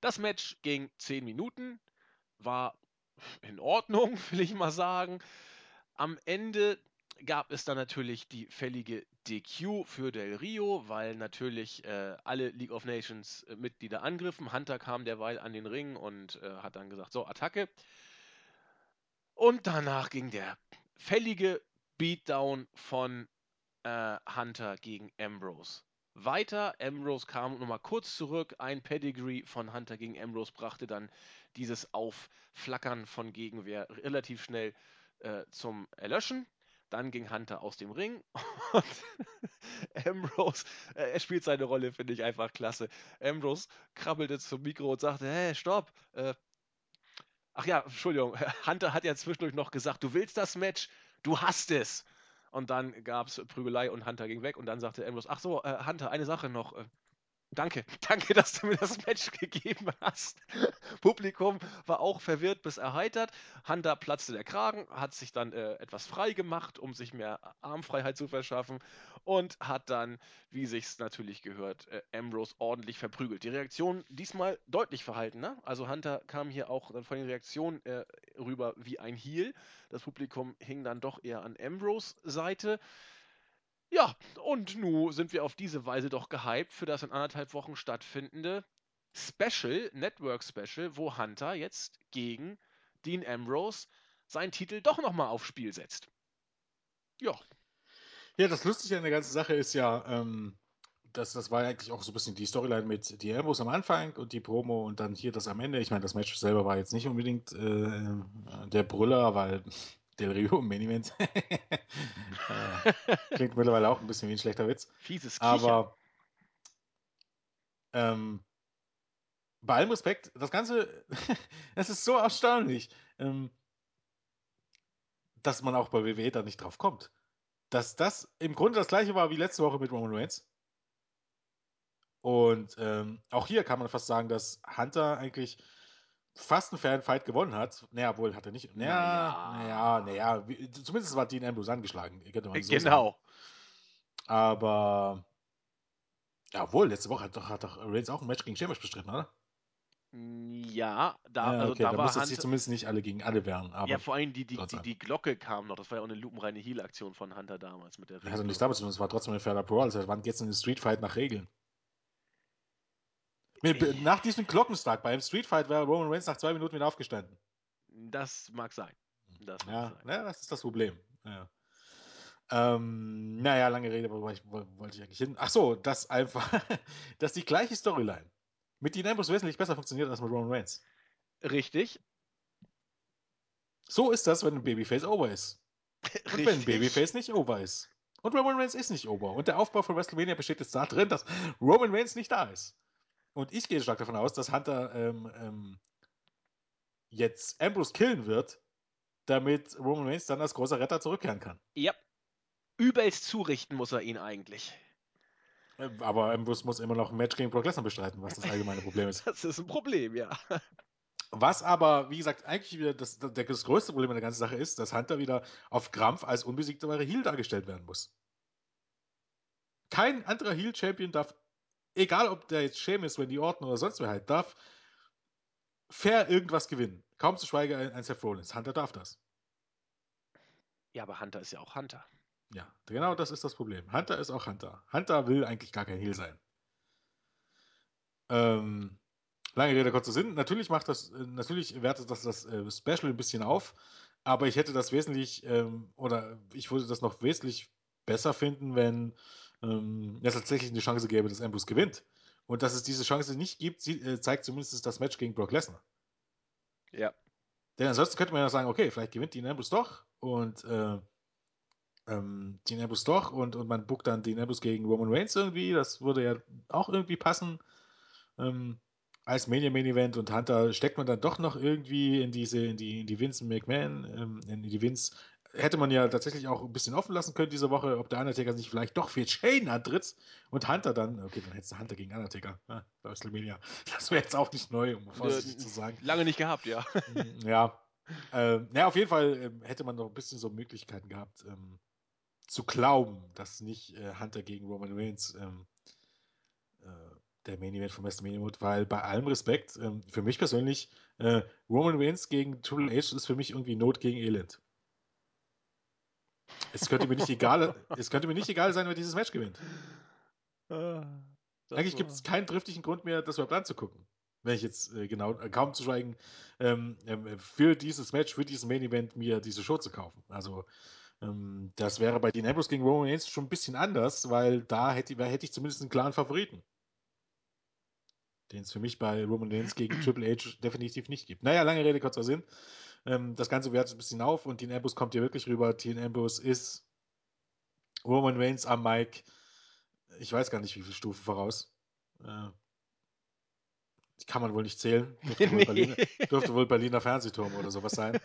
Das Match ging 10 Minuten, war in Ordnung, will ich mal sagen. Am Ende gab es dann natürlich die fällige DQ für Del Rio, weil natürlich äh, alle League of Nations äh, Mitglieder angriffen. Hunter kam derweil an den Ring und äh, hat dann gesagt, so, Attacke. Und danach ging der fällige Beatdown von äh, Hunter gegen Ambrose. Weiter, Ambrose kam nochmal kurz zurück. Ein Pedigree von Hunter gegen Ambrose brachte dann dieses Aufflackern von Gegenwehr relativ schnell äh, zum Erlöschen. Dann ging Hunter aus dem Ring und Ambrose, äh, er spielt seine Rolle, finde ich einfach klasse. Ambrose krabbelte zum Mikro und sagte: Hey, stopp! Äh, ach ja, Entschuldigung, Hunter hat ja zwischendurch noch gesagt: Du willst das Match, du hast es! Und dann gab es Prügelei und Hunter ging weg und dann sagte Ambrose: Ach so, äh, Hunter, eine Sache noch. Äh, Danke, danke, dass du mir das Match gegeben hast. Publikum war auch verwirrt bis erheitert. Hunter platzte der Kragen, hat sich dann äh, etwas frei gemacht, um sich mehr Armfreiheit zu verschaffen und hat dann, wie sich's natürlich gehört, äh, Ambrose ordentlich verprügelt. Die Reaktion diesmal deutlich verhalten, ne? Also Hunter kam hier auch dann von den Reaktionen äh, rüber wie ein Heel. Das Publikum hing dann doch eher an Ambrose Seite. Ja, und nun sind wir auf diese Weise doch gehypt für das in anderthalb Wochen stattfindende Special, Network Special, wo Hunter jetzt gegen Dean Ambrose seinen Titel doch nochmal aufs Spiel setzt. Ja,
Ja, das Lustige an der ganzen Sache ist ja, ähm, das, das war eigentlich auch so ein bisschen die Storyline mit die Ambos am Anfang und die Promo und dann hier das am Ende. Ich meine, das Match selber war jetzt nicht unbedingt äh, der Brüller, weil Del Rio im Main Event äh, klingt mittlerweile auch ein bisschen wie ein schlechter Witz.
fieses Kichern.
Aber ähm, bei allem Respekt, das Ganze, es ist so erstaunlich, ähm, dass man auch bei WWE da nicht drauf kommt. Dass das im Grunde das gleiche war wie letzte Woche mit Roman Reigns. Und ähm, auch hier kann man fast sagen, dass Hunter eigentlich fast einen fairen Fight gewonnen hat. Naja, wohl hat er nicht. Naja, naja,
Naja.
wie- Zumindest war Dean Ambrose angeschlagen, so
genau.
sagen. Aber jawohl, letzte Woche hat doch, hat doch Reigns auch ein Match gegen Sheamus bestritten, oder?
Ja, da,
ja,
also
okay,
da
da
war
muss jetzt sich
Hunter.
zumindest nicht alle gegen alle wehren. Aber
Ja, vor allem die, die, die, die Glocke kam noch. Das war ja auch eine lupenreine Heal-Aktion von Hunter damals mit der
Das nichts
Ringglocke.
damit zu tun, es war trotzdem ein fairer Brawl. Es war jetzt ein Streetfight nach Regeln. Mit, nach diesem Glockenstart beim Streetfight wäre Roman Reigns nach zwei Minuten wieder aufgestanden.
Das mag sein. Das mag
Ja,
sein.
ja, das ist das Problem. Ja. Ähm, naja, lange Rede, wo, ich, wo wollte ich eigentlich hin? Ach so, dass einfach, dass die gleiche Storyline mit Dean Ambrose wesentlich besser funktioniert als mit Roman Reigns.
Richtig.
So ist das, wenn ein Babyface over ist. Und wenn ein
Richtig.
Babyface nicht over ist. Und Roman Reigns ist nicht Ober. Und der Aufbau von WrestleMania besteht jetzt darin, dass Roman Reigns nicht da ist. Und ich gehe stark davon aus, dass Hunter ähm, ähm, jetzt Ambrose killen wird, damit Roman Reigns dann als großer Retter zurückkehren kann.
Ja. Übelst zurichten muss er ihn eigentlich.
Aber Ambrose muss immer noch ein Match gegen Brock Lesnar bestreiten, was das allgemeine Problem ist.
Das ist ein Problem, ja.
Was aber, wie gesagt, eigentlich wieder das, das, das größte Problem an der ganzen Sache ist, dass Hunter wieder auf Krampf als unbesiegbarer Heel dargestellt werden muss. Kein anderer Heel-Champion darf, egal ob der jetzt Sheamus, Randy Orton oder sonst wer halt, darf fair irgendwas gewinnen. Kaum zu schweigen ein, ein Seth Rollins. Hunter darf das.
Ja, aber Hunter ist ja auch Hunter.
Ja, genau das ist das Problem. Hunter ist auch Hunter. Hunter will eigentlich gar kein Heel sein. Ähm, lange Rede, kurzer Sinn. Natürlich macht das, äh, natürlich wertet das das äh, Special ein bisschen auf, aber ich hätte das wesentlich, ähm, oder ich würde das noch wesentlich besser finden, wenn ähm, es tatsächlich eine Chance gäbe, dass Ambrose gewinnt. Und dass es diese Chance nicht gibt, sie, äh, zeigt zumindest das Match gegen Brock Lesnar.
Ja.
Denn ansonsten könnte man ja sagen, okay, vielleicht gewinnt Dean Ambrose doch und äh, ähm, Ambrose doch und, und man bookt dann Ambrose gegen Roman Reigns irgendwie. Das würde ja auch irgendwie passen. Ähm, als Mania Main Event und Hunter steckt man dann doch noch irgendwie in diese, in die, in die Vince McMahon, ähm, in die Vince. Hätte man ja tatsächlich auch ein bisschen offen lassen können diese Woche, ob der Undertaker sich vielleicht doch für Shane antritt und Hunter dann, okay, dann hättest du Hunter gegen Undertaker, bei WrestleMania. Das wäre jetzt auch nicht neu, um vorsichtig zu sagen.
Lange nicht gehabt, ja.
Mm, ja. Ähm, ja, auf jeden Fall ähm, hätte man noch ein bisschen so Möglichkeiten gehabt, ähm, zu glauben, dass nicht äh, Hunter gegen Roman Reigns ähm, äh, der Main Event vom WrestleMania wird, weil bei allem Respekt, ähm, für mich persönlich, äh, Roman Reigns gegen Triple H ist für mich irgendwie Not gegen Elend. Es könnte mir nicht egal, es könnte mir nicht egal sein, wer dieses Match gewinnt.
Ah,
Eigentlich gibt es keinen triftigen Grund mehr, das überhaupt anzugucken. Wenn ich jetzt äh, genau, äh, kaum zu schweigen, ähm, ähm, für dieses Match, für diesen Main Event mir diese Show zu kaufen. Also, ähm, das wäre bei Dean Ambrose gegen Roman Reigns schon ein bisschen anders, weil da hätte, hätte ich zumindest einen klaren Favoriten. Den es für mich bei Roman Reigns gegen Triple H definitiv nicht gibt. Naja, lange Rede, kurzer Sinn. Ähm, das Ganze wertet ein bisschen auf und Dean Ambrose kommt hier wirklich rüber. Dean Ambrose ist Roman Reigns am Mic. Ich weiß gar nicht, wie viele Stufen voraus. Äh, kann man wohl nicht zählen. Dürfte wohl,
Nee.
Berliner, dürfte wohl Berliner Fernsehturm oder sowas sein.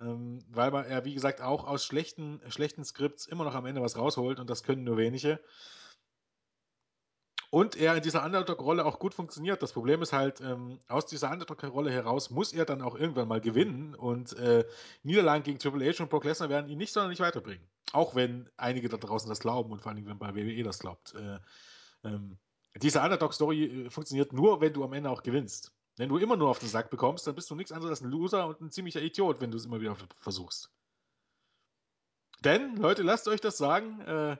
ähm, weil man er, wie gesagt, auch aus schlechten, schlechten Skripts immer noch am Ende was rausholt und das können nur wenige. Und er in dieser Underdog-Rolle auch gut funktioniert. Das Problem ist halt, ähm, aus dieser Underdog-Rolle heraus muss er dann auch irgendwann mal gewinnen und äh, Niederlagen gegen Triple H und Brock Lesnar werden ihn nicht sonderlich weiterbringen. Auch wenn einige da draußen das glauben und vor allem, wenn bei WWE das glaubt. Äh, ähm, diese Underdog-Story äh, funktioniert nur, wenn du am Ende auch gewinnst. Wenn du immer nur auf den Sack bekommst, dann bist du nichts anderes als ein Loser und ein ziemlicher Idiot, wenn du es immer wieder versuchst. Denn, Leute, lasst euch das sagen, äh,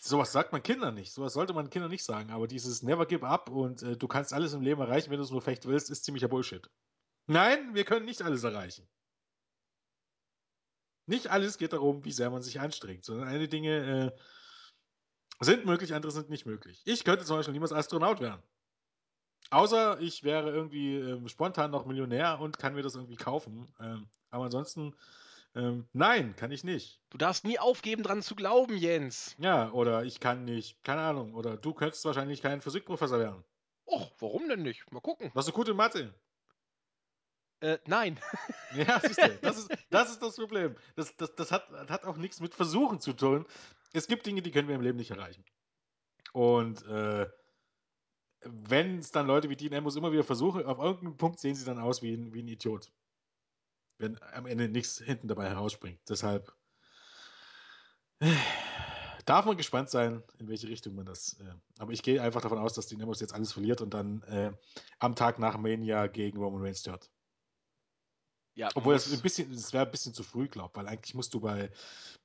sowas sagt man Kindern nicht. Sowas sollte man Kindern nicht sagen. Aber dieses Never give up und äh, du kannst alles im Leben erreichen, wenn du es nur fecht willst, ist ziemlicher Bullshit. Nein, wir können nicht alles erreichen. Nicht alles geht darum, wie sehr man sich anstrengt, sondern einige Dinge äh, sind möglich, andere sind nicht möglich. Ich könnte zum Beispiel niemals Astronaut werden. Außer ich wäre irgendwie ähm, spontan noch Millionär und kann mir das irgendwie kaufen. Ähm, aber ansonsten, ähm, nein, kann ich nicht.
Du darfst nie aufgeben, dran zu glauben, Jens.
Ja, oder ich kann nicht, keine Ahnung. Oder du könntest wahrscheinlich kein Physikprofessor werden.
Och, warum denn nicht? Mal gucken.
Was ist gut in Mathe?
Äh, nein.
Ja, siehst du, das ist das, ist das Problem. Das, das, das hat, hat auch nichts mit Versuchen zu tun. Es gibt Dinge, die können wir im Leben nicht erreichen. Und äh, wenn es dann Leute wie Dean Ambrose immer wieder versuchen, auf irgendeinem Punkt sehen sie dann aus wie ein, wie ein Idiot. Wenn am Ende nichts hinten dabei herausspringt. Deshalb äh, darf man gespannt sein, in welche Richtung man das. Äh, aber ich gehe einfach davon aus, dass Dean Ambrose jetzt alles verliert und dann äh, am Tag nach Mania gegen Roman Reigns stört.
Ja,
Obwohl es ein bisschen, es wäre ein bisschen zu früh, glaube weil eigentlich musst du bei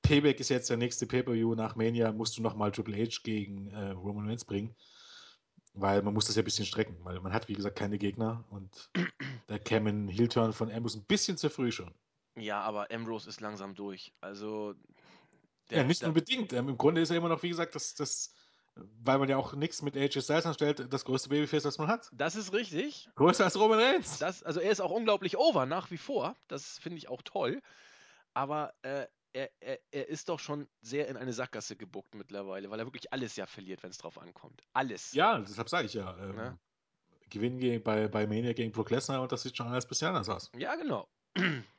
Payback ist jetzt der nächste Pay-Per-View nach Mania, musst du nochmal Triple H gegen äh, Roman Reigns bringen. Weil man muss das ja ein bisschen strecken, weil man hat, wie gesagt, keine Gegner und da käme ein Heel-Turn von Ambrose ein bisschen zu früh schon.
Ja, aber Ambrose ist langsam durch. Also.
ja, nicht
der-
unbedingt. Ähm, Im Grunde ist er immer noch, wie gesagt, das, das, weil man ja auch nichts mit AJ Styles anstellt, das größte Babyface, das man hat.
Das ist richtig.
Größer als Roman Reigns.
Das, also er ist auch unglaublich over nach wie vor. Das finde ich auch toll. Aber äh, er, er, er ist doch schon sehr in eine Sackgasse gebuckt mittlerweile, weil er wirklich alles ja verliert, wenn es drauf ankommt. Alles.
Ja, deshalb sage ich ja. Ähm,
Ne?
Gewinnen gegen, bei, bei Mania gegen Brock Lesnar und das sieht schon alles ein bisschen anders aus.
Ja, genau.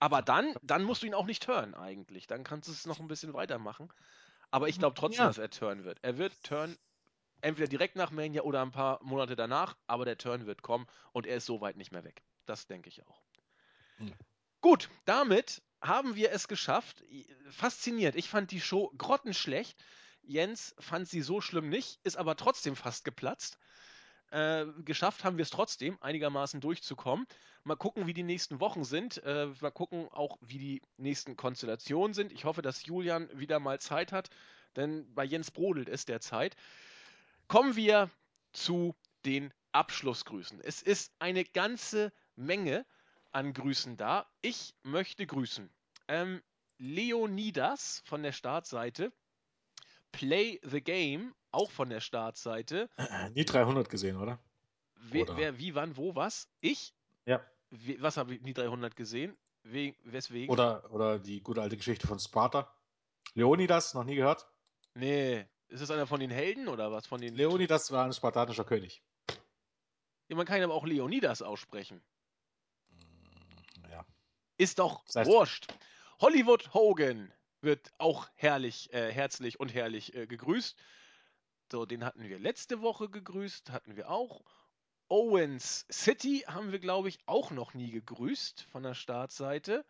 Aber dann, dann musst du ihn auch nicht turnen eigentlich. Dann kannst du es noch ein bisschen weitermachen. Aber ich glaube trotzdem,
Ja.
dass er turnen wird. Er wird turnen, entweder direkt nach Mania oder ein paar Monate danach, aber der Turn wird kommen und er ist so weit nicht mehr weg. Das denke ich auch.
Ja.
Gut, damit haben wir es geschafft. Fasziniert. Ich fand die Show grottenschlecht. Jens fand sie so schlimm nicht, ist aber trotzdem fast geplatzt. Äh, geschafft haben wir es trotzdem, einigermaßen durchzukommen. Mal gucken, wie die nächsten Wochen sind. Äh, mal gucken auch, wie die nächsten Konstellationen sind. Ich hoffe, dass Julian wieder mal Zeit hat, denn bei Jens brodelt es derzeit. Kommen wir zu den Abschlussgrüßen. Es ist eine ganze Menge an Grüßen da. Ich möchte grüßen. Ähm, Leonidas von der Startseite. Play the Game, auch von der Startseite.
Nie 300 gesehen, oder?
Wer, wer wie, wann, wo, was? Ich?
Ja.
Was habe ich nie 300 gesehen? We, weswegen?
Oder, oder die gute alte Geschichte von Sparta. Leonidas, noch nie gehört?
Nee. Ist es einer von den Helden oder was? Von den.
Leonidas war ein spartanischer König.
Ja, man kann aber auch Leonidas aussprechen.
Ja.
Ist doch
Das heißt-
wurscht. Hollywood Hogan wird auch herrlich, äh, herzlich und herrlich äh, gegrüßt. So, den hatten wir letzte Woche gegrüßt, hatten wir auch. Owens City haben wir, glaube ich, auch noch nie gegrüßt von der Startseite.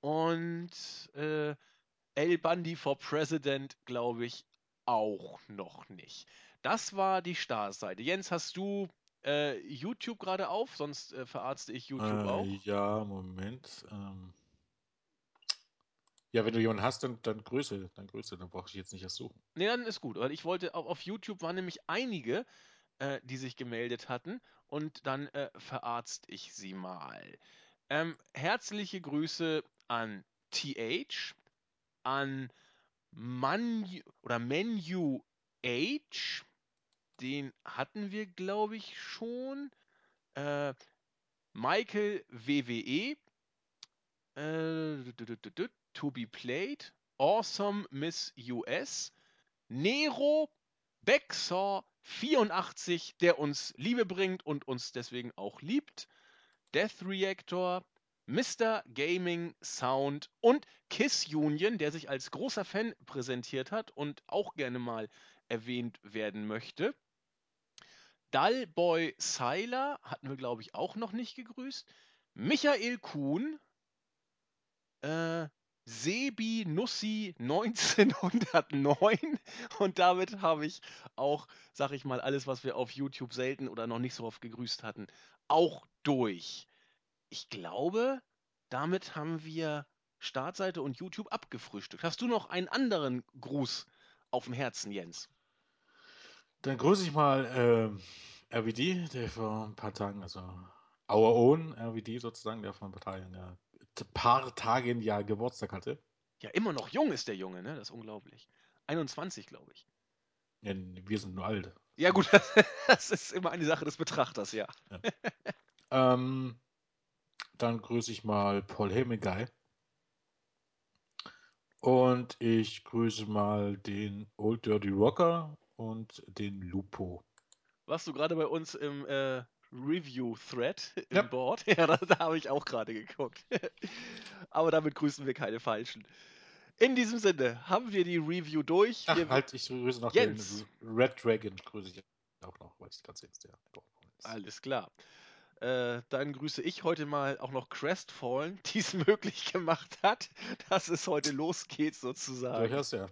Und äh, El Bundy for President, glaube ich, auch noch nicht. Das war die Startseite. Jens, hast du äh, YouTube gerade auf? Sonst äh, verarzte ich YouTube
Äh,
auch.
Ja, Moment. Ähm. Ja, wenn du jemanden hast, dann, dann Größe, dann Größe, dann brauche ich jetzt nicht erst suchen.
Nee, dann ist gut, weil ich wollte, auf, auf YouTube waren nämlich einige, äh, die sich gemeldet hatten und dann äh, verarzt ich sie mal. Ähm, herzliche Grüße an TH, an Manu oder Menu H, den hatten wir, glaube ich, schon. Äh, Michael WWE, äh, To Be Played, Awesome Miss US, Nero, Backsaw 84, der uns Liebe bringt und uns deswegen auch liebt, Death Reactor, Mr. Gaming Sound und Kiss Union, der sich als großer Fan präsentiert hat und auch gerne mal erwähnt werden möchte. Dullboy Seiler hatten wir, glaube ich, auch noch nicht gegrüßt. Michael Kuhn, äh, Sebi Nussi 1909 und damit habe ich auch, sag ich mal, alles, was wir auf YouTube selten oder noch nicht so oft gegrüßt hatten, auch durch. Ich glaube, damit haben wir Startseite und YouTube abgefrühstückt. Hast du noch einen anderen Gruß auf dem Herzen, Jens?
Dann grüße ich mal ähm, RVD, der vor ein paar Tagen, also Our Own RVD sozusagen, der vor ein paar Tagen ja, paar Tagen ja Geburtstag hatte.
Ja, immer noch jung ist der Junge, ne? Das ist unglaublich. 21, glaube ich.
Ja, wir sind nur alt.
Ja, gut, das ist immer eine Sache des Betrachters, ja.
Ähm, dann grüße ich mal Paul Heyman Guy. Und ich grüße mal den Old Dirty Rocker und den Lupo.
Warst du gerade bei uns im äh, Review-Thread im
Ja.
Board? Ja, da, da habe ich auch gerade geguckt. Aber damit grüßen wir keine Falschen. In diesem Sinne haben wir die Review durch.
Ach,
Wir,
halt, ich grüße noch
Jens.
den Red Dragon, grüße ich auch noch, weil ich gerade dass der dort ist.
Alles klar. Äh, dann grüße ich heute mal auch noch Crestfallen, die es möglich gemacht hat, dass es heute losgeht sozusagen.
Durchaus, ja.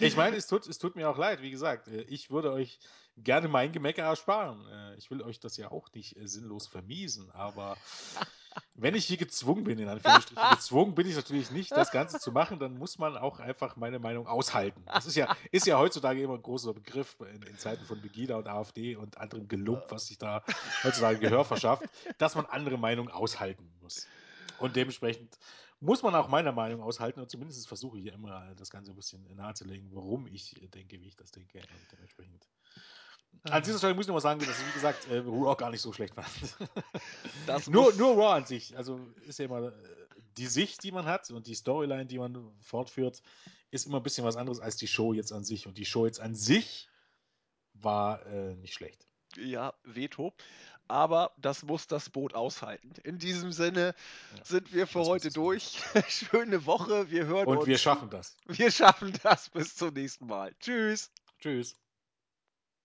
Ich meine, es tut, es tut mir auch leid, wie gesagt. äh, Ich würde euch gerne mein Gemecker ersparen. Äh, Ich will euch das ja auch nicht äh, sinnlos vermiesen, aber wenn ich hier gezwungen bin, in Anführungsstrichen, gezwungen bin ich natürlich nicht, das Ganze zu machen, dann muss man auch einfach meine Meinung aushalten. Das ist ja, ist ja heutzutage immer ein großer Begriff in, in Zeiten von Begida und AfD und anderem Gelump, was sich da heutzutage Gehör verschafft, dass man andere Meinungen aushalten muss. Und dementsprechend muss man auch meiner Meinung aushalten und zumindest versuche ich hier immer das Ganze ein bisschen nahezulegen, warum ich denke, wie ich das denke. Dementsprechend. An dieser Stelle muss ich noch mal sagen, dass ich, wie gesagt, äh, Raw gar nicht so schlecht fand. Nur, nur Raw an sich. Also ist ja immer äh, die Sicht, die man hat und die Storyline, die man fortführt, ist immer ein bisschen was anderes als die Show jetzt an sich. Und die Show jetzt an sich war äh, nicht schlecht.
Ja, Veto. Aber das muss das Boot aushalten. In diesem Sinne
Ja,
sind wir für heute durch. Schöne Woche. Wir hören
Und
uns.
wir schaffen das.
Wir schaffen das. Bis zum nächsten Mal. Tschüss.
Tschüss.